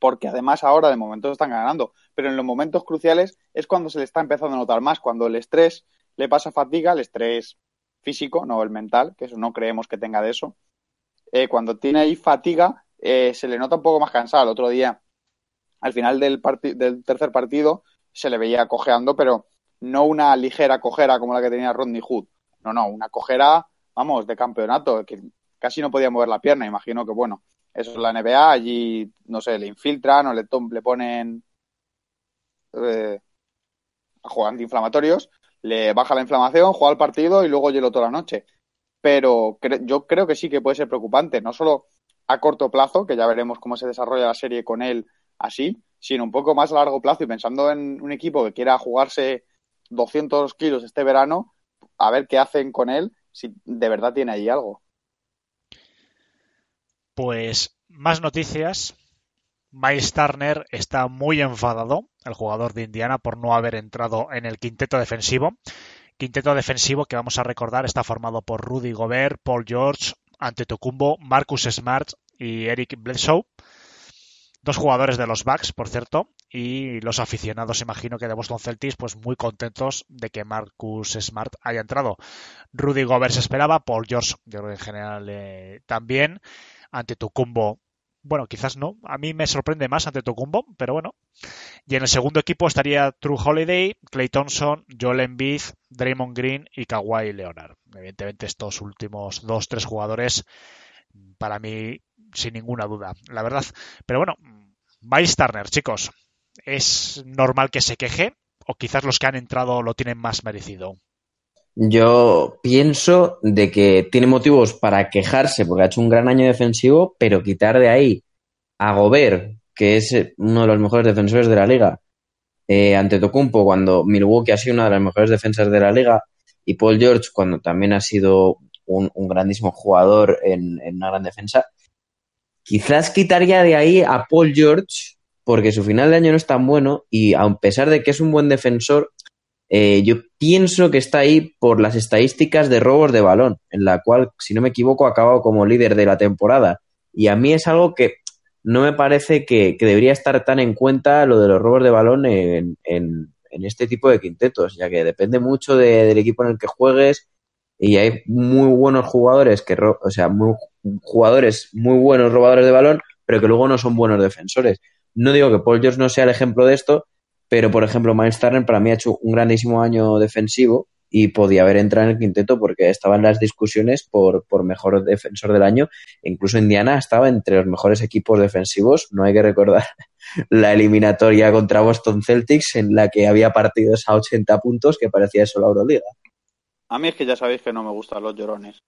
porque además ahora de momento están ganando, pero en los momentos cruciales es cuando se le está empezando a notar más, cuando el estrés le pasa fatiga, el estrés físico, no el mental, que eso no creemos que tenga de eso, eh, cuando tiene ahí fatiga, eh, se le nota un poco más cansado. El otro día, al final del, del tercer partido, se le veía cojeando, pero no una ligera cojera como la que tenía Rodney Hood. No, no, una cojera, vamos, de campeonato, que casi no podía mover la pierna. Imagino que, bueno, eso es la NBA, allí, no sé, le infiltran o le, le ponen eh, antiinflamatorios, le baja la inflamación, juega el partido y luego hielo toda la noche pero yo creo que sí que puede ser preocupante, no solo a corto plazo, que ya veremos cómo se desarrolla la serie con él así, sino un poco más a largo plazo y pensando en un equipo que quiera jugarse 200 kilos este verano, a ver qué hacen con él, si de verdad tiene ahí algo. Pues más noticias. Miles Turner está muy enfadado, el jugador de Indiana, por no haber entrado en el quinteto defensivo. Quinteto defensivo que vamos a recordar está formado por Rudy Gobert, Paul George, Antetokounmpo, Marcus Smart y Eric Bledsoe. Dos jugadores de los Bucks, por cierto, y los aficionados, imagino que de Boston Celtics, pues muy contentos de que Marcus Smart haya entrado. Rudy Gobert se esperaba, Paul George, yo creo que en general eh, también. Antetokounmpo bueno, quizás no. A mí me sorprende más ante Tocumbo, pero bueno. Y en el segundo equipo estaría True Holiday, Clay Thompson, Joel Embiid, Draymond Green y Kawhi Leonard. Evidentemente estos últimos dos, tres jugadores, para mí, sin ninguna duda, la verdad. Pero bueno, Miles Turner, chicos, ¿es normal que se queje? ¿O quizás los que han entrado lo tienen más merecido? Yo pienso de que tiene motivos para quejarse porque ha hecho un gran año defensivo, pero quitar de ahí a Gobert, que es uno de los mejores defensores de la liga, eh, ante Tocumpo cuando Milwaukee ha sido una de las mejores defensas de la liga y Paul George cuando también ha sido un, grandísimo jugador en, en, una gran defensa, quizás quitaría de ahí a Paul George porque su final de año no es tan bueno y a pesar de que es un buen defensor, eh, yo pienso que está ahí por las estadísticas de robos de balón, en la cual, si no me equivoco, ha acabado como líder de la temporada. Y a mí es algo que no me parece que, debería estar tan en cuenta lo de los robos de balón en, este tipo de quintetos, ya que depende mucho del equipo en el que juegues y hay muy buenos jugadores que, o sea, muy, jugadores muy buenos robadores de balón, pero que luego no son buenos defensores. No digo que Paul George no sea el ejemplo de esto, pero, por ejemplo, Miles Turner para mí ha hecho un grandísimo año defensivo y podía haber entrado en el quinteto porque estaba en las discusiones por, mejor defensor del año. Incluso Indiana estaba entre los mejores equipos defensivos. No hay que recordar la eliminatoria contra Boston Celtics en la que había partidos a 80 puntos que parecía eso la Euroliga. A mí es que ya sabéis que no me gustan los llorones.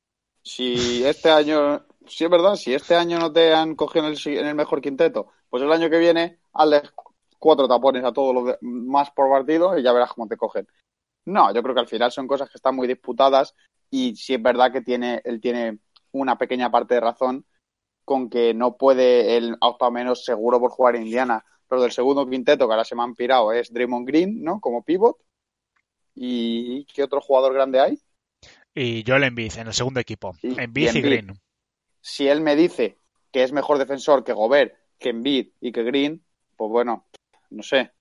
Si este año, sí es verdad, si este año no te han cogido en el, en el mejor quinteto, pues el año que viene, al cuatro tapones a todos los más por partido y ya verás cómo te cogen. No, yo creo que al final son cosas que están muy disputadas y sí es verdad que tiene, él tiene una pequeña parte de razón con que no puede él hasta menos seguro por jugar en Indiana. Pero del segundo quinteto que ahora se me han pirado es Draymond Green, ¿no? Como pivot. ¿Y qué otro jugador grande hay? Y Joel Embiid en el segundo equipo. Embiid y, y Green. Si él me dice que es mejor defensor que Gobert, que Embiid y que Green, pues bueno, no sé.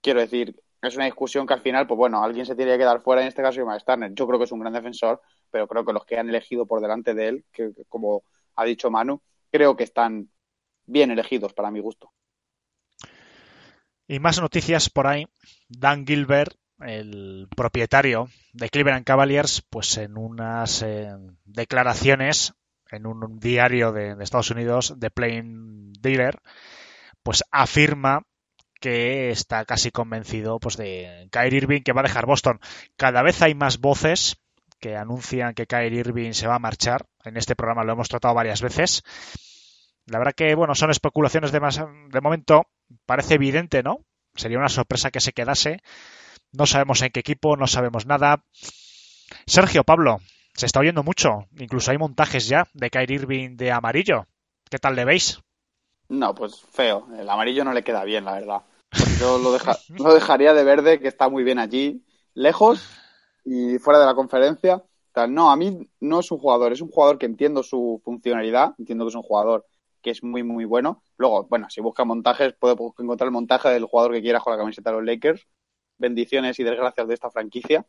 Quiero decir, es una discusión que al final, pues bueno, alguien se tiene que quedar fuera, en este caso Miles Turner. Yo creo que es un gran defensor, pero creo que los que han elegido por delante de él, que como ha dicho Manu, creo que están bien elegidos para mi gusto. Y más noticias por ahí. Dan Gilbert, el propietario de Cleveland Cavaliers, pues en unas eh, declaraciones en un diario de, Estados Unidos, The Plain Dealer, pues afirma que está casi convencido pues, de Kyrie Irving que va a dejar Boston. Cada vez hay más voces que anuncian que Kyrie Irving se va a marchar. En este programa lo hemos tratado varias veces. La verdad que, bueno, son especulaciones de, más, de momento. Parece evidente, ¿no? Sería una sorpresa que se quedase. No sabemos en qué equipo, no sabemos nada. Sergio, Pablo, se está oyendo mucho. Incluso hay montajes ya de Kyrie Irving de amarillo. ¿Qué tal le veis? No, pues feo. El amarillo no le queda bien, la verdad. Yo lo, lo dejaría de verde, que está muy bien allí, lejos y fuera de la conferencia. No, a mí no es un jugador, es un jugador que entiendo su funcionalidad, entiendo que es un jugador que es muy, muy bueno. Luego, bueno, si busca montajes, puede encontrar el montaje del jugador que quiera con la camiseta de los Lakers. Bendiciones y desgracias de esta franquicia.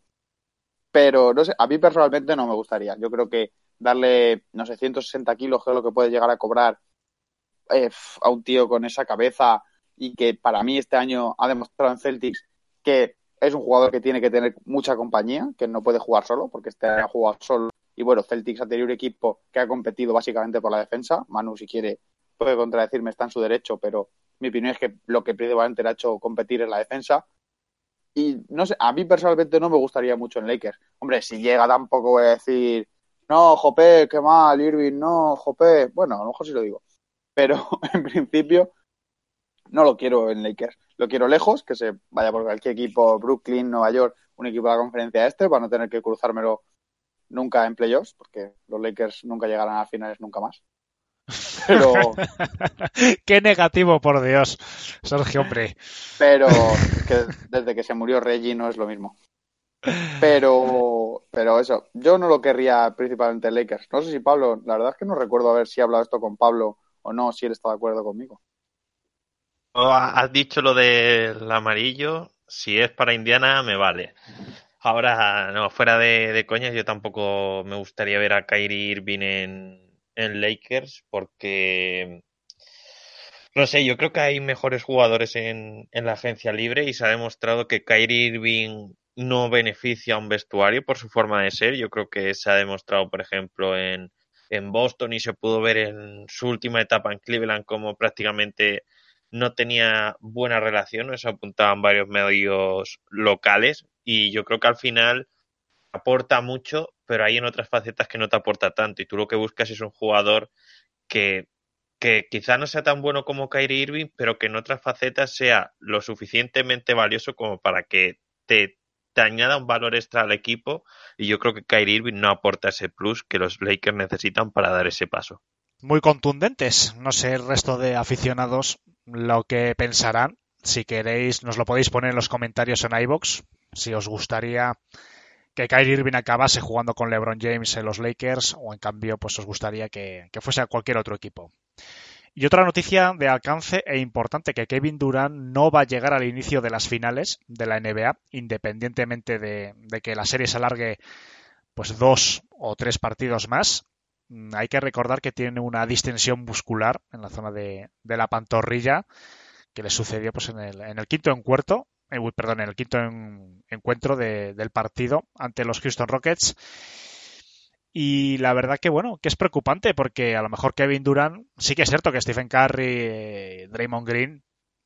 Pero, no sé, a mí personalmente no me gustaría. Yo creo que darle, no sé, 160 kilos, que es lo que puede llegar a cobrar eh, a un tío con esa cabeza y que para mí este año ha demostrado en Celtics que es un jugador que tiene que tener mucha compañía, que no puede jugar solo, porque este año ha jugado solo. Y bueno, Celtics ha tenido un equipo que ha competido básicamente por la defensa. Manu, si quiere, puede contradecirme, está en su derecho, pero mi opinión es que lo que principalmente le ha hecho competir es la defensa. Y no sé, a mí personalmente no me gustaría mucho en Lakers. Hombre, si llega tampoco voy a decir, no, Jope, qué mal, Irving, no, Jope. Bueno, a lo mejor sí lo digo pero en principio no lo quiero en Lakers. Lo quiero lejos, que se vaya por cualquier equipo, Brooklyn, Nueva York, un equipo de la conferencia este, para no tener que cruzármelo nunca en playoffs, porque los Lakers nunca llegarán a finales nunca más. Pero, Qué negativo, por Dios. Sergio, hombre. pero que desde que se murió Reggie no es lo mismo. Pero, pero eso, yo no lo querría principalmente en Lakers. No sé si Pablo, la verdad es que no recuerdo haber si he hablado esto con Pablo o no, si él está de acuerdo conmigo. Has dicho lo del amarillo. Si es para Indiana, me vale. Ahora, no, fuera de, de coñas, yo tampoco me gustaría ver a Kyrie Irving en, Lakers porque, no sé, yo creo que hay mejores jugadores en, en la agencia libre y se ha demostrado que Kyrie Irving no beneficia a un vestuario por su forma de ser. Yo creo que se ha demostrado, por ejemplo, en, en Boston y se pudo ver en su última etapa en Cleveland como prácticamente no tenía buena relación, eso apuntaban varios medios locales y yo creo que al final aporta mucho, pero hay en otras facetas que no te aporta tanto. Y tú lo que buscas es un jugador que, que quizá no sea tan bueno como Kyrie Irving, pero que en otras facetas sea lo suficientemente valioso como para que te, añada un valor extra al equipo y yo creo que Kyrie Irving no aporta ese plus que los Lakers necesitan para dar ese paso. Muy contundentes. No sé el resto de aficionados lo que pensarán. Si queréis, nos lo podéis poner en los comentarios en iBox. Si os gustaría que Kyrie Irving acabase jugando con LeBron James en los Lakers o en cambio pues os gustaría que, que fuese a cualquier otro equipo. Y otra noticia de alcance e importante que Kevin Durant no va a llegar al inicio de las finales de la NBA, independientemente de, que la serie se alargue pues dos o tres partidos más. Mm, Hay que recordar que tiene una distensión muscular en la zona de, la pantorrilla que le sucedió pues en el, en el quinto encuentro, eh, perdón, en el quinto en- encuentro de- del partido ante los Houston Rockets. Y la verdad que bueno, que es preocupante porque a lo mejor Kevin Durant, sí que es cierto que Stephen Curry, eh, Draymond Green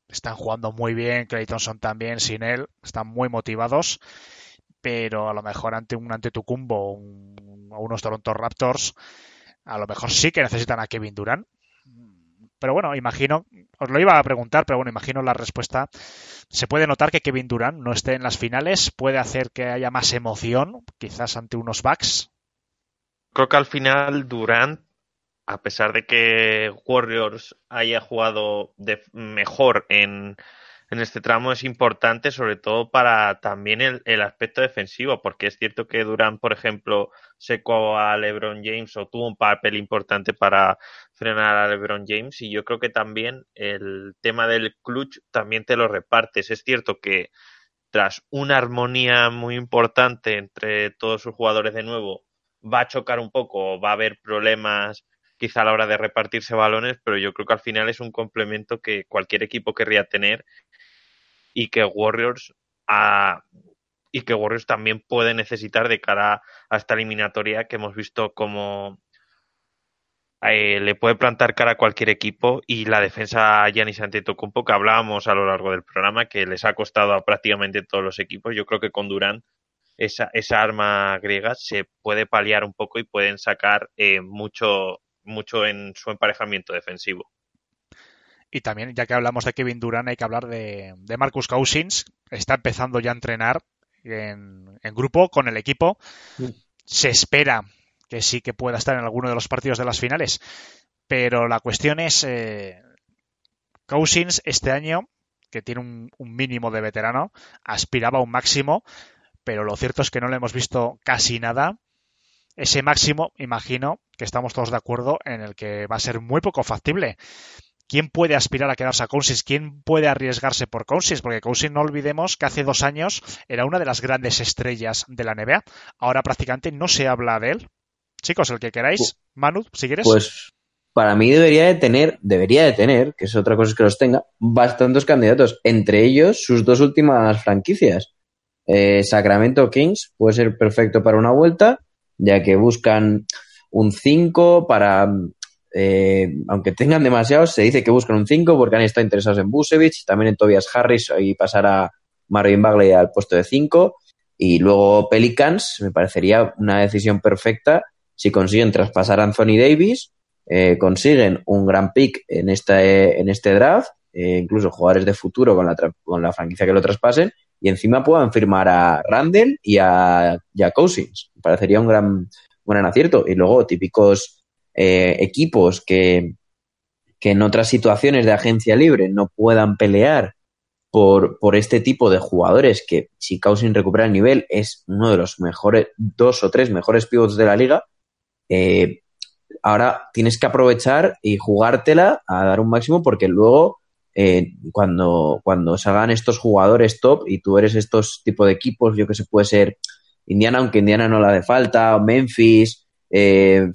están jugando muy bien, Clay Thompson también, sin él, están muy motivados, pero a lo mejor ante un Antetokounmpo un, o unos Toronto Raptors, a lo mejor sí que necesitan a Kevin Durant. Pero bueno, imagino, os lo iba a preguntar, pero bueno, imagino la respuesta. Se puede notar que Kevin Durant no esté en las finales, puede hacer que haya más emoción, quizás ante unos Bucks. Creo que al final Durant, a pesar de que Warriors haya jugado de mejor en, en este tramo, es importante sobre todo para también el, el aspecto defensivo, porque es cierto que Durant, por ejemplo, secó a LeBron James o tuvo un papel importante para frenar a LeBron James y yo creo que también el tema del clutch también te lo repartes. Es cierto que tras una armonía muy importante entre todos sus jugadores de nuevo, va a chocar un poco, va a haber problemas quizá a la hora de repartirse balones, pero yo creo que al final es un complemento que cualquier equipo querría tener y que Warriors y que Warriors también puede necesitar de cara a esta eliminatoria que hemos visto como eh, le puede plantar cara a cualquier equipo y la defensa Giannis Antetokounmpo que hablábamos a lo largo del programa que les ha costado a prácticamente todos los equipos. Yo creo que con Durant esa, esa arma griega se puede paliar un poco y pueden sacar eh, mucho, mucho en su emparejamiento defensivo. Y también, ya que hablamos de Kevin Durant, hay que hablar de, de Marcus Cousins. Está empezando ya a entrenar en, en grupo con el equipo. Se espera que sí que pueda estar en alguno de los partidos de las finales. Pero la cuestión es, eh, Cousins este año, que tiene un, un mínimo de veterano, aspiraba a un máximo, pero lo cierto es que no le hemos visto casi nada. Ese máximo, imagino que estamos todos de acuerdo en el que va a ser muy poco factible. ¿Quién puede aspirar a quedarse a Cousins? ¿Quién puede arriesgarse por Cousins? Porque Cousins, no olvidemos que hace dos años era una de las grandes estrellas de la NBA. Ahora prácticamente no se habla de él. Chicos, el que queráis. Manu, si quieres. Pues para mí debería de tener, debería de tener, que es otra cosa que los tenga, bastantes candidatos. Entre ellos, sus dos últimas franquicias. Eh, Sacramento Kings puede ser perfecto para una vuelta, ya que buscan un 5 para. eh, aunque tengan demasiados, se dice que buscan un 5 porque han estado interesados en Busevich, también en Tobias Harris y pasar a Marvin Bagley al puesto de 5. Y luego Pelicans, me parecería una decisión perfecta si consiguen traspasar a Anthony Davis, eh, consiguen un gran pick en este, en este draft eh, incluso jugadores de futuro con la, con la franquicia que lo traspasen, y encima puedan firmar a Randall y a, y Cousins. Me Parecería un gran, un acierto. Y luego, típicos eh, equipos que, que en otras situaciones de agencia libre no puedan pelear por, por este tipo de jugadores que si Cousins recupera el nivel es uno de los mejores, dos o tres mejores pivots de la liga, eh, ahora tienes que aprovechar y jugártela a dar un máximo porque luego eh, cuando, cuando salgan estos jugadores top y tú eres estos tipo de equipos, yo que sé, puede ser Indiana, aunque Indiana no la hace falta, o Memphis, eh,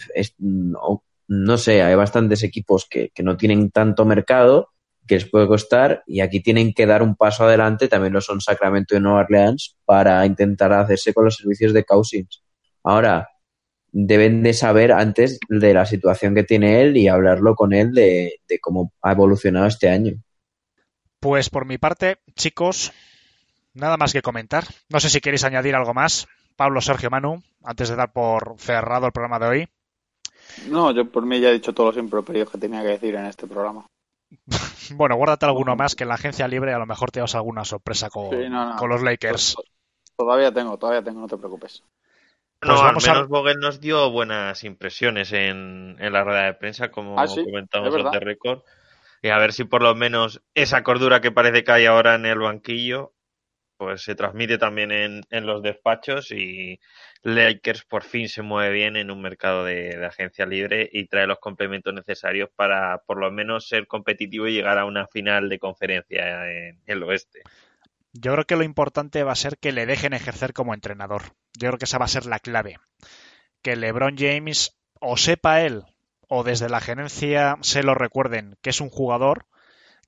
no sé, hay bastantes equipos que, que no tienen tanto mercado que les puede costar y aquí tienen que dar un paso adelante, también lo son Sacramento y Nueva Orleans, para intentar hacerse con los servicios de Cousins. Ahora, deben de saber antes de la situación que tiene él y hablarlo con él de, de cómo ha evolucionado este año. Pues por mi parte, chicos, nada más que comentar. No sé si queréis añadir algo más. Pablo, Sergio, Manu, antes de dar por cerrado el programa de hoy. No, yo por mí ya he dicho todos los improperios que tenía que decir en este programa. Bueno, guárdate alguno más que en la agencia libre a lo mejor te das alguna sorpresa con, Sí, no, no. con los Lakers. Todavía tengo, todavía tengo, no te preocupes. Pues no, al a- menos Vogel nos dio buenas impresiones en, en la rueda de prensa, como Ah, sí, comentamos de récord. A ver si por lo menos esa cordura que parece que hay ahora en el banquillo, pues se transmite también en, en los despachos y Lakers por fin se mueve bien en un mercado de, de agencia libre y trae los complementos necesarios para por lo menos ser competitivo y llegar a una final de conferencia en el oeste. Yo creo que lo importante va a ser que le dejen ejercer como entrenador. Yo creo que esa va a ser la clave. Que LeBron James o sepa él o desde la gerencia se lo recuerden que es un jugador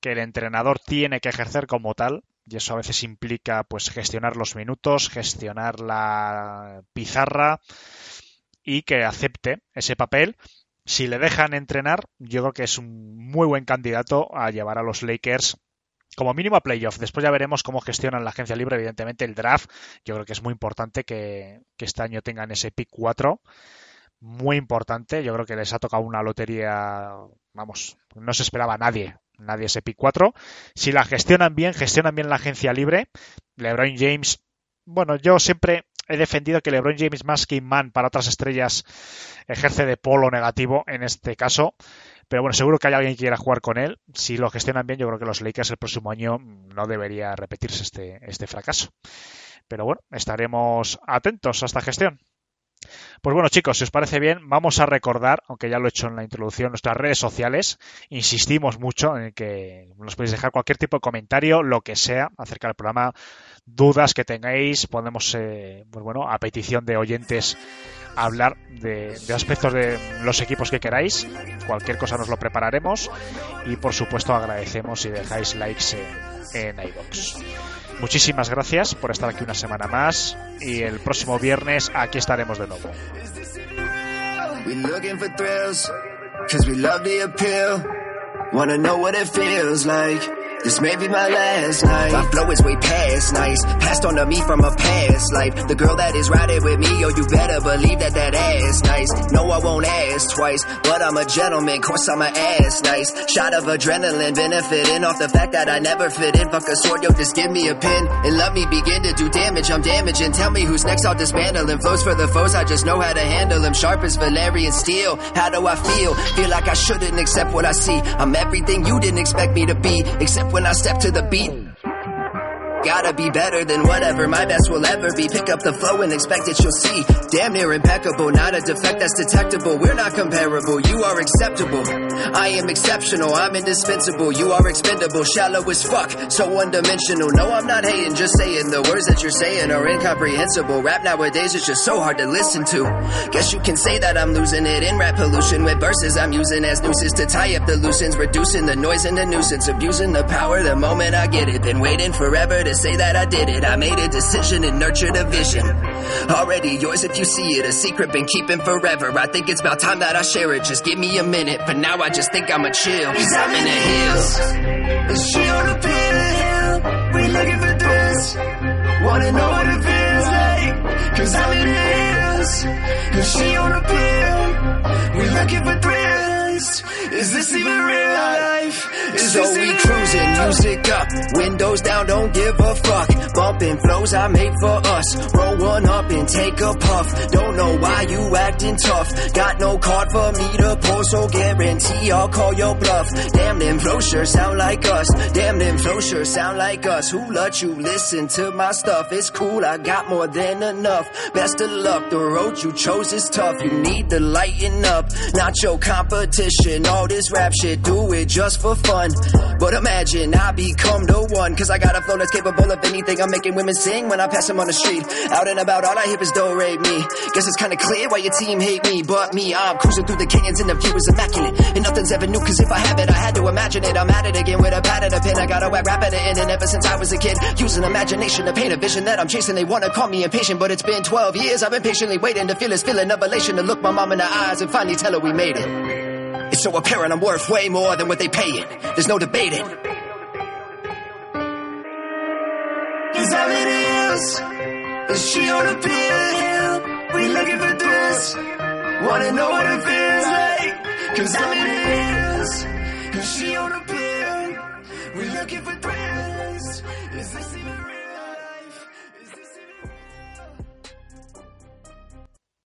que el entrenador tiene que ejercer como tal y eso a veces implica pues gestionar los minutos, gestionar la pizarra y que acepte ese papel. Si le dejan entrenar, yo creo que es un muy buen candidato a llevar a los Lakers como mínimo a playoff. Después ya veremos cómo gestionan la agencia libre, evidentemente el draft. Yo creo que es muy importante que, que este año tengan ese pick 4. Muy importante. Yo creo que les ha tocado una lotería, vamos, no se esperaba a nadie, nadie ese pick 4. Si la gestionan bien, gestionan bien la agencia libre. LeBron James, bueno, yo siempre he defendido que LeBron James más que man para otras estrellas ejerce de polo negativo en este caso. Pero bueno, seguro que hay alguien que quiera jugar con él. Si lo gestionan bien, yo creo que los Lakers el próximo año no debería repetirse este, este fracaso. Pero bueno, estaremos atentos a esta gestión. Pues bueno, chicos, si os parece bien, vamos a recordar, aunque ya lo he hecho en la introducción, nuestras redes sociales. Insistimos mucho en que nos podéis dejar cualquier tipo de comentario, lo que sea, acerca del programa, dudas que tengáis, podemos, eh, pues bueno, a petición de oyentes, hablar de, aspectos de los equipos que queráis. Cualquier cosa nos lo prepararemos y, por supuesto, agradecemos si dejáis likes en, en iVoox. Muchísimas gracias por estar aquí una semana más y el próximo viernes aquí estaremos de nuevo. This may be my last night. My flow is way past nice. Passed on to me from a past life. The girl that is riding with me, yo, you better believe that that ass nice. No, I won't ask twice, but I'm a gentleman. Course I'm a ass nice. Shot of adrenaline, benefiting off the fact that I never fit in. Fuck a sword, yo, just give me a pin and let me begin to do damage. I'm damaging. Tell me who's next, I'll dismantle him. Flows for the foes, I just know how to handle them. Sharp as Valerian steel. How do I feel? Feel like I shouldn't accept what I see. I'm everything you didn't expect me to be, except when I step to the beat. Gotta be better than whatever my best will ever be. Pick up the flow and expect it, you'll see. Damn near impeccable, not a defect that's detectable. We're not comparable, you are acceptable. I am exceptional, I'm indispensable. You are expendable, shallow as fuck, so one dimensional. No, I'm not hating, just saying the words that you're saying are incomprehensible. Rap nowadays is just so hard to listen to. Guess you can say that I'm losing it in rap pollution with verses I'm using as nooses to tie up the loose ends, reducing the noise and the nuisance, abusing the power the moment I get it. Been waiting forever to say that I did it. I made a decision and nurtured a vision. Already yours if you see it, a secret been keeping forever. I think it's about time that I share it. Just give me a minute, but now I just think I'ma chill. Cause I'm in the hills. She on a pill? We looking for thrills. Wanna know what it feels like? Cause I'm in the hills. She on a pill? We looking for thrills. Is this even real life? Is So we cruising, music up, windows down, don't give a fuck. Bumping flows I made for us. Roll one up and take a puff. Don't know why you acting tough. Got no card for me to pull, so guarantee I'll call your bluff. Damn, them flows sure sound like us. Damn, them flows sure sound like us. Who let you listen to my stuff? It's cool, I got more than enough. Best of luck, the road you chose is tough. You need to lighten up, not your competition. All this rap shit, do it just for fun. But imagine I become the one, cause I got a flow that's capable of anything. I'm making women sing when I pass them on the street. Out and about, all I hear is do rate me. Guess it's kinda clear why your team hate me. But me, I'm cruising through the canyons and the view is immaculate. And nothing's ever new, cause if I have it, I had to imagine it. I'm at it again with a pad and a pen. I got a whack rap at the end, and ever since I was a kid, using imagination to paint a vision that I'm chasing. They wanna call me impatient, but it's been 12 years. I've been patiently waiting to feel this feeling of elation, to look my mom in the eyes and finally tell her we made it. It's so apparent I'm worth way more than what they paying. There's no debating. It is? Is she on a pill? We looking for this. Wanna know what it feels like? Cause I'm it is. Is she on a pill? We looking for thrills. Is this?